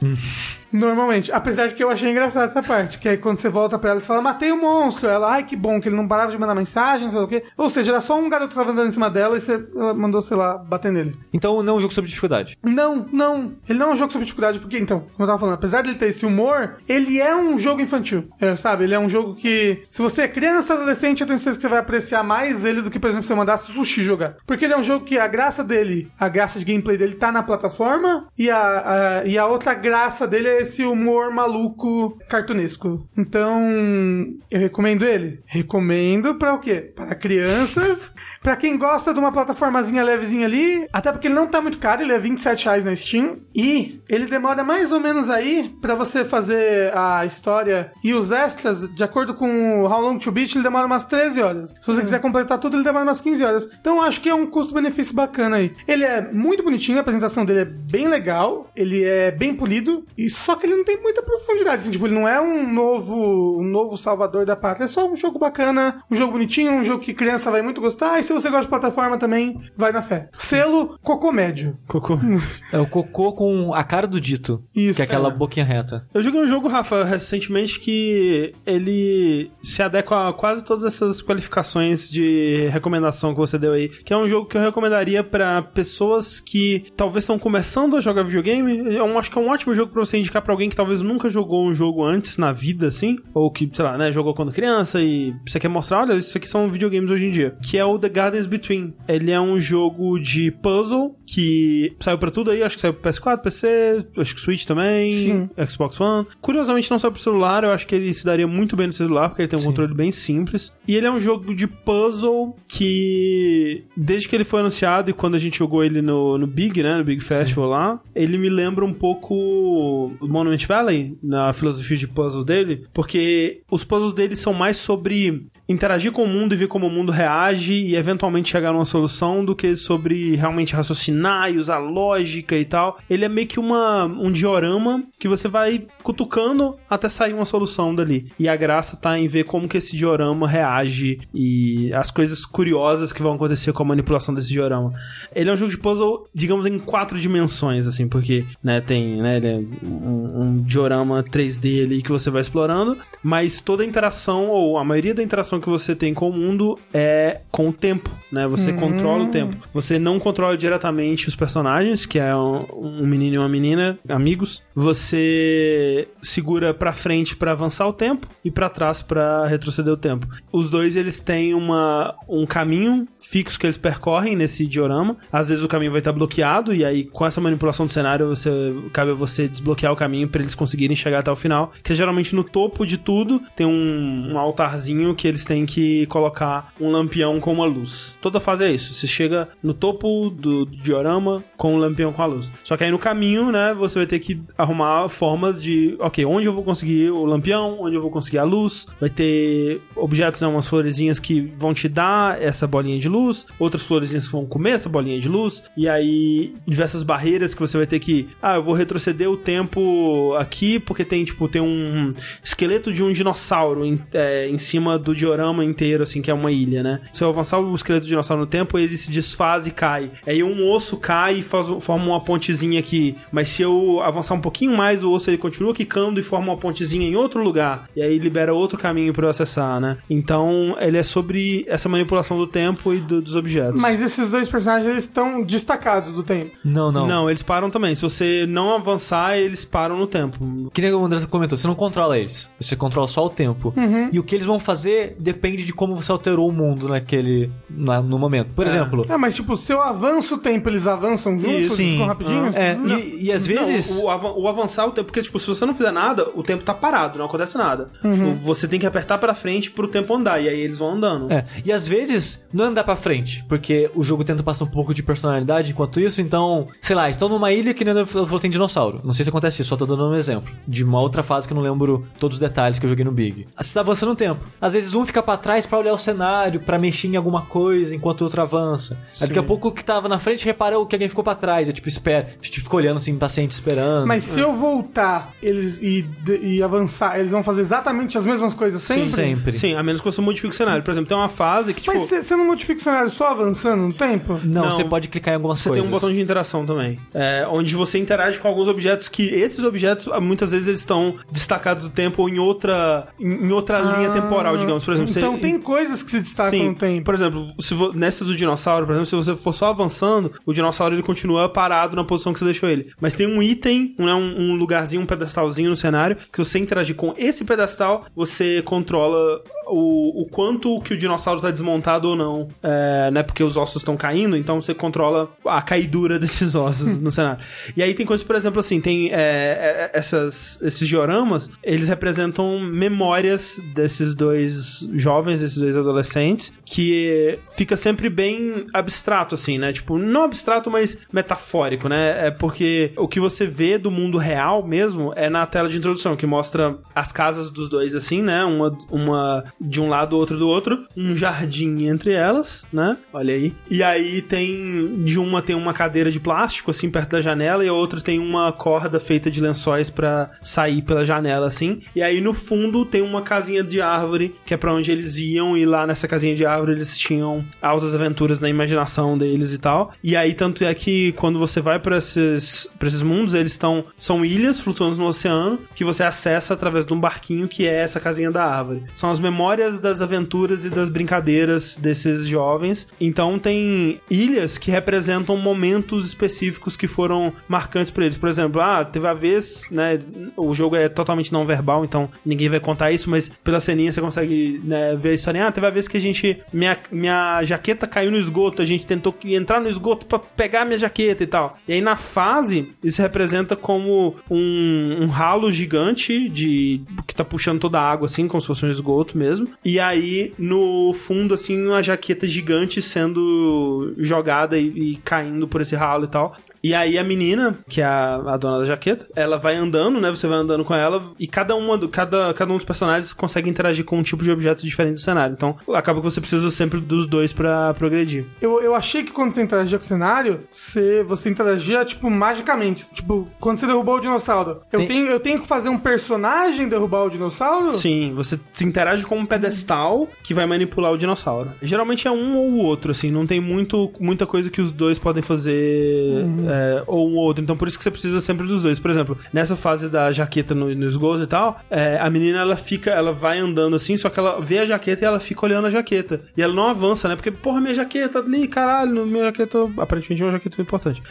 Normalmente. Apesar de que eu achei engraçado essa parte. Que aí quando você volta pra ela, você fala, matei o monstro. Ela, ai que bom, que ele não parava de mandar mensagem, sei lá o quê. Ou seja, era só um garoto que tava andando em cima dela e você ela mandou, sei lá, bater nele. Então não é um jogo sobre dificuldade. Não, não. Ele não é um jogo sobre dificuldade, porque, então, como eu tava falando, apesar de ele ter esse humor, ele é um jogo infantil. É, sabe? Ele é um jogo que, se você é criança, adolescente, eu tenho certeza que você vai apreciar mais ele do que, por exemplo, se você mandasse sushi jogar. Porque ele é um jogo que a graça dele, a graça de gameplay dele tá na plataforma, e a, a- e a outra graça dele é esse humor maluco cartunesco. Então, eu recomendo ele. Recomendo pra o quê? Para crianças, pra quem gosta de uma plataformazinha levezinha ali, até porque ele não tá muito caro, ele é 27 reais na Steam, e ele demora mais ou menos aí pra você fazer a história e os extras, de acordo com o How Long to Beat, ele demora umas 13 horas. Se você quiser completar tudo, ele demora umas 15 horas. Então, eu acho que é um custo-benefício bacana aí. Ele é muito bonitinho, a apresentação dele é bem legal, ele é bem polido, e Só que ele não tem muita profundidade, assim, tipo, ele não é um novo, um novo salvador da pátria, é só um jogo bacana, um jogo bonitinho, um jogo que criança vai muito gostar, e se você gosta de plataforma também, vai na fé. Selo Cocô Médio. Cocô. É o cocô com a cara do dito. Isso. Que é aquela É. boquinha reta. Eu joguei um jogo, Rafa, recentemente que ele se adequa a quase todas essas qualificações de recomendação que você deu aí. Que é um jogo que eu recomendaria pra pessoas que talvez estão começando a jogar videogame. Eu acho que é um ótimo jogo pra você indicar pra alguém que talvez nunca jogou um jogo antes na vida, assim. Ou que, sei lá, né, jogou quando criança e você quer mostrar, olha, isso aqui são videogames hoje em dia. Que é o The Gardens Between. Ele é um jogo de puzzle que saiu pra tudo aí, acho que saiu pro PS4, PC, acho que Switch também, Sim. Xbox One. Curiosamente não saiu pro celular, eu acho que ele se daria muito bem no celular, porque ele tem um Sim. controle bem simples. E ele é um jogo de puzzle que, desde que ele foi anunciado e quando a gente jogou ele no, no Big, né, no Big Festival lá, ele me lembra um pouco Monument Valley, na filosofia de puzzle dele, porque os puzzles dele são mais sobre interagir com o mundo e ver como o mundo reage e eventualmente chegar numa solução do que sobre realmente raciocinar e usar lógica e tal. Ele é meio que uma, um diorama que você vai cutucando até sair uma solução dali. E a graça tá em ver como que esse diorama reage e as coisas curiosas que vão acontecer com a manipulação desse diorama. Ele é um jogo de puzzle, digamos, em quatro dimensões, assim, porque, né, tem, né, ele é um, um diorama 3D ali que você vai explorando, mas toda a interação, ou a maioria da interação que você tem com o mundo é com o tempo, né? Você controla o tempo. Você não controla diretamente os personagens, que é um, um menino e uma menina, amigos. Você segura pra frente pra avançar o tempo e pra trás pra retroceder o tempo. Os dois eles têm uma, um caminho fixo que eles percorrem nesse diorama. Às vezes o caminho vai estar bloqueado e aí com essa manipulação do cenário você cabe a você desbloquear o caminho pra eles conseguirem chegar até o final. Que é geralmente no topo de tudo tem um, um altarzinho que eles têm que colocar um lampião com uma luz. Toda fase é isso. Você chega no topo do, do diorama com um lampião com a luz. Só que aí no caminho, né, você vai ter que arrumar formas de, ok, onde eu vou conseguir o lampião, onde eu vou conseguir a luz. Vai ter objetos, né, umas florezinhas que vão te dar essa bolinha de luz, outras florezinhas que vão comer essa bolinha de luz, e aí diversas barreiras que você vai ter que, ah, eu vou retroceder o tempo aqui porque tem, tipo, tem um esqueleto de um dinossauro em, é, em cima do diorama inteiro, assim, que é uma ilha, né? Se eu avançar o esqueleto do dinossauro no tempo, ele se desfaz e cai. Aí um osso cai e faz, forma uma pontezinha aqui. Mas se eu avançar um pouquinho mais, o osso ele continua quicando e forma uma pontezinha em outro lugar. E aí libera outro caminho para eu acessar, né? Então, ele é sobre essa manipulação do tempo e do- dos objetos. Mas esses dois personagens, eles estão destacados do tempo. Não, não. Não, eles param também. Se você não avançar, eles param no tempo. Que nem o André comentou, você não controla eles. Você controla só o tempo. E o que eles vão fazer depende de como você alterou o mundo naquele. na- no momento. Por exemplo. É, mas tipo, se eu avanço o tempo, eles avançam juntos? Isso, eles sim. ficam rapidinhos? É, Não. e, e às vezes. Não, o, o avançar o tempo, porque tipo, se você não fizer nada, o tempo tá parado, não acontece nada. Tipo, você tem que apertar pra frente pro tempo andar, e aí eles vão andando. É, e às vezes não andar pra frente, porque o jogo tenta passar um pouco de personalidade enquanto isso, então, sei lá, estão numa ilha que nem falou tem dinossauro. Não sei se acontece isso, só tô dando um exemplo. De uma outra fase que eu não lembro todos os detalhes que eu joguei no Big. Você tá avançando um tempo. Às vezes um fica pra trás pra olhar o cenário, pra mexer em alguma coisa enquanto o outro avança. Aí daqui a pouco o que tava na frente reparou que alguém ficou pra trás. Eu tipo, espera, tipo, fica olhando assim, impaciente, esperando. Mas se eu voltar eles e, de- e avançar, eles vão fazer exatamente as mesmas coisas sempre? sempre. Sim, a menos que você modifique o cenário. Por exemplo, tem uma fase que, tipo, Mas você não modifica o cenário só avançando no tempo? Não, Não. você pode clicar em algumas você coisas. tem um botão de interação também. É, onde você interage com alguns objetos que esses objetos, ah, muitas vezes, eles estão destacados do tempo ou em outra, em, outra linha temporal, digamos. Por exemplo, então você, tem coisas que se destacam Sim, no tempo. por exemplo, se vo- nessa do dinossauro, por exemplo, se você for só avançando, o dinossauro ele continua parado na posição que você deixou ele. Mas tem um item, né, um, um lugarzinho, um pedestalzinho no cenário, que se você interagir com esse pedestal, você controla o, o quanto que o dinossauro está desmontado ou não, é, né? Porque os ossos estão caindo, então você controla a caidura desses ossos no cenário. E aí tem coisas, por exemplo, assim, tem é, é, essas, esses dioramas, eles representam memórias desses dois jovens, desses dois adolescentes, que fica sempre bem abstrato, assim, né? Tipo, não abstrato, mas metafórico, né? É porque o que você vê do mundo real mesmo é na tela de introdução, que mostra as casas dos dois, assim, né? Uma, uma de um lado, outro do outro, um jardim entre elas, né? Olha aí. E aí tem de uma tem uma cadeira de plástico assim perto da janela e a outra tem uma corda feita de lençóis pra sair pela janela assim. E aí no fundo tem uma casinha de árvore que é pra onde eles iam e lá nessa casinha de árvore eles tinham altas aventuras na imaginação deles e tal. E aí tanto é que quando você vai pra esses, pra esses mundos, eles estão são ilhas flutuando no oceano que você acessa através de um barquinho que é essa casinha da árvore. São as memórias das aventuras e das brincadeiras desses jovens. Então tem ilhas que representam momentos específicos que foram marcantes para eles. Por exemplo, ah, teve a vez, né, o jogo é totalmente não verbal, então ninguém vai contar isso, mas pela ceninha você consegue né, ver a história. Ah, teve a vez que a gente minha, minha jaqueta caiu no esgoto, a gente tentou entrar no esgoto para pegar minha jaqueta e tal. E aí na fase, isso representa como um, um ralo gigante de que tá puxando toda a água assim, como se fosse um esgoto mesmo. E aí no fundo assim uma jaqueta gigante sendo jogada e, e caindo por esse ralo e tal. E aí a menina, que é a, a, dona da jaqueta, ela vai andando, né? Você vai andando com ela e cada uma do, cada, cada um dos personagens consegue interagir com um tipo de objeto diferente do cenário. Então, acaba que você precisa sempre dos dois para progredir. Eu, eu achei que quando você interagia com o cenário, você, você interagia, tipo, magicamente. Tipo, quando você derrubou o dinossauro. Eu, Tem... tenho, eu tenho que fazer um personagem derrubar o dinossauro? Sim, você se interage com um pedestal que vai manipular o dinossauro. Geralmente é um ou o outro, assim, não tem muito, muita coisa que os dois podem fazer. Uhum. É, ou um outro. Então por isso que você precisa sempre dos dois. Por exemplo, nessa fase da jaqueta no, no esgoto e tal, é, a menina ela fica, ela vai andando assim, só que ela vê a jaqueta e ela fica olhando a jaqueta. E ela não avança, né? Porque, porra, minha jaqueta ali, caralho, minha jaqueta, aparentemente é uma jaqueta importante.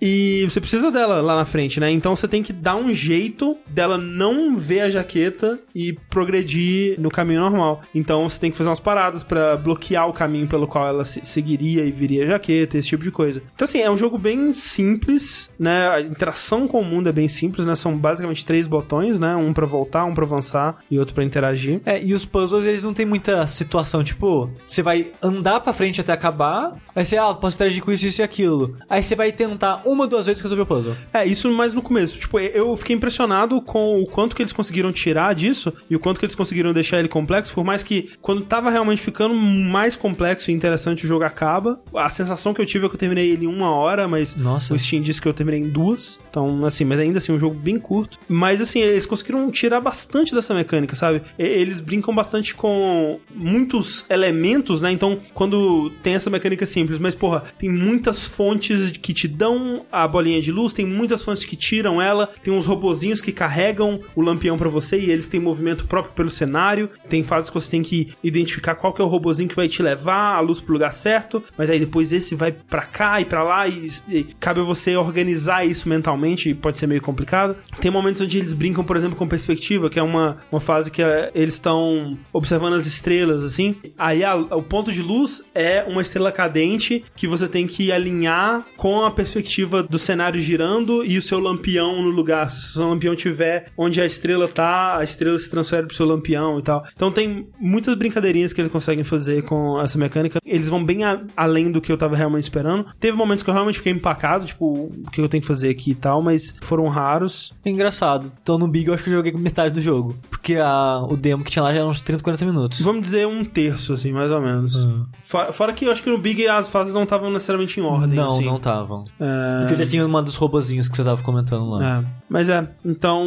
E você precisa dela lá na frente, né? Então você tem que dar um jeito dela não ver a jaqueta e progredir no caminho normal. Então você tem que fazer umas paradas para bloquear o caminho pelo qual ela seguiria e viria a jaqueta, esse tipo de coisa. Então, assim, é um jogo bem simples, né? A interação com o mundo é bem simples, né? São basicamente três botões, né? Um para voltar, um para avançar e outro para interagir. É, e os puzzles, eles não tem muita situação, tipo, você vai andar para frente até acabar, aí você, ah, posso interagir com isso, isso e aquilo. Aí você vai tentar uma, duas vezes resolver o puzzle. É, isso mais no começo. Tipo, eu fiquei impressionado com o quanto que eles conseguiram tirar disso e o quanto que eles conseguiram deixar ele complexo, por mais que quando tava realmente ficando mais complexo e interessante o jogo acaba. A sensação que eu tive é que eu terminei ele em uma hora, mas Nossa. o Steam disse que eu terminei em duas. Então, assim, mas ainda assim, um jogo bem curto. Mas assim, eles conseguiram tirar bastante dessa mecânica, sabe? Eles brincam bastante com muitos elementos, né? Então, quando tem essa mecânica simples, mas porra, tem muitas fontes que te dão a bolinha de luz, tem muitas fontes que tiram ela, tem uns robozinhos que carregam o lampião para você e eles têm movimento próprio pelo cenário. Tem fases que você tem que identificar qual que é o robozinho que vai te levar a luz pro lugar certo, mas aí depois esse vai para cá e para lá e, e, cabe a você organizar isso mentalmente, pode ser meio complicado. Tem momentos onde eles brincam, por exemplo, com perspectiva, que é uma, uma fase que é, eles estão observando as estrelas assim. Aí a, o ponto de luz é uma estrela cadente que você tem que alinhar com a perspectiva perspectiva do cenário girando e o seu lampião no lugar. Se o seu lampião tiver onde a estrela tá, a estrela se transfere pro seu lampião e tal. Então tem muitas brincadeirinhas que eles conseguem fazer com essa mecânica. Eles vão bem a, além do que eu tava realmente esperando. Teve momentos que eu realmente fiquei empacado, tipo, o que eu tenho que fazer aqui e tal, mas foram raros. É engraçado. Então no Big eu acho que eu joguei metade do jogo. Porque a, o demo que tinha lá já era uns 30, 40 minutos. Vamos dizer um terço, assim, mais ou menos. Uhum. Fora, fora, que eu acho que no Big as fases não estavam necessariamente em ordem. Não, assim. não estavam. É... Porque já tinha uma dos robozinhos que você tava comentando lá. É. Mas é, então.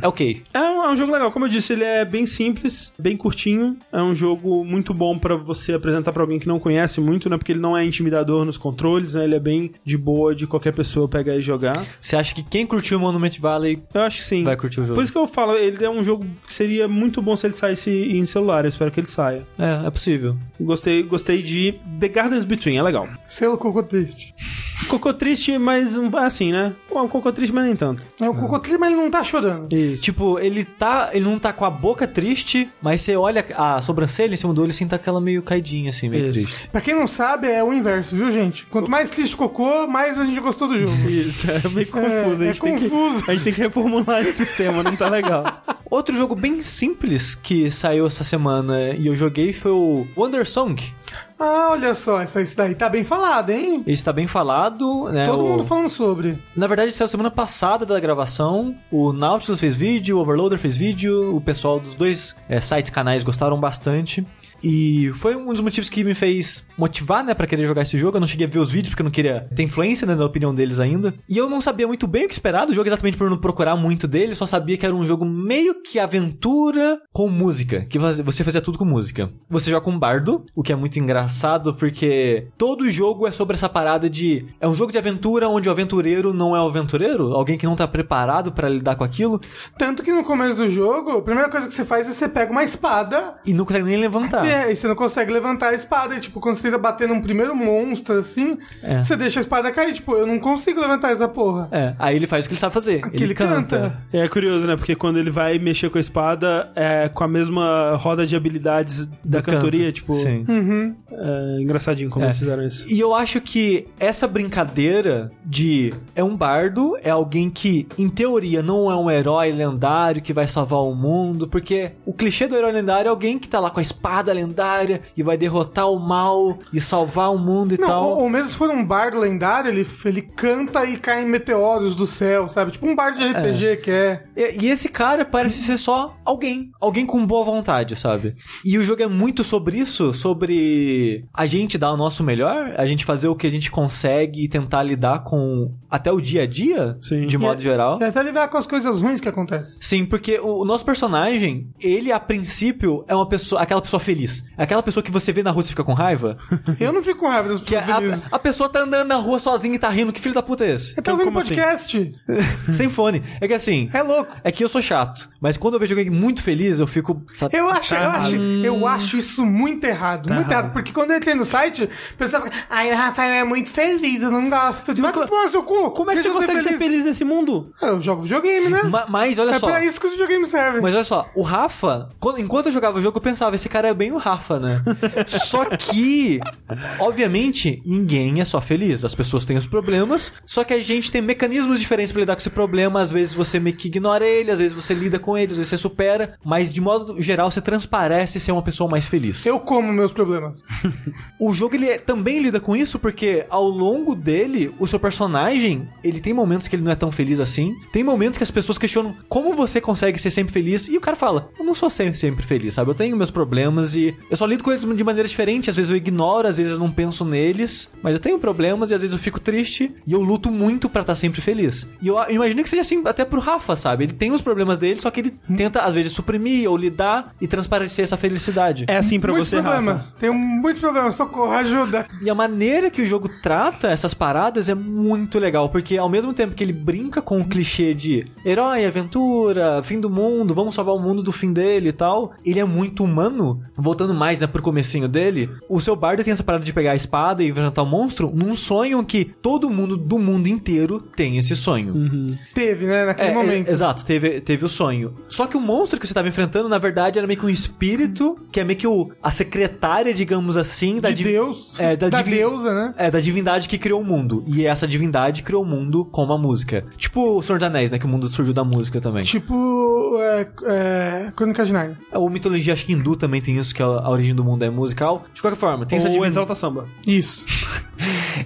É ok. É um, é um, jogo legal. Como eu disse, ele é bem simples, bem curtinho. É um jogo muito bom para você apresentar para alguém que não conhece muito, né? Porque ele não é intimidador nos controles, né? Ele é bem de boa de qualquer pessoa pegar e jogar. Você acha que quem curtiu Monument Valley. Eu acho que sim. Vai curtir o jogo. Por isso que eu falo, ele é um jogo que seria muito bom se ele saísse em celular. Eu espero que ele saia. É, é possível. Gostei, gostei de The Gardens Between, é legal. Selo Cocô Triste. Cocô Triste, mas assim, né? É um Cocô Triste, mas nem tanto. É um Cocô Triste, mas ele não tá chorando. Isso. Tipo, ele tá. Ele não tá com a boca triste, mas você olha a sobrancelha em cima do olho assim, tá aquela meio caidinha, assim, meio Isso. triste. Pra quem não sabe, é o inverso, viu, gente? Quanto mais triste o cocô, mais a gente gostou do jogo. Isso, é meio confuso. É, a gente é tem confuso. Que, a gente tem que reformular esse sistema, não tá legal. Outro jogo bem simples que saiu essa semana e eu joguei foi o Wonder Song. Ah, olha só, essa, isso daí tá bem falado, hein? Esse tá bem falado, né? Todo o- mundo falando sobre. Na verdade, saiu semana passada da gravação. O Nautilus fez vídeo, o Overloader fez vídeo, o pessoal dos dois é, sites canais gostaram bastante. E foi um dos motivos que me fez motivar, né, pra querer jogar esse jogo. Eu não cheguei a ver os vídeos porque eu não queria ter influência, né, da opinião deles ainda. E eu não sabia muito bem o que esperar do jogo, exatamente por não procurar muito dele. Só sabia que era um jogo meio que aventura com música. Que você fazia tudo com música. Você joga com um bardo, o que é muito engraçado porque todo jogo é sobre essa parada de. É um jogo de aventura onde o aventureiro não é o aventureiro, alguém que não tá preparado pra lidar com aquilo Tanto que no começo do jogo, a primeira coisa que você faz é você pega uma espada e não consegue nem levantar. É, e você não consegue levantar a espada. E, tipo, quando você tenta bater num primeiro monstro, assim, É. você deixa a espada cair. Tipo, eu não consigo levantar essa porra. É, aí ele faz o que ele sabe fazer. Aqui ele, canta. canta. É curioso, né? Porque quando ele vai mexer com a espada, é com a mesma roda de habilidades da Do cantoria, canto. tipo. Sim. Uhum. É engraçadinho como É. eles fizeram isso. E eu acho que essa brincadeira de é um bardo, é alguém que, em teoria, não é um herói lendário que vai salvar o mundo, porque o clichê do herói lendário é alguém que tá lá com a espada lendária e vai derrotar o mal e salvar o mundo e Não, tal. ou, ou mesmo se for um bardo lendário, ele, ele canta e caem meteoros do céu, sabe? Tipo um bardo de RPG que é. E, e esse cara parece ser só alguém. Alguém com boa vontade, sabe? E o jogo é muito sobre isso, sobre a gente dar o nosso melhor, a gente fazer o que a gente consegue e tentar lidar com até o dia a dia, Sim. de modo E- geral. E até lidar com as coisas ruins que acontecem. Sim, porque o, o nosso personagem, ele a princípio é uma pessoa, aquela pessoa feliz. Aquela pessoa que você vê na rua e fica com raiva. Eu não fico com raiva das Que pessoas felizes. a, a pessoa tá andando na rua sozinha e tá rindo. Que filho da puta é esse? Eu tô ouvindo como assim? podcast. Sem fone. É que assim. É louco. É que eu sou chato. Mas quando eu vejo alguém muito feliz, eu fico. sabe, Eu acho, eu errado. acho, eu acho isso muito errado, muito errado. Porque quando eu entrei no site, o pessoal fica, ai, o Rafael é muito feliz, eu não gosto de. Vai tomar no seu cu! Como é que você eu consegue ser feliz nesse mundo? Eu jogo videogame, né? Ma- Mas olha é só. pra isso que os videogames servem. Mas olha só, o Rafa, quando- enquanto eu jogava o jogo, eu pensava, esse cara é bem o Rafa, né? só que, obviamente, ninguém é só feliz. As pessoas têm os problemas, só que a gente tem mecanismos diferentes pra lidar com esse problema. Às vezes você meio que ignora ele, às vezes você lida com ele, às vezes você supera, mas de modo geral você transparece ser uma pessoa mais feliz. Eu como meus problemas. O jogo ele é- também lida com isso porque ao longo dele, o seu personagem, ele tem momentos que ele não é tão feliz assim. Tem momentos que as pessoas questionam como você consegue ser sempre feliz e o cara fala: "Eu não sou sempre, sempre feliz, sabe? Eu tenho meus problemas e eu só lido com eles de maneira diferente, às vezes eu ignoro, às vezes eu não penso neles, mas eu tenho problemas e às vezes eu fico triste e eu luto muito pra estar sempre feliz". E eu, eu imagino que seja assim até pro Rafa, sabe? Ele tem os problemas dele, só que ele tenta às vezes suprimir ou lidar e transparecer essa felicidade. É assim pra muitos você, problemas. Rafa. Tenho muitos problemas, socorro, ajuda. E a maneira que o jogo trata essas paradas é muito legal, porque ao mesmo tempo que ele brinca com o clichê de herói, aventura, fim do mundo, vamos salvar o mundo do fim dele e tal, ele é muito humano. Voltando mais, né, pro comecinho dele, o seu bardo tem essa parada de pegar a espada e enfrentar o monstro num sonho que todo mundo do mundo inteiro tem esse sonho. Teve, né, naquele É, momento. é, exato, teve, teve o sonho. Só que o monstro que você tava enfrentando, na verdade, era meio que um espírito, que é meio que o, a secretária, digamos assim, da de Deus. É, da, da deusa, né? É, da divindade que criou o mundo. E essa divindade criou o mundo com uma música. Tipo o Senhor dos Anéis, né? Que o mundo surgiu da música também. Tipo, é, é, Crônica de Narnia. A mitologia, acho que hindu também tem isso, que a, a origem do mundo é musical. De qualquer forma, tem essa Ou divin- Exalta Samba. Isso.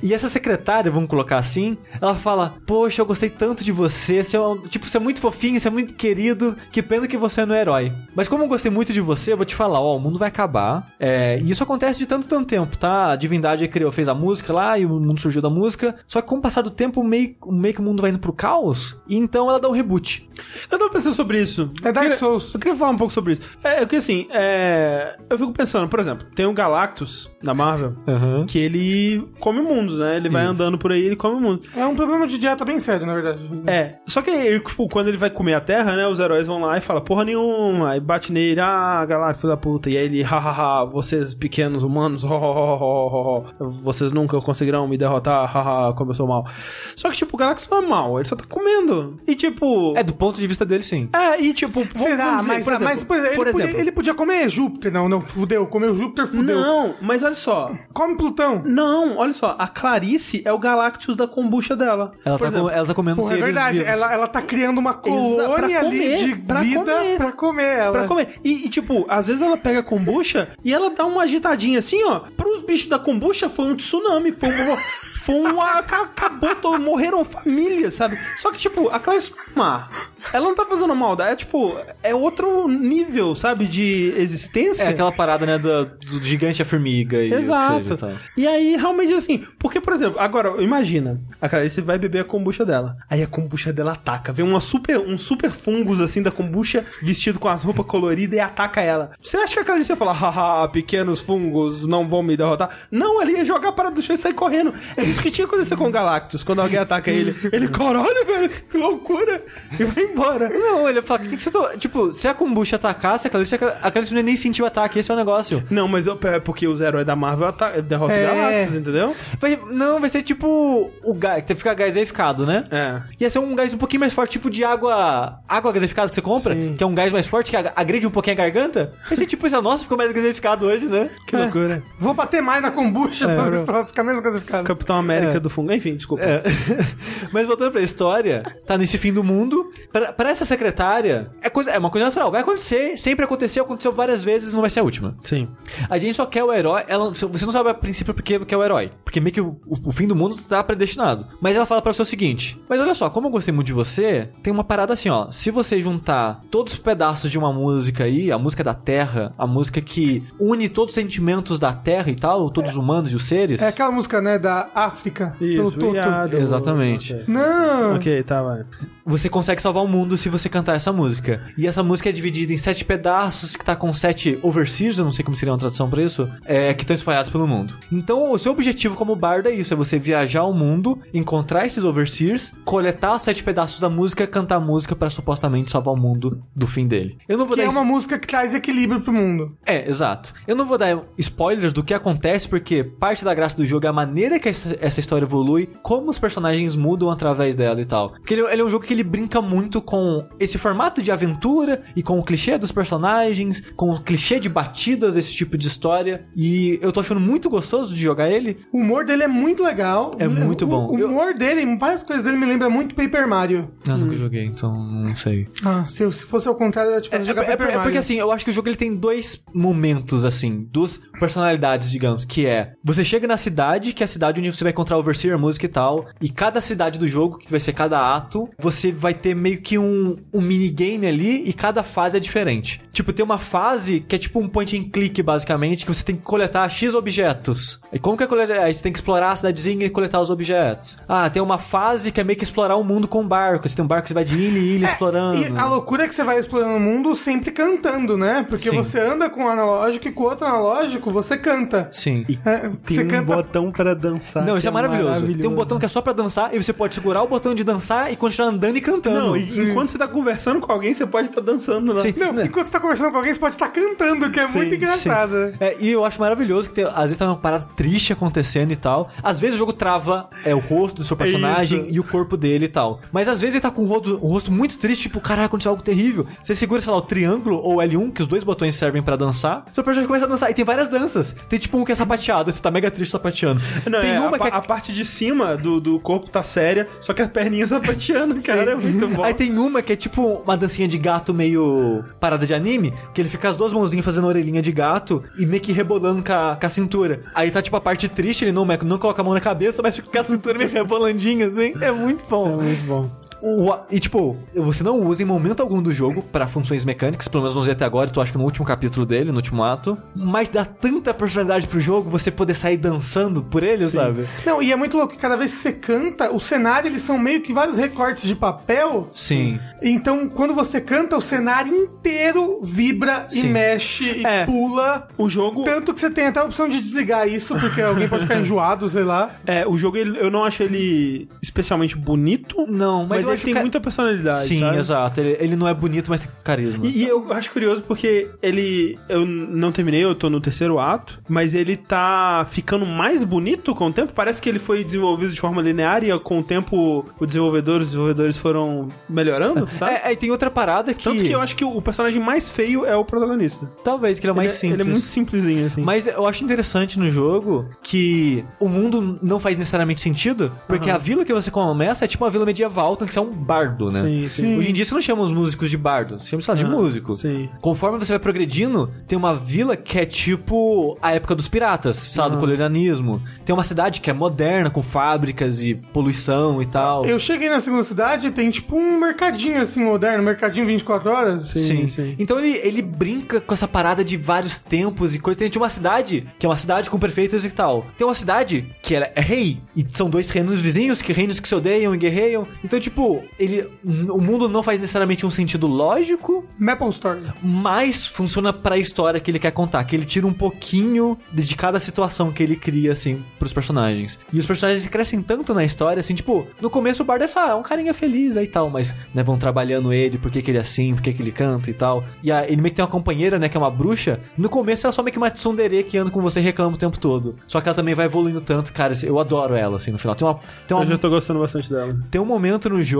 E essa secretária, vamos colocar assim, ela fala: Poxa, eu gostei tanto de você. Você é, um- tipo, você é muito fofinho, você é muito querido. Que pena que você não é herói. Mas como eu gostei muito de você, eu vou te falar: Ó, o mundo vai acabar. É, e isso acontece de tanto, tanto tempo, tá? A divindade criou, fez a música lá e o mundo surgiu da música. Só que com o passar do tempo, meio, meio que o mundo vai indo pro caos. E então ela dá um reboot. Eu tava pensando sobre isso. É Dark Souls. Eu queria falar um pouco sobre isso. É, porque assim, é, eu fico pensando, por exemplo, tem o Galactus na Marvel, Aham. que ele come mundos, né? Ele vai Isso. andando por aí, ele come mundos. É um problema de dieta bem sério, na verdade. É, só que aí, tipo, quando ele vai comer a Terra, né, os heróis vão lá e falam, porra nenhuma, aí bate nele, ah, Galactus, filho da puta, e aí ele, hahaha, vocês pequenos humanos, ho, ho, ho, ho, ho, ho, vocês nunca conseguirão me derrotar, haha, como eu sou mal. Só que, tipo, o Galactus não é mal, ele só tá comendo. E, tipo... É, do ponto de vista dele, sim. É, e tipo, Será? dizer, mas, por exemplo, mas por exemplo, por ele, exemplo, Podia, ele podia comer Júpiter. Não, não, fudeu. Comeu Júpiter, fudeu. Não, mas olha só. Come Plutão. Não, olha só, a Clarice é o Galactus da kombucha dela. Ela, tá, exemplo, com- ela tá comendo Porra, é seres verdade, vivos. ela, ela tá criando uma colônia ali comer, de pra vida comer. pra comer ela. Pra comer. E, e, tipo, às vezes ela pega a kombucha e ela dá uma agitadinha assim, ó. Pros bichos da kombucha foi um tsunami, foi um. Foi um. aca- Acabou, todo, morreram famílias, sabe? Só que, tipo, a Clarice Mar, ela não tá fazendo maldade. É, tipo, é outro nível, sabe, de existência. É aquela parada, né, do, do gigante a formiga e Exato. seja, tá. E aí, realmente, assim, porque, por exemplo, agora, imagina, a Clarice vai beber a kombucha dela. Aí a kombucha dela ataca. Vem uma super, um super fungus, assim, da kombucha, vestido com as roupas coloridas e ataca ela. Você acha que a Clarice ia falar, haha, pequenos fungos não vão me derrotar? Não, ele ia jogar para do chão e sair correndo. É isso que tinha que acontecer com o Galactus, quando alguém ataca ele. Ele, caralho, velho, que loucura. E vai embora. Não, ele fala, o que, que você tá... Tipo, se a kombucha atacasse, a Clarice, a Clarice não ia nem sentiu o ataque, esse é o negócio. Não, mas eu- é porque os heróis da Marvel derrotam É. Galactus, entendeu? Vai- não, vai ser tipo o gás, que fica gaseificado, né? É. Ia ser um gás um pouquinho mais forte, tipo de água. Água gaseificada que você compra, Sim. que é um gás mais forte que ag- agride um pouquinho a garganta. Vai ser tipo isso, nossa, ficou mais gaseificado hoje, né? Que loucura. Vou bater mais na kombucha É, pra bro. ver se ela fica menos gasificada. Capitão América É. do fungo. Enfim, desculpa. É. Mas voltando pra história, tá nesse fim do mundo. Pra, pra essa secretária, é, coisa, é uma coisa natural. Vai acontecer, sempre aconteceu, aconteceu várias vezes, não vai ser última. Sim. A gente só quer o herói. Ela, você não sabe a princípio porque quer o herói. Porque meio que o, o- fim do mundo tá predestinado. Mas ela fala pra você o seguinte: Mas olha só, como eu gostei muito de você, tem uma parada assim, ó. Se você juntar todos os pedaços de uma música aí, a música da Terra, a música que une todos os sentimentos da Terra e tal, todos os humanos e os seres. É aquela música, né, da África, pelo Toto. Exatamente. Ok. Não! Ok, tá, vai. Você consegue salvar o mundo se você cantar essa música. E essa música é dividida em sete pedaços, que tá com sete overseers, eu não sei como seria uma tradução pra isso, é, que estão espalhados pelo mundo. Então, o seu objetivo como bardo é isso, é você viajar ao mundo, encontrar esses overseers, coletar os sete pedaços da música, cantar a música pra supostamente salvar o mundo do fim dele. Eu não vou Que dar é uma música que traz equilíbrio pro mundo. é, exato. Eu não vou dar spoilers do que acontece, porque parte da graça do jogo é a maneira que essa história evolui, como os personagens mudam através dela e tal. Porque ele, ele é um jogo que ele brinca muito com esse formato de aventura e com o clichê dos personagens, com o clichê de batidas desse tipo de história. E eu tô achando muito gostoso de jogar ele. O humor dele é muito legal. É muito O- bom. O, Eu- humor dele, várias coisas dele me lembra muito Paper Mario. Eu nunca joguei, então não sei. Ah, se, se fosse ao contrário, eu ia te fazer É, jogar é- Paper é Mario. porque assim, eu acho que o jogo ele tem dois momentos, assim, duas personalidades, digamos, que é você chega na cidade, que é a cidade onde você vai encontrar o Overseer, música e tal, e cada cidade do jogo, que vai ser cada ato, você vai ter meio que um, um minigame ali e cada fase é diferente. Tipo, tem uma fase que é tipo um point and click, basicamente, que você tem que coletar X objetos. E como que é coletar? Aí você tem que explorar a cidadezinha e coletar os objetos. Ah, tem uma fase que é meio que explorar o mundo com barco. Você tem um barco que você vai de ilha em ilha explorando. E a loucura é que você vai explorando o mundo sempre cantando, né? Porque Sim. você anda com o analógico e com o outro analógico você canta. Sim. É, Tem você um canta. botão pra dançar. Não, isso é maravilhoso. Tem um botão que é só pra dançar e você pode segurar o botão de dançar e continuar andando e cantando. Não, e enquanto você tá conversando com alguém, você pode estar dançando lá. Sim. Não, enquanto você tá conversando com alguém, você pode estar cantando, que é muito engraçado. É, e eu acho maravilhoso que tem, às vezes tá uma parada triste acontecendo e tal. Às vezes o jogo trava é, o rosto do seu personagem Isso. e o corpo dele e tal. Mas às vezes ele tá com o rosto, o rosto muito triste, tipo, caralho, aconteceu algo terrível. Você segura, sei lá, o triângulo ou o L1, que os dois botões servem pra dançar. Seu personagem começa a dançar. E tem várias danças. Tem tipo um que é sapateado, você tá mega triste sapateando. Não, tem é, uma a, que é a parte de cima do, do corpo tá séria, só que as perninhas sapateando, cara, é muito bom. Aí tem uma que é tipo uma dancinha de gato meio parada de anime, que ele fica as duas mãozinhas fazendo orelhinha de gato e meio que rebolando com a, com a cintura. Aí tá tipo a parte triste, ele não, não coloca a mão na cabeça, mas fica com a cintura meio rebolandinha, assim. É muito bom. É muito bom. O- e tipo, você não usa em momento algum do jogo pra funções mecânicas, pelo menos não usei até agora, eu acho que no último capítulo dele, no último ato. Mas dá tanta personalidade pro jogo você poder sair dançando por ele, sabe? Não, e é muito louco que cada vez que você canta, o cenário eles são meio que vários recortes de papel. Sim. Então, quando você canta, o cenário inteiro vibra e Sim. mexe e É. pula. O jogo. Tanto que você tem até a opção de desligar isso, porque alguém pode ficar enjoado, sei lá. É, o jogo eu não acho ele especialmente bonito. Não, mas, eu ele tem ca- muita personalidade. Sim, sabe? exato. Ele, ele não é bonito, mas tem carisma. E, e eu acho curioso porque ele. Eu não terminei, eu tô no terceiro ato, mas ele tá ficando mais bonito com o tempo. Parece que ele foi desenvolvido de forma linear e com o tempo o desenvolvedor, os desenvolvedores foram melhorando, sabe? É, é, tem outra parada que. Tanto que eu acho que o personagem mais feio é o protagonista. Talvez, que ele é mais ele, simples. Ele é muito simplesinho, assim. Mas eu acho interessante no jogo que o mundo não faz necessariamente sentido, porque Aham. a vila que você começa é tipo uma vila medieval, tem que ser um bardo, né? Sim, sim. Sim. Hoje em dia você não chama os músicos de bardo, você chama, sei lá, de Ah, músico. sim. Conforme você vai progredindo, tem uma vila que é tipo a época dos piratas, sabe? Do colonialismo. Tem uma cidade que é moderna, com fábricas e poluição e tal. Eu cheguei na segunda cidade e tem tipo um mercadinho assim moderno, mercadinho 24 horas. Sim, sim. Então ele, ele brinca com essa parada de vários tempos e coisas. Tem tipo, uma cidade, que é uma cidade com prefeitos e tal. Tem uma cidade que ela é rei, e são dois reinos vizinhos, que reinos que se odeiam e guerreiam. Então, tipo, ele. O mundo não faz necessariamente um sentido lógico, Maple Store. mas funciona pra história que ele quer contar. Que ele tira um pouquinho de cada situação que ele cria, assim, pros personagens. E os personagens crescem tanto na história, assim, tipo, no começo o Bardo é só, é um carinha feliz aí e tal, mas, né, vão trabalhando ele, por que que ele é assim, por que que ele canta e tal. E a, ele meio que tem uma companheira, né, que é uma bruxa. No começo ela é só meio que uma tsundere que anda com você e reclama o tempo todo. Só que ela também vai evoluindo tanto, cara, eu adoro ela, assim, no final. Tem uma... Tem uma Eu já tô gostando bastante dela. tem um momento no jogo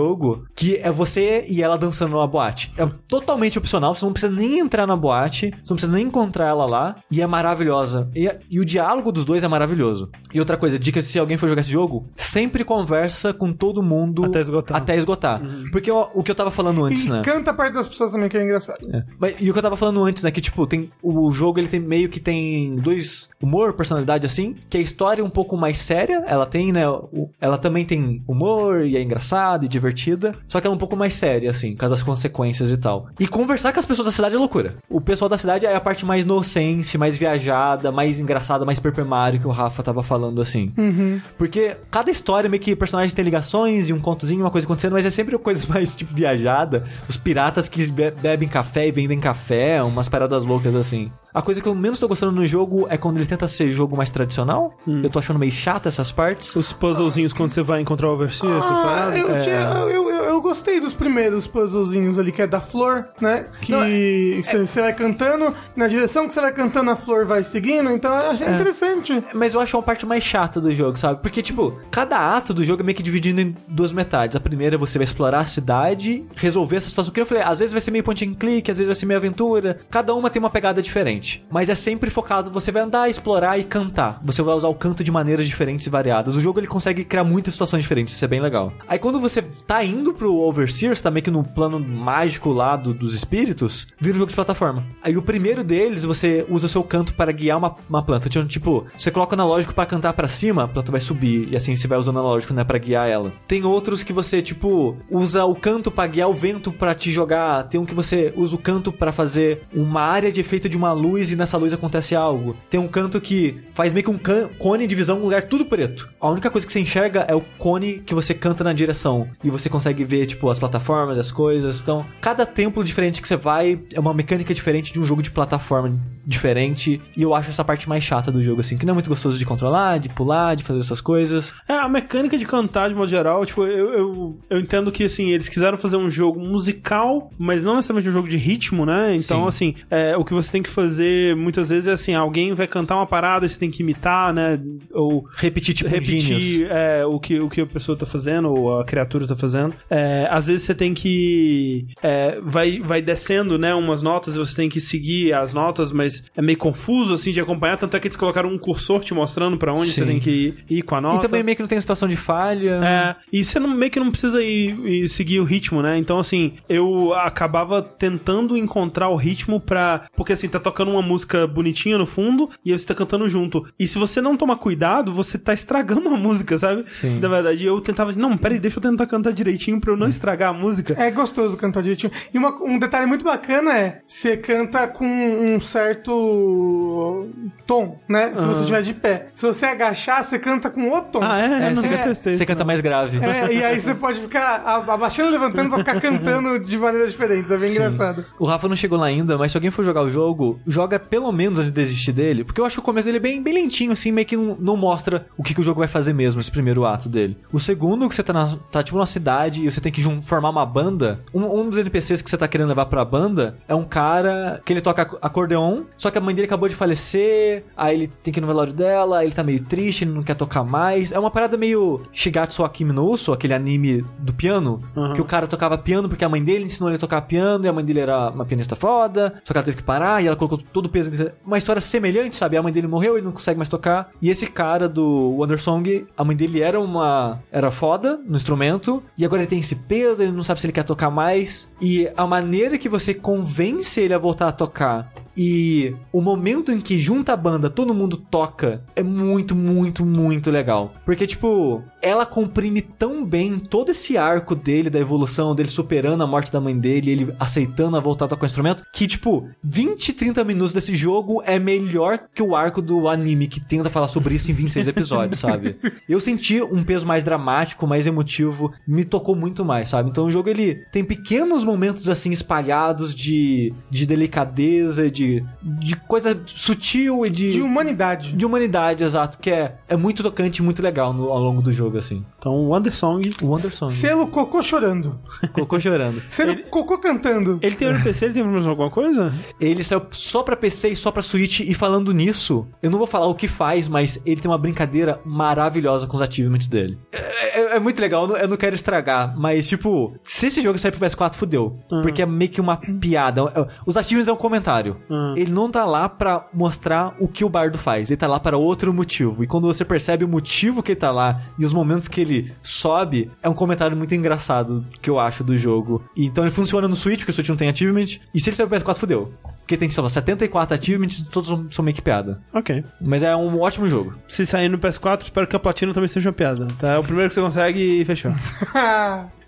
que é você e ela dançando numa boate. É totalmente opcional, você não precisa nem entrar na boate, você não precisa nem encontrar ela lá, e é maravilhosa. E, e o diálogo dos dois é maravilhoso. E outra coisa, dica se alguém for jogar esse jogo, sempre conversa com todo mundo Até esgotar. Até esgotar. Porque o, o que eu tava falando antes, E né? canta perto das pessoas também, que é engraçado. É. Mas, e o que eu tava falando antes, né? Que, tipo, tem. O jogo ele tem meio que tem dois humor, personalidade assim. Que a história é um pouco mais séria. Ela tem, né? o- ela também tem humor e é engraçada e divertida. Só que ela é um pouco mais séria, assim, por causa das consequências e tal. E conversar com as pessoas da cidade é loucura. O pessoal da cidade é a parte mais inocente, mais viajada, mais engraçada, mais Paper Mario que o Rafa tava falando, assim. Porque cada história meio que personagem tem ligações e um contozinho, uma coisa acontecendo, mas é sempre coisa mais, tipo, viajada. Os piratas que be- bebem café e vendem café, umas paradas loucas assim. A coisa que eu menos tô gostando no jogo é quando ele tenta ser jogo mais tradicional. Eu tô achando meio chato essas partes. Os puzzlezinhos quando você vai encontrar o overseer, essas Ah, paradas. eu, É. tinha- eu, eu, eu gostei dos primeiros puzzlezinhos ali, que é da flor, né? Que você vai cantando, na direção que você vai cantando, a flor vai seguindo, então eu achei interessante. Mas eu acho uma parte mais chata do jogo, sabe? Porque, tipo, cada ato do jogo é meio que dividido em duas metades. A primeira é você vai explorar a cidade, resolver essa situação. Que eu falei, às vezes vai ser meio point and click, às vezes vai ser meio aventura. Cada uma tem uma pegada diferente. Mas é sempre focado, você vai andar, explorar e cantar. Você vai usar o canto de maneiras diferentes e variadas. O jogo ele consegue criar muitas situações diferentes, isso é bem legal. Aí quando você tá indo pro Overseer, você tá meio que no plano mágico lá do- dos espíritos, vira um jogo de plataforma. Aí o primeiro deles, você usa o seu canto para guiar uma, uma planta. Tipo, Tipo, você coloca o analógico para cantar para cima, a planta vai subir. E assim você vai usando o analógico, né, pra guiar ela. Tem outros que você, tipo, usa o canto para guiar o vento para te jogar. Tem um que você usa o canto para fazer uma área de efeito de uma luz e nessa luz acontece algo. Tem um canto que faz meio que um cone de visão, um lugar tudo preto. A única coisa que você enxerga é o cone que você canta na direção. E você consegue ver, tipo, as plataformas, as coisas. Então, cada templo diferente que você vai é uma mecânica diferente de um jogo de plataforma diferente. E eu acho essa parte mais chata do jogo, assim, que não é muito gostoso de controlar, de pular, de fazer essas coisas. É, a mecânica de cantar, de modo geral, tipo, eu, eu, eu entendo que, assim, eles quiseram fazer um jogo musical, mas não necessariamente um jogo de ritmo, né? Então, Sim. assim, é, o que você tem que fazer muitas vezes é assim, alguém vai cantar uma parada e você tem que imitar, né? Ou Repetir, tipo, repetir é, o, que, o que a pessoa tá fazendo, ou a criatura tá fazendo. É, às vezes você tem que. é, vai, vai descendo, né? Umas notas e você tem que seguir as notas, mas é meio confuso, assim, de acompanhar. Tanto é que eles colocaram um cursor te mostrando pra onde Sim. você tem que ir, ir com a nota. E também meio que não tem situação de falha. É, e você não, meio que não precisa ir, ir seguir o ritmo, né? Então, assim, eu acabava tentando encontrar o ritmo pra. Porque, assim, tá tocando uma música bonitinha no fundo e você tá cantando junto. E se você não tomar cuidado, você tá estragando a música, sabe? Sim. Na verdade, eu tentava. Não, peraí, deixa eu tentar cantar direitinho pra eu não estragar a música. É gostoso cantar direitinho. E uma- um detalhe muito bacana é, você canta com um certo tom, né? Se você estiver de pé. Se você agachar, você canta com outro tom. Ah, é? eu você, nunca canta, testei você canta mais grave. É, e aí você pode ficar a- abaixando e levantando pra ficar cantando de maneiras diferentes. É bem Sim. engraçado. O Rafa não chegou lá ainda, mas se alguém for jogar o jogo, joga pelo menos antes de desistir dele. Porque eu acho que o começo dele é bem, bem lentinho, assim, meio que não, não mostra o que, que o jogo vai fazer mesmo, esse primeiro ato dele. O segundo, que você tá, na, tá tipo numa cidade e você tem que formar uma banda. Um, um dos NPCs que você tá querendo levar pra banda é um cara que ele toca ac- acordeon, só que a mãe dele acabou de falecer, aí ele tem que ir no velório dela, ele tá meio triste, ele não quer tocar mais. É uma parada meio Shigatsu Akimi no Uso, aquele anime do piano, Uhum. que o cara tocava piano porque a mãe dele ensinou ele a tocar piano e a mãe dele era uma pianista foda, só que ela teve que parar e ela colocou todo o peso. Uma história semelhante, sabe? A mãe dele morreu, ele não consegue mais tocar. E esse cara do Wondersong, a mãe dele era uma. era foda no instrumento, e agora ele tem esse peso, ele não sabe se ele quer tocar mais. E a maneira que você convence ele a voltar a tocar e o momento em que junta a banda, todo mundo toca, é muito, muito, muito legal. Porque, tipo, ela comprime tão bem todo esse arco dele, da evolução, dele superando a morte da mãe dele, ele aceitando a voltar a tocar o instrumento, que, tipo, 20, 30 minutos desse jogo é melhor que o arco do anime, que tenta falar sobre isso em 26 episódios, sabe? Eu senti um peso mais dramático, mais emotivo, me tocou muito mais, sabe? Então o jogo, ele tem pequenos momentos, assim, espalhados de, de delicadeza, de, de coisa sutil e de... De humanidade. de humanidade, exato, que é, é muito tocante e muito legal no- ao longo do jogo, assim. Então, Wondersong. O Anderson Selo cocô chorando. colocou chorando. Selo Ele- cocô cantando. Ele tem NPC, ele tem problema com alguma coisa? Ele saiu só pra PC e só pra Switch, e falando nisso, eu não vou falar o que faz, mas ele tem uma brincadeira maravilhosa com os achievements dele. É, é- é muito legal, eu não, eu não quero estragar, mas tipo, se esse jogo sair pro PS4, fudeu. Porque é meio que uma piada. É- Os achievements é um comentário. Uhum. Ele não tá lá pra mostrar o que o bardo faz, ele tá lá para outro motivo. E quando você percebe o motivo que ele tá lá e os momentos que ele sobe, é um comentário muito engraçado que eu acho do jogo. E então ele funciona no Switch, porque o Switch não tem achievement. E se ele sair pro PS4, fudeu. Porque tem, sei lá, 74 achievements, todos são- são meio que piada. Ok. Mas é um ótimo jogo. Se sair no PS4, espero que a platina também seja uma piada. Tá? É o primeiro que você consegue e fechou.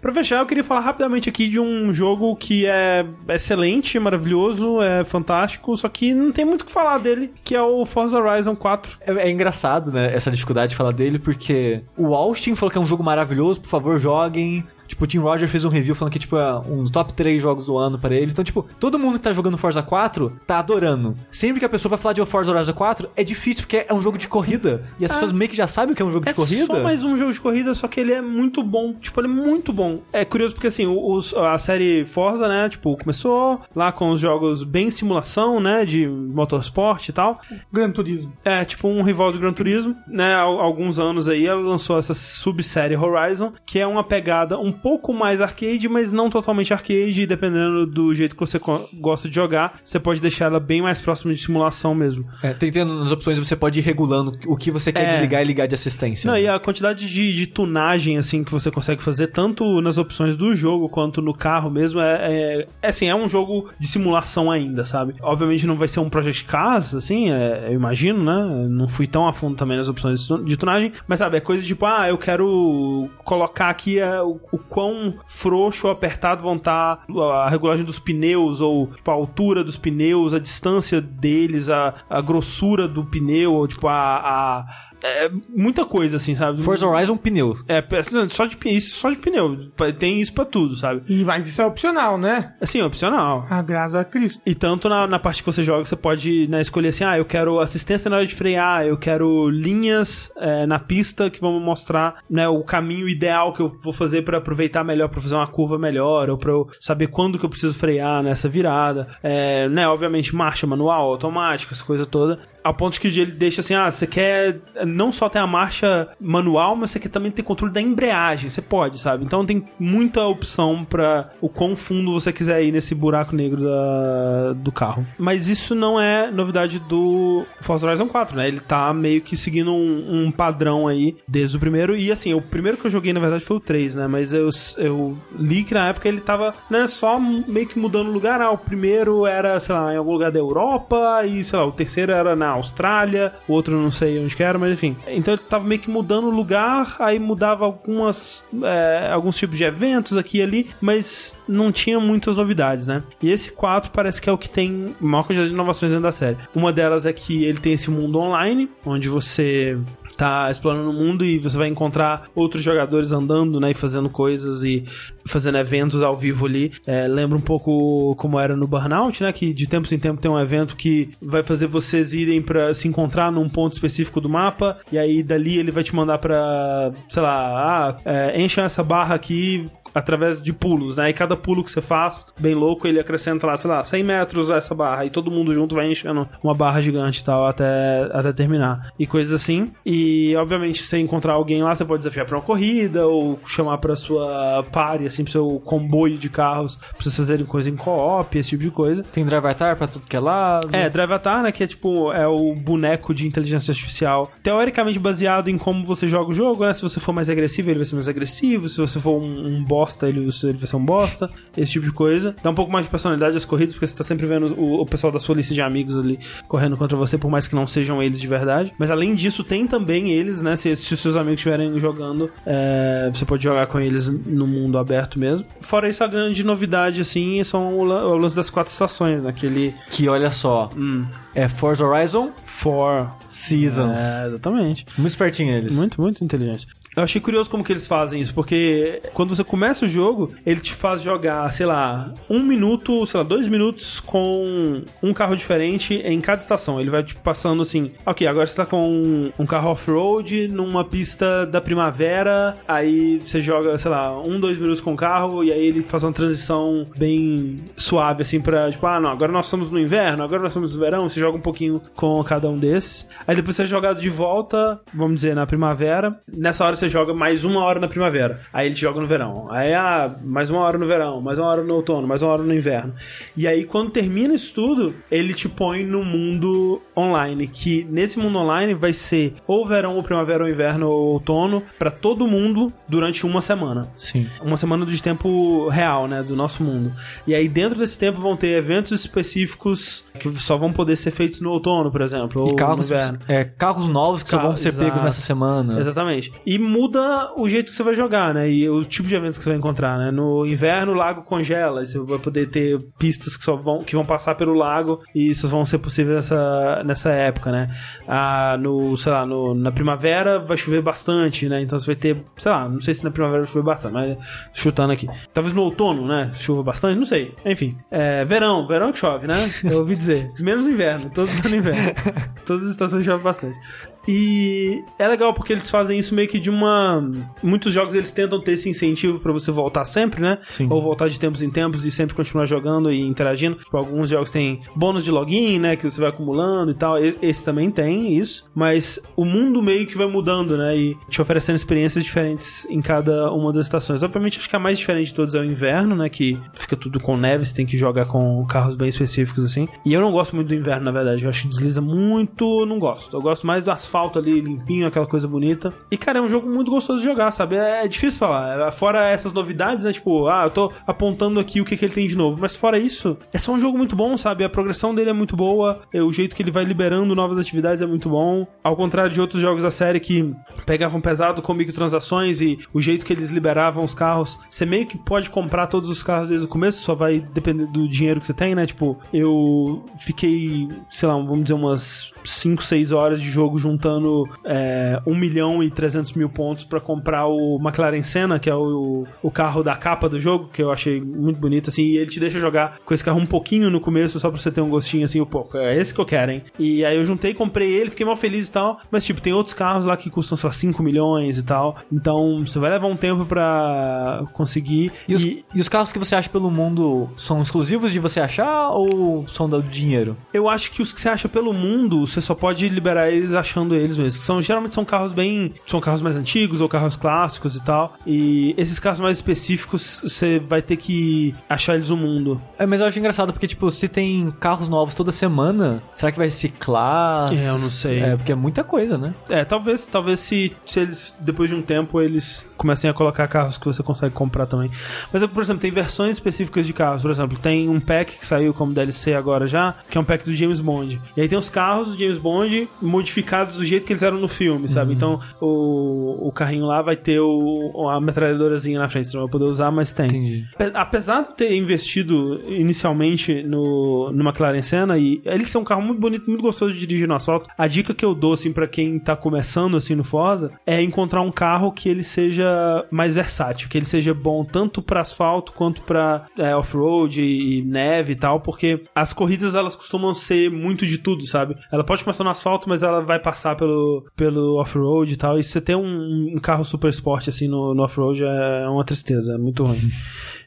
Pra fechar, eu queria falar rapidamente aqui de um jogo que é excelente, maravilhoso, é fantástico, só que não tem muito o que falar dele, que é o Forza Horizon 4. É, é engraçado, né, essa dificuldade de falar dele, porque o Austin falou que é um jogo maravilhoso, por favor, joguem. Tipo, o Tim Roger fez um review falando que, tipo, é um dos top 3 jogos do ano pra ele. Então, tipo, todo mundo que tá jogando Forza 4 tá adorando. Sempre que a pessoa vai falar de Forza Horizon 4, é difícil, porque é um jogo de corrida. E as pessoas meio que já sabem o que é um jogo de É corrida. só mais um jogo de corrida, só que ele é muito bom. Tipo, ele é muito bom. É curioso porque, assim, os- a série Forza, né, tipo, começou lá com os jogos bem simulação, né, de motorsport e tal. Gran Turismo. É, tipo um rival do Gran Turismo, né? Há alguns anos aí ela lançou essa subsérie Horizon, que é uma pegada um pouco mais arcade, mas não totalmente arcade, e dependendo do jeito que você gosta de jogar, você pode deixar ela bem mais próxima de simulação mesmo. É, tem tendo nas opções você pode ir regulando o que você quer É. desligar e ligar de assistência. Não, né? e a quantidade de, de tunagem, assim, que você consegue fazer, tanto nas opções do jogo quanto no carro mesmo, é, é, é assim, é um jogo de simulação ainda, sabe? Obviamente não vai ser um Project Cars, assim, é, eu imagino, né? Não fui tão a fundo também nas opções de tunagem, mas sabe, é coisa tipo, ah, eu quero colocar aqui é, o, o quão frouxo ou apertado vão estar a regulagem dos pneus, ou tipo, a altura dos pneus, a distância deles, a, a grossura do pneu, ou tipo, a. a é muita coisa, assim, sabe? Forza Horizon pneu. É, só de, isso só de pneu. Tem isso pra tudo, sabe? E, mas isso é opcional, né? Assim, é opcional. A graças a Cristo. E tanto na, na parte que você joga, você pode né, escolher assim: ah, eu quero assistência na hora de frear, eu quero linhas é, na pista que vão me mostrar né, o caminho ideal que eu vou fazer pra aproveitar melhor, pra fazer uma curva melhor, ou pra eu saber quando que eu preciso frear nessa virada. É, né, obviamente, marcha manual, automática, essa coisa toda. Ao ponto que ele deixa assim: ah, você quer não só ter a marcha manual, mas você quer também ter controle da embreagem. Você pode, sabe? Então tem muita opção pra o quão fundo você quiser ir nesse buraco negro da, do carro. Mas isso não é novidade do Forza Horizon 4, né? Ele tá meio que seguindo um, um padrão aí desde o primeiro. E assim, o primeiro que eu joguei na verdade foi o 3, né? Mas eu, eu li que na época ele tava né, só meio que mudando lugar. Ah, o primeiro era, sei lá, em algum lugar da Europa, e sei lá, o terceiro era na Austrália, o outro não sei onde que era, mas enfim. Então ele tava meio que mudando o lugar, aí mudava algumas é, alguns tipos de eventos aqui e ali, mas não tinha muitas novidades, né? E esse 4 parece que é o que tem maior quantidade de inovações dentro da série. Uma delas é que ele tem esse mundo online, onde você tá explorando o mundo e você vai encontrar outros jogadores andando, né, e fazendo coisas e fazendo eventos ao vivo ali. É, lembra um pouco como era no Burnout, né, que de tempos em tempos tem um evento que vai fazer vocês irem para se encontrar num ponto específico do mapa e aí dali ele vai te mandar para, sei lá, ah, é, encha essa barra aqui através de pulos, né? E cada pulo que você faz, bem louco, ele acrescenta lá, sei lá, 100 metros essa barra. E todo mundo junto vai enchendo uma barra gigante e tal até, até terminar. E coisas assim. E, obviamente, se você encontrar alguém lá, você pode desafiar pra uma corrida ou chamar pra sua party, assim, pro seu comboio de carros, pra vocês fazerem coisa em co-op, esse tipo de coisa. Tem Drive Avatar pra tudo que é lado. É, Drive Avatar, né? Que é tipo, é o boneco de inteligência artificial. Teoricamente baseado em como você joga o jogo, né? Se você for mais agressivo, ele vai ser mais agressivo. Se você for um, um bosta, ele, ele vai ser um bosta. Esse tipo de coisa. Dá um pouco mais de personalidade às corridas, porque você tá sempre vendo o, o pessoal da sua lista de amigos ali correndo contra você, por mais que não sejam eles de verdade. Mas além disso, tem também eles, né? Se, se os seus amigos estiverem jogando, é, você pode jogar com eles no mundo aberto mesmo. Fora isso, a grande novidade, assim, são o, o lance das quatro estações, né? Aquele Que olha só, hum, é Forza Horizon For Seasons. É, exatamente. Muito espertinho eles. Muito, muito inteligente. Eu achei curioso como que eles fazem isso, porque quando você começa o jogo, ele te faz jogar, sei lá, um minuto, sei lá, dois minutos com um carro diferente em cada estação. Ele vai te passando assim, ok, agora você tá com um, um carro off-road numa pista da primavera, aí você joga, sei lá, um, dois minutos com o carro, e aí ele faz uma transição bem suave, assim, pra, tipo, ah, não, agora nós estamos no inverno, agora nós estamos no verão, você joga um pouquinho com cada um desses. Aí depois você é jogado de volta, vamos dizer, na primavera. Nessa hora você joga mais uma hora na primavera. Aí ele te joga no verão. Aí, ah, mais uma hora no verão, mais uma hora no outono, mais uma hora no inverno. E aí, quando termina isso tudo, ele te põe no mundo online. Que nesse mundo online vai ser ou verão, ou primavera, ou inverno, ou outono, pra todo mundo durante uma semana Sim. uma semana de tempo real, né, do nosso mundo. E aí dentro desse tempo vão ter eventos específicos que só vão poder ser feitos no outono, por exemplo, ou E carros, no inverno. é, carros novos que só Carro- vão ser exato. pegos nessa semana. Exatamente. E muda o jeito que você vai jogar, né? E o tipo de eventos que você vai encontrar, né? No inverno o lago congela, e você vai poder ter pistas que só vão que vão passar pelo lago e isso vão ser possíveis nessa, nessa época, né? Ah, no, sei lá, no, na primavera vai chover bastante, né? Então você vai ter, sei lá, não sei se na primavera vai chover bastante, mas chutando aqui. Talvez no outono, né? Chova bastante, não sei. Enfim, é, verão, verão que chove, né? Eu ouvi dizer. Menos inverno, todos no inverno. Todas as estações chove bastante. E é legal porque eles fazem isso meio que de uma. Muitos jogos eles tentam ter esse incentivo pra você voltar sempre, né? Sim. Ou voltar de tempos em tempos e sempre continuar jogando e interagindo. Tipo, alguns jogos têm bônus de login, né? Que você vai acumulando e tal. Esse também tem isso. Mas o mundo meio que vai mudando, né? E te oferecendo experiências diferentes em cada uma das estações. Obviamente, acho que a mais diferente de todas é o inverno, né? Que fica tudo com neve, você tem que jogar com carros bem específicos, assim. E eu não gosto muito do inverno, na verdade. Eu acho que desliza muito, não gosto. Eu gosto mais do asfalto ali, limpinho, aquela coisa bonita. E, cara, é um jogo muito gostoso de jogar, sabe? É, é difícil falar. Fora essas novidades, né? Tipo, ah, eu tô apontando aqui o que, que ele tem de novo. Mas fora isso, é só um jogo muito bom, sabe? A progressão dele é muito boa, é, o jeito que ele vai liberando novas atividades é muito bom. Ao contrário de outros jogos da série que pegavam pesado com microtransações e o jeito que eles liberavam os carros, você meio que pode comprar todos os carros desde o começo, só vai depender do dinheiro que você tem, né? Tipo, eu fiquei, sei lá, vamos dizer, umas 5, 6 horas de jogo juntando é, 1 milhão e 300 mil pontos pra comprar o McLaren Senna, que é o, o carro da capa do jogo, que eu achei muito bonito, assim, e ele te deixa jogar com esse carro um pouquinho no começo, só pra você ter um gostinho, assim, pô, é esse que eu quero, hein? E aí eu juntei, comprei ele, fiquei mal feliz e tal, mas, tipo, tem outros carros lá que custam, sei lá, 5 milhões e tal, então você vai levar um tempo pra conseguir. E os, e e os carros que você acha pelo mundo são exclusivos de você achar ou são do dinheiro? Eu acho que os que você acha pelo mundo, você só pode liberar eles achando eles mesmos. São, geralmente são carros bem. São carros mais antigos ou carros clássicos e tal. E esses carros mais específicos, você vai ter que achar eles no mundo. É, mas eu acho engraçado porque, tipo, se tem carros novos toda semana, será que vai ciclar? É, eu não sei. É, porque é muita coisa, né? É, talvez, talvez se, se eles, depois de um tempo, eles comecem a colocar carros que você consegue comprar também. Mas, por exemplo, tem versões específicas de carros. Por exemplo, tem um pack que saiu como DLC agora já, que é um pack do James Bond. E aí tem os carros James Bond modificados do jeito que eles eram no filme, sabe? Então, o, o carrinho lá vai ter o, a metralhadorazinha na frente. Você não vai poder usar, mas tem. Entendi. Ape- Apesar de ter investido inicialmente no, no McLaren Senna, e ele ser um carro muito bonito, muito gostoso de dirigir no asfalto, a dica que eu dou, assim, pra quem tá começando, assim, no Forza, é encontrar um carro que ele seja mais versátil, que ele seja bom tanto pra asfalto quanto pra é, off-road e neve e tal, porque as corridas, elas costumam ser muito de tudo, sabe? Ela, pode começar no asfalto, mas ela vai passar pelo, pelo off-road e tal. E se você tem um, um carro super esporte assim no, no off-road é uma tristeza, é muito ruim.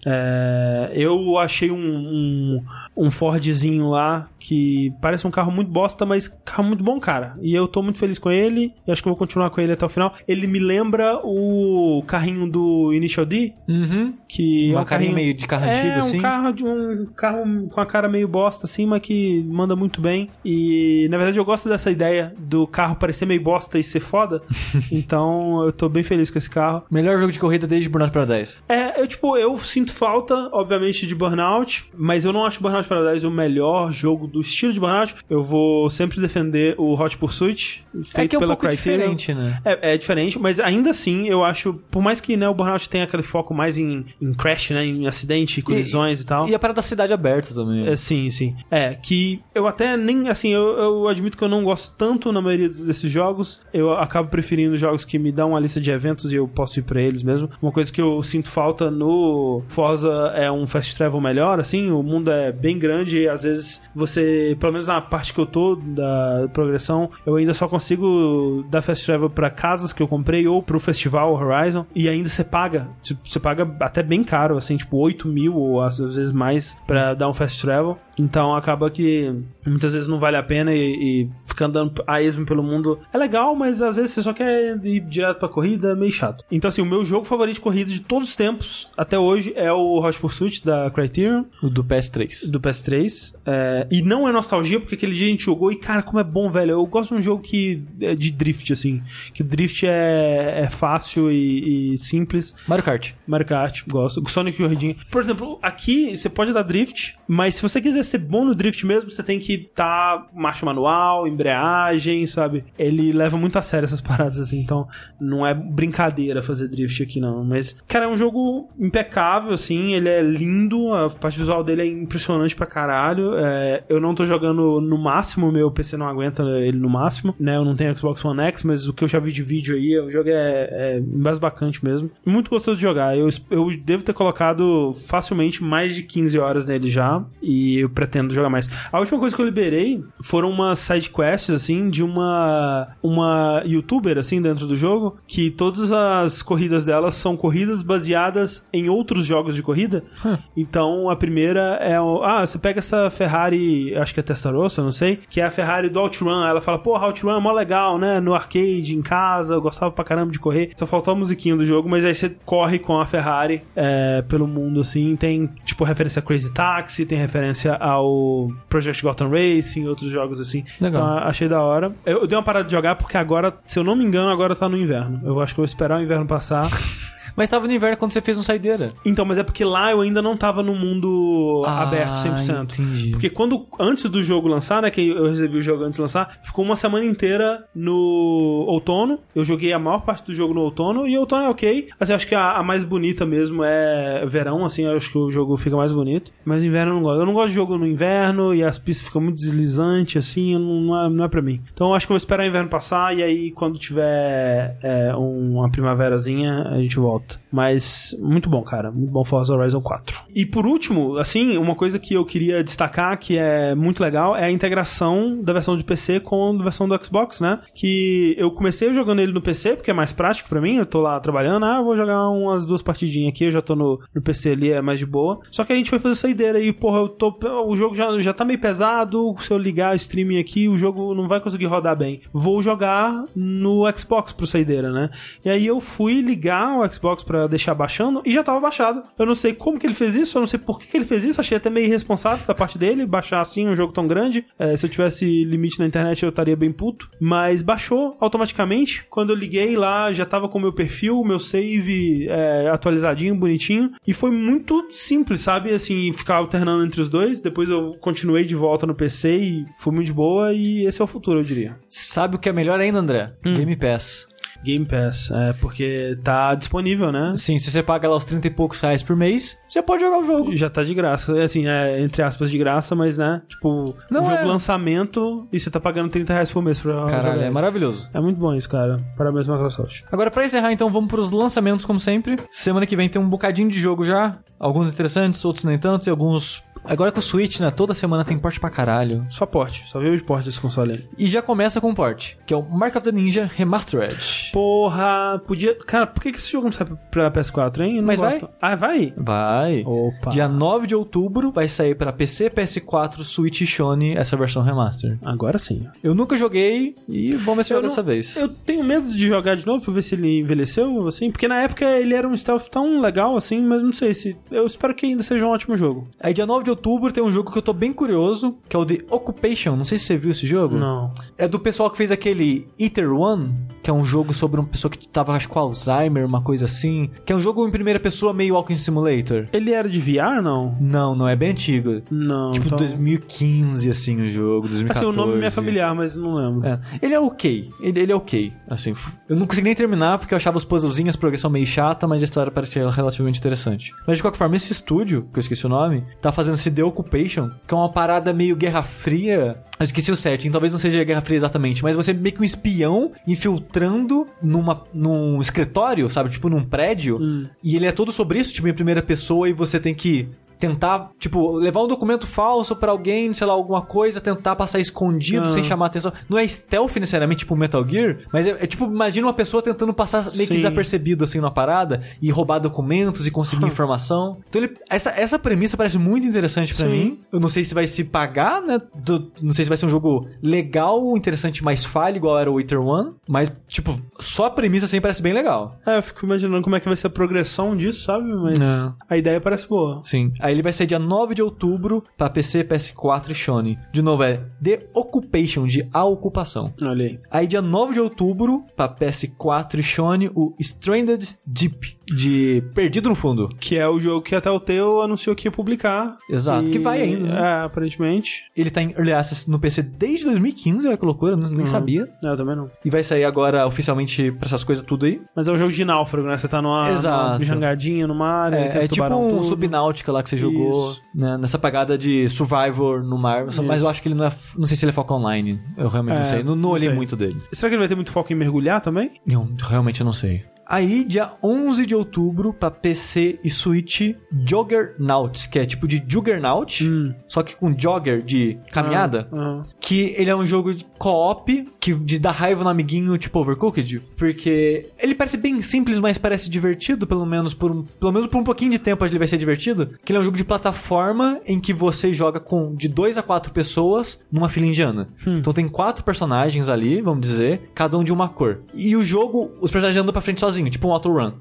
É, eu achei um, um, um Fordzinho lá que parece um carro muito bosta, mas carro muito bom, cara. E eu tô muito feliz com ele e acho que eu vou continuar com ele até o final. Ele me lembra o carrinho do Initial D, Uhum. que Uma é um carrinho meio de carro é, antigo, assim. um carro de um carro com a cara meio bosta assim, mas que manda muito bem. E na verdade eu gosto dessa ideia do carro parecer meio bosta e ser foda. então eu tô bem feliz com esse carro. Melhor jogo de corrida desde Burnout Paradise. É, eu tipo, eu sinto falta, obviamente, de Burnout, mas eu não acho Burnout Paradise o melhor jogo do estilo de Burnout. Eu vou sempre defender o Hot Pursuit, feito é que é um pela pouco Criterion. diferente, né? É, é diferente, mas ainda assim eu acho, por mais que né, o Burnout tenha aquele foco mais em, em crash, né, em acidente, colisões e, tal. E a parada da cidade aberta também. É, sim, sim. É, que eu até nem, assim, eu, eu admito que eu não gosto tanto na maioria desses jogos. Eu acabo preferindo jogos que me dão uma lista de eventos e eu posso ir pra eles mesmo. Uma coisa que eu sinto falta no Forza é um fast travel melhor, assim, o mundo é bem grande e às vezes você, pelo menos na parte que eu tô da progressão, eu ainda só consigo dar fast travel pra casas que eu comprei ou pro festival Horizon e ainda você paga, tipo, você paga até bem caro, assim, tipo 8 mil ou às vezes mais pra dar um fast travel. Então acaba que muitas vezes não vale a pena e, e ficar andando a esmo pelo mundo é legal, mas às vezes você só quer ir direto pra corrida, é meio chato. Então assim, o meu jogo favorito de corrida de todos os tempos até hoje é o Hot Pursuit da Criterion, O do PS3. do PS3. É, e não é nostalgia, porque aquele dia a gente jogou e, cara, como é bom, velho. Eu gosto de um jogo que é de drift, assim. Que drift é, é fácil e, e simples. Mario Kart. Mario Kart, gosto. Sonic Corridinha. Por exemplo, aqui você pode dar drift, mas se você quiser ser bom no drift mesmo, você tem que tá marcha manual, embreagem, sabe? Ele leva muito a sério essas paradas, assim. Então, não é brincadeira fazer drift aqui, não. Mas, cara, é um jogo impecável, assim. Ele é lindo, a parte visual dele é impressionante pra caralho. É, eu não tô jogando no máximo, meu PC não aguenta ele no máximo, né? Eu não tenho Xbox One X, mas o que eu já vi de vídeo aí, o jogo é, é embasbacante mesmo. Muito gostoso de jogar. Eu, eu devo ter colocado facilmente mais de 15 horas nele já, e eu pretendo jogar mais. A última coisa que eu liberei foram umas side quests, assim, de uma, uma youtuber, assim, dentro do jogo, que todas as corridas dela são corridas baseadas em outros jogos de corrida. Então, a primeira é o, ah, você pega essa Ferrari, acho que é Testarossa, não sei, que é a Ferrari do OutRun. Ela fala, pô, OutRun é mó legal, né? No arcade, em casa, eu gostava pra caramba de correr. Só faltou a musiquinha do jogo, mas aí você corre com a Ferrari é, pelo mundo, assim. Tem, tipo, referência a Crazy Taxi, tem referência ao Project Gotham Racing, outros jogos assim. Legal. Então, achei da hora. Eu, eu dei uma parada de jogar porque agora, se eu não me engano, agora tá no inverno. Eu acho que eu vou esperar o inverno passar. Mas tava no inverno quando você fez um saideira. Então, mas é porque lá eu ainda não tava no mundo Ah, aberto 100%. entendi. Porque quando, antes do jogo lançar, né, que eu recebi o jogo antes de lançar, ficou uma semana inteira no outono. Eu joguei a maior parte do jogo no outono e outono é ok. Assim, acho que a, a mais bonita mesmo é verão, assim, eu acho que o jogo fica mais bonito. Mas inverno eu não gosto. Eu não gosto de jogo no inverno e as pistas ficam muito deslizantes, assim, não, não, é, não é pra mim. Então acho que eu vou esperar o inverno passar e aí quando tiver é, uma primaverazinha, a gente volta. Mas muito bom, cara. Muito bom Forza Horizon 4. E por último, assim, uma coisa que eu queria destacar que é muito legal é a integração da versão de PC com a versão do Xbox, né? Que eu comecei jogando ele no PC, porque é mais prático pra mim. Eu tô lá trabalhando, ah, vou jogar umas duas partidinhas aqui, eu já tô no, no PC ali, é mais de boa. Só que a gente foi fazer saideira e, porra, eu tô. O jogo já, já tá meio pesado. Se eu ligar o streaming aqui, o jogo não vai conseguir rodar bem. Vou jogar no Xbox pro saideira, né? E aí eu fui ligar o Xbox pra deixar baixando e já tava baixado. Eu não sei como que ele fez isso, eu não sei por que, que ele fez isso. Achei até meio irresponsável da parte dele baixar assim um jogo tão grande. É, se eu tivesse limite na internet, eu estaria bem puto. Mas baixou automaticamente. Quando eu liguei lá, já tava com o meu perfil, o meu save é, atualizadinho, bonitinho. E foi muito simples, sabe? Assim, ficar alternando entre os dois. Depois eu continuei de volta no PC e foi muito de boa. E esse é o futuro, eu diria. Sabe o que é melhor ainda, André? Game Pass. Game Pass, é, porque tá disponível, né? Sim, se você paga lá os 30 e poucos reais por mês, você já pode jogar o jogo. Já tá de graça. É Assim, é, entre aspas, de graça, mas, né? Tipo, Não um jogo é. lançamento e você tá pagando 30 reais por mês pra Caralho, jogar é maravilhoso. É muito bom isso, cara. Parabéns, Microsoft. Agora, pra encerrar, então, vamos pros lançamentos, como sempre. Semana que vem tem um bocadinho de jogo já. Alguns interessantes, outros nem tanto, e alguns Agora com o Switch, né? Toda semana tem porte pra caralho. Só porte, só veio de porte desse console aí. E já começa com o porte, que é o Mark of the Ninja Remastered. Porra, podia. Cara, por que, que esse jogo não sai pra PS4, hein? Eu não Mas vai? gosto. Ah, vai? Vai. Opa. Dia 9 de outubro vai sair pra PC, PS4, Switch e Sony essa versão remaster. Agora sim. Eu nunca joguei e vamos ver se eu jogo não- dessa vez. Eu tenho medo de jogar de novo pra ver se ele envelheceu, assim, porque na época ele era um stealth tão legal, assim, mas não sei se. Eu espero que ainda seja um ótimo jogo. Aí dia 9 de outubro tem um jogo que eu tô bem curioso, que é o The Occupation. Não sei se você viu esse jogo. Não. É do pessoal que fez aquele Eater One, que é um jogo sobre uma pessoa que tava, acho que com Alzheimer, uma coisa assim. Que é um jogo em primeira pessoa meio Walking Simulator. Ele era de VR, não? Não, não é bem antigo. Não. Tipo, então... 2015, assim, o jogo, 2014. Assim, o nome me é familiar, mas não lembro. É. Ele é ok. Ele, ele é ok. Assim, eu não consegui nem terminar porque eu achava os puzzlezinhos, a progressão meio chata, mas a história parecia relativamente interessante. Mas de qualquer forma, esse estúdio, que eu esqueci o nome, tá fazendo esse The Occupation, que é uma parada meio Guerra Fria. Eu esqueci o setting, talvez não seja Guerra Fria exatamente, mas você é meio que um espião infiltrando numa, num escritório, sabe? Tipo num prédio. E ele é todo sobre isso, tipo, em primeira pessoa, e você tem que tentar, tipo, levar um documento falso pra alguém, sei lá, alguma coisa, tentar passar escondido Ah. sem chamar atenção. Não é stealth necessariamente, tipo Metal Gear, mas é, é tipo, imagina uma pessoa tentando passar meio que desapercebido assim na parada e roubar documentos e conseguir informação. Então ele, essa, essa premissa parece muito interessante pra Sim. mim. Eu não sei se vai se pagar, né? Do- não sei se vai ser um jogo legal, interessante, mais falha, igual era o Wither One, mas, tipo, só a premissa assim parece bem legal. É, eu fico imaginando como é que vai ser a progressão disso, sabe? Mas Não. a ideia parece boa. Sim. Aí ele vai sair dia 9 de outubro pra PC, PS4 e Sony. De novo, é The Occupation, de A Ocupação. Olha aí. Aí dia 9 de outubro, pra PS4 e Sony, o Stranded Deep, de Perdido no Fundo. Que é o jogo que até o Teo anunciou que ia publicar. Exato, que vai ainda, né? É, aparentemente. Ele tá em Early Access no PC desde 2015, olha que loucura, eu nem Uhum. sabia. É, eu também não. E vai sair agora oficialmente pra essas coisas tudo aí. Mas é um jogo de náufrago, né? Você tá numa, Exato. numa jangadinha no mar, É, é tipo um tudo. Subnáutica lá que você jogou, né, nessa pagada de Survivor no mar. Mas Isso. eu acho que ele não é. Não sei se ele é foco online. Eu realmente É, não sei. Não, não não olhei sei. muito dele. Será que ele vai ter muito foco em mergulhar também? Não, realmente eu não sei. Aí, dia 11 de outubro, pra PC e Switch, Juggernauts, que é tipo de Juggernaut, Hum. só que com jogger de caminhada. Ah, Que ele é um jogo de co-op, que de dar raiva no amiguinho, tipo Overcooked. Porque ele parece bem simples, mas parece divertido, pelo menos por um, pelo menos por um pouquinho de tempo ele vai ser divertido. Que ele é um jogo de plataforma em que você joga com de dois a quatro pessoas numa fila indiana. Então tem quatro personagens ali, vamos dizer, cada um de uma cor. E o jogo, os personagens andam pra frente sozinho, tipo um autorun.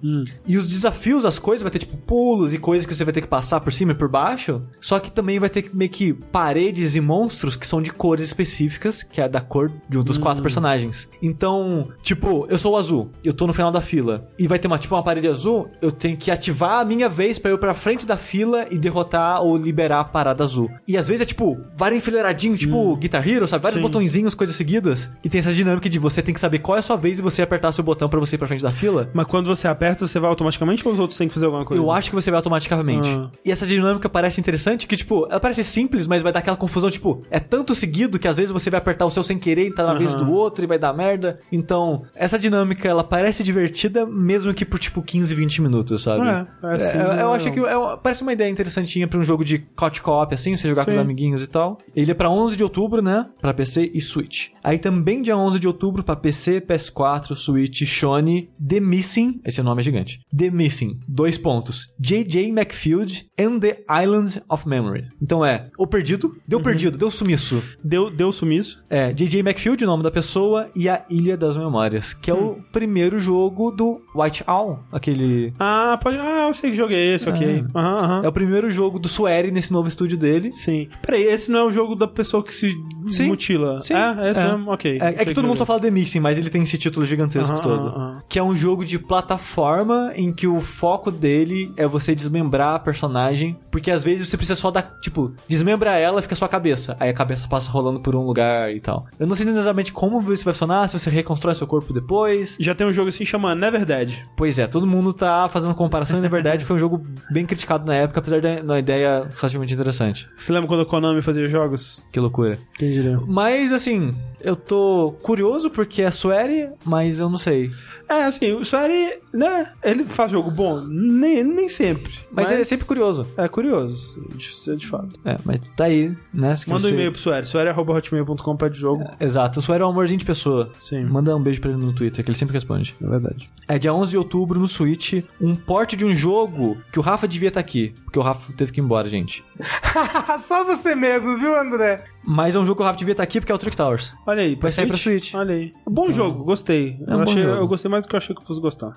E os desafios, as coisas, vai ter tipo pulos e coisas que você vai ter que passar por cima e por baixo. Só que também vai ter meio que paredes e monstros que são de cores específicas, que é da cor de um dos quatro personagens. Então, tipo, eu sou o azul, eu tô no final da fila. E vai ter uma, tipo, uma parede azul, eu tenho que ativar a minha vez pra eu ir pra frente da fila e derrotar ou liberar a parada azul. E às vezes é tipo, vários enfileiradinhos, tipo Guitar Hero, sabe? Vários Sim. botõezinhos, coisas seguidas. E tem essa dinâmica de você tem que saber qual é a sua vez e você apertar seu botão pra você ir pra frente da fila. Mas quando você aperta, você vai automaticamente ou os outros têm que fazer alguma coisa? Eu acho que você vai automaticamente. Ah. E essa dinâmica parece interessante, que, tipo, ela parece simples, mas vai dar aquela confusão, tipo, é tanto seguido que às vezes você vai apertar o seu sem querer e tá na vez Aham. do outro e vai dar merda. Então, essa dinâmica, ela parece divertida, mesmo que por, tipo, 15, 20 minutos, sabe? É, parece É, eu, acho que é parece uma ideia interessantinha pra um jogo de couch co-op, assim, você jogar com Sim. os amiguinhos e tal. Ele é pra 11 de outubro, né? Pra PC e Switch. Aí também dia 11 de outubro pra PC, PS4, Switch, Sony, The Missing, esse nome é gigante. The Missing, dois pontos. J.J. McField and the Island of Memory. Então é, o perdido, deu Uhum. perdido, deu sumiço. Deu, deu sumiço. É, J.J. McField, o nome da pessoa, e a Ilha das Memórias, que é Hum. o primeiro jogo do White Owl, aquele Ah, pode. Ah, eu sei que joguei esse, ok. Aham, aham. É o primeiro jogo do Sueri nesse novo estúdio dele. Sim. Peraí, esse não é o jogo da pessoa que se Sim. mutila? Sim. É, é esse É. mesmo? Ok. É, é que todo mundo só fala The Missing, mas ele tem esse título gigantesco Aham, todo. aham. Que é um jogo de plataforma em que o foco dele é você desmembrar a personagem. Porque às vezes você precisa só dar, tipo, desmembra ela fica só a cabeça. Aí a cabeça passa rolando por um lugar e tal. Eu não sei exatamente como isso vai funcionar, se você reconstrói seu corpo depois. Já tem um jogo assim chamado Never Dead. Pois é, todo mundo tá fazendo comparação e na verdade foi um jogo bem criticado na época, apesar de uma ideia relativamente interessante. Você lembra quando a Konami fazia jogos? Que loucura. Quem diria? Mas, assim, eu tô curioso porque é Sueri, mas eu não sei. É, assim, o Sueri, né? Ele faz jogo bom? Nem, nem sempre. Mas, é sempre curioso. É curioso, de, de fato. É, mas tá aí, né? Manda um você- e-mail pro Sueri, sueri.hotmail.com pede jogo. Exato, o Suero é um amorzinho de pessoa. Sim. Manda um beijo pra ele no Twitter, que ele sempre responde. É verdade. É dia 11 de outubro no Switch, um porte de um jogo que o Rafa devia estar aqui, porque o Rafa teve que ir embora, gente. Só você mesmo, viu, André? Mas é um jogo que o Rafa devia estar aqui porque é o Trick Towers. Olha aí, Vai sair pra Switch. Olha aí. Bom jogo, gostei. É um eu, achei- jogo. eu gostei mais do que eu achei que eu fosse gostar.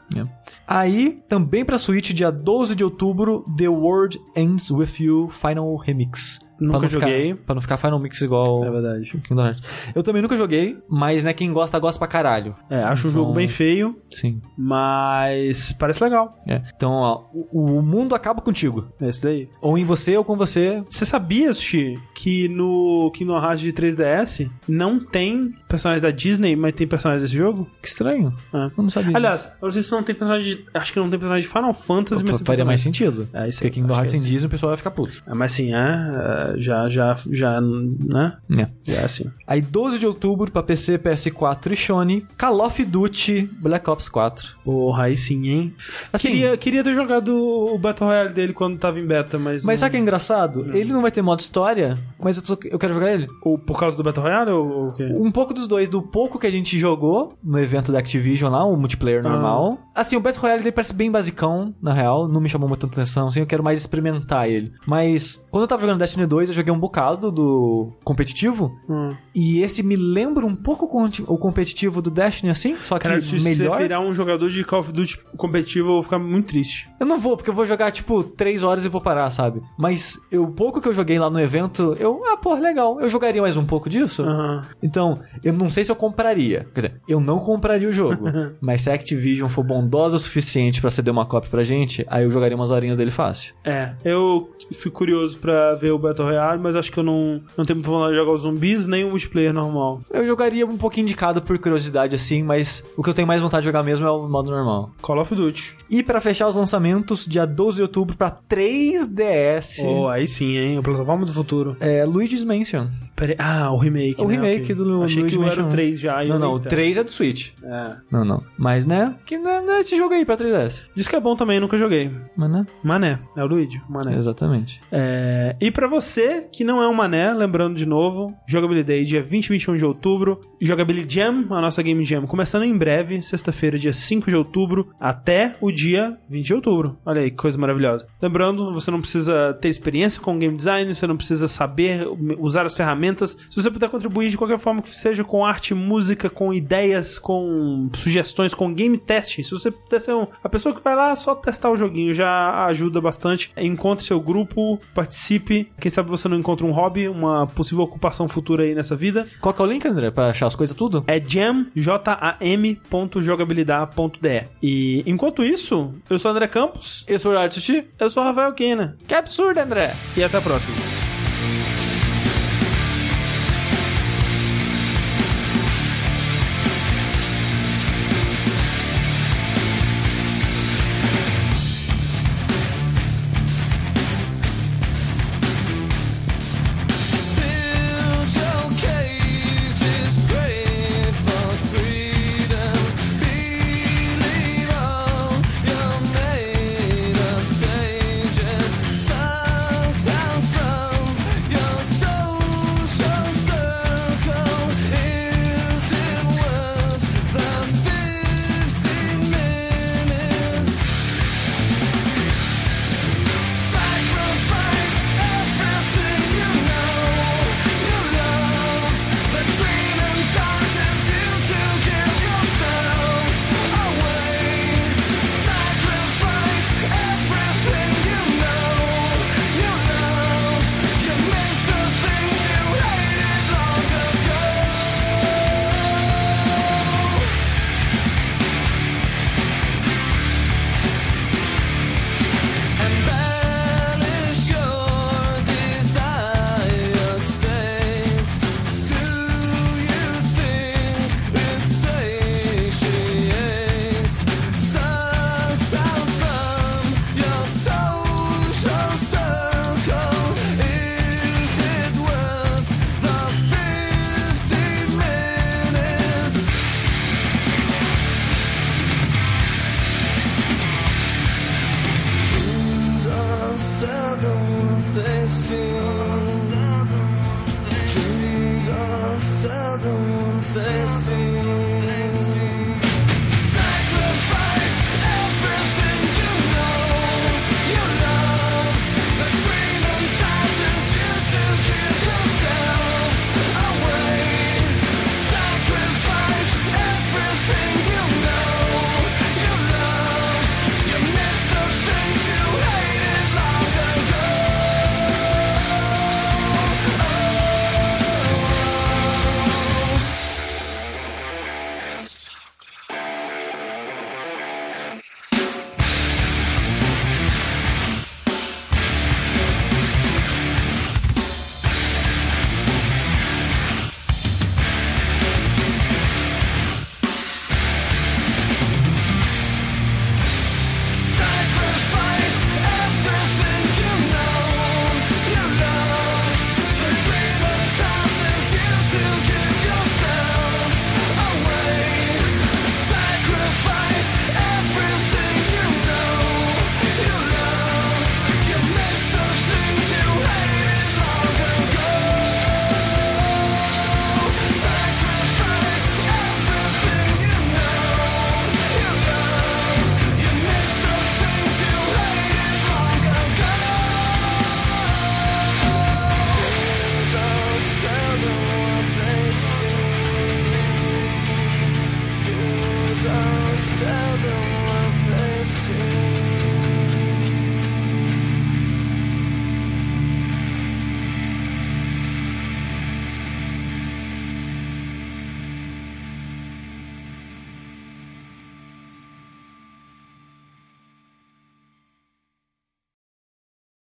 Aí, também pra Switch, dia 12 de outubro, The World Ends With You Final Remix. Nunca Pra não ficar- joguei. pra não ficar Final Mix igual É verdade. Kingdom Hearts. Eu também nunca joguei, mas né, quem gosta, gosta pra caralho. É, acho um Então- jogo bem feio, Sim. mas parece legal. É. Então, ó, o, o mundo acaba contigo. Esse daí. Ou em você ou com você. Você sabia, Xi, que no Kingdom Hearts de 3DS não tem personagens da Disney, mas tem personagens desse jogo? Que estranho. É. Eu não sabia. Aliás, eu não sei se não tem personagem de... Acho que não tem personagem de Final Fantasy, mas disso. faria mais sentido. É, isso Porque aí, Kingdom acho Hearts é em isso. Disney o pessoal vai ficar puto. É, mas sim, é, é, já, já, já, né? É. Já é assim. Aí, 12 de outubro, pra PC, PS4 e Sony, Call of Duty Black Ops 4. Porra, aí sim, hein? Assim, Queria, queria ter jogado o Battle Royale dele quando tava em beta, mas... mas não- sabe o que é engraçado? Ele não vai ter modo história, mas eu, tô- eu quero jogar ele. Ou por causa do Battle Royale ou o quê? Um pouco dos dois, do pouco que a gente jogou no evento da Activision lá, o multiplayer normal. Assim, o Battle Royale dele parece bem basicão, na real, não me chamou muita atenção, assim, eu quero mais experimentar ele. Mas, quando eu tava jogando Destiny 2, eu joguei um bocado do competitivo, Hum. e esse me lembra um pouco o competitivo do Destiny, assim, só que Cara, se melhor. você virar um jogador de Call of Duty competitivo, eu vou ficar muito triste. Eu não vou, porque eu vou jogar, tipo, três horas e vou parar, sabe? Mas o pouco que eu joguei lá no evento, eu, ah, pô, legal, eu jogaria mais um pouco disso. Aham. Então, eu não sei se eu compraria. Quer dizer, eu não compraria o jogo. mas se a Activision for bondosa o suficiente pra ceder uma cópia pra gente, aí eu jogaria umas horinhas dele fácil. É, eu fico curioso pra ver o Battle Royale, mas acho que eu não, não tenho muita vontade de jogar os zumbis nem o multiplayer normal. Eu jogaria um pouquinho indicado por curiosidade assim, mas o que eu tenho mais vontade de jogar mesmo é o modo normal. Call of Duty. E pra fechar os lançamentos, dia 12 de outubro pra 3DS, Oh, aí sim, hein? O plataforma do futuro. é Luigi's Mansion. Peraí. Ah, o remake. O né? remake Ok. do Achei Luigi que era Mansion o 3 já. Não, não, o eita. 3 é do Switch. É. Não, não. Mas, né? Que não é esse jogo aí pra 3DS. Diz que é bom também, nunca joguei. Mas, né? Mané. É o Luigi. Mané. Exatamente. É, e pra você que não é um mané, lembrando de novo, Jogability Day, dia 20 e 21 de outubro. Jogability Jam, a nossa Game Jam, começando em breve, sexta-feira, dia 5 de outubro, até o dia 20 de outubro. Olha aí, que coisa maravilhosa. Lembrando, você não precisa ter experiência com game design, você não precisa saber usar as ferramentas. Se você puder contribuir de qualquer forma que seja com arte, música, com ideias, com sugestões, com game testing, se você puder ser um- a pessoa que vai lá só testar o joguinho, já ajuda bastante. Encontre seu grupo, participe. Quem sabe você não encontra um hobby, uma possível ocupação futura aí nessa vida. Qual que é o link, André, pra achar as coisas tudo? É jam, jam.jogabilidade.de. E enquanto isso, eu sou o André Campos, Eu sou o Sushi. eu sou o Rafael Kena. Que absurdo, André! E até a próxima.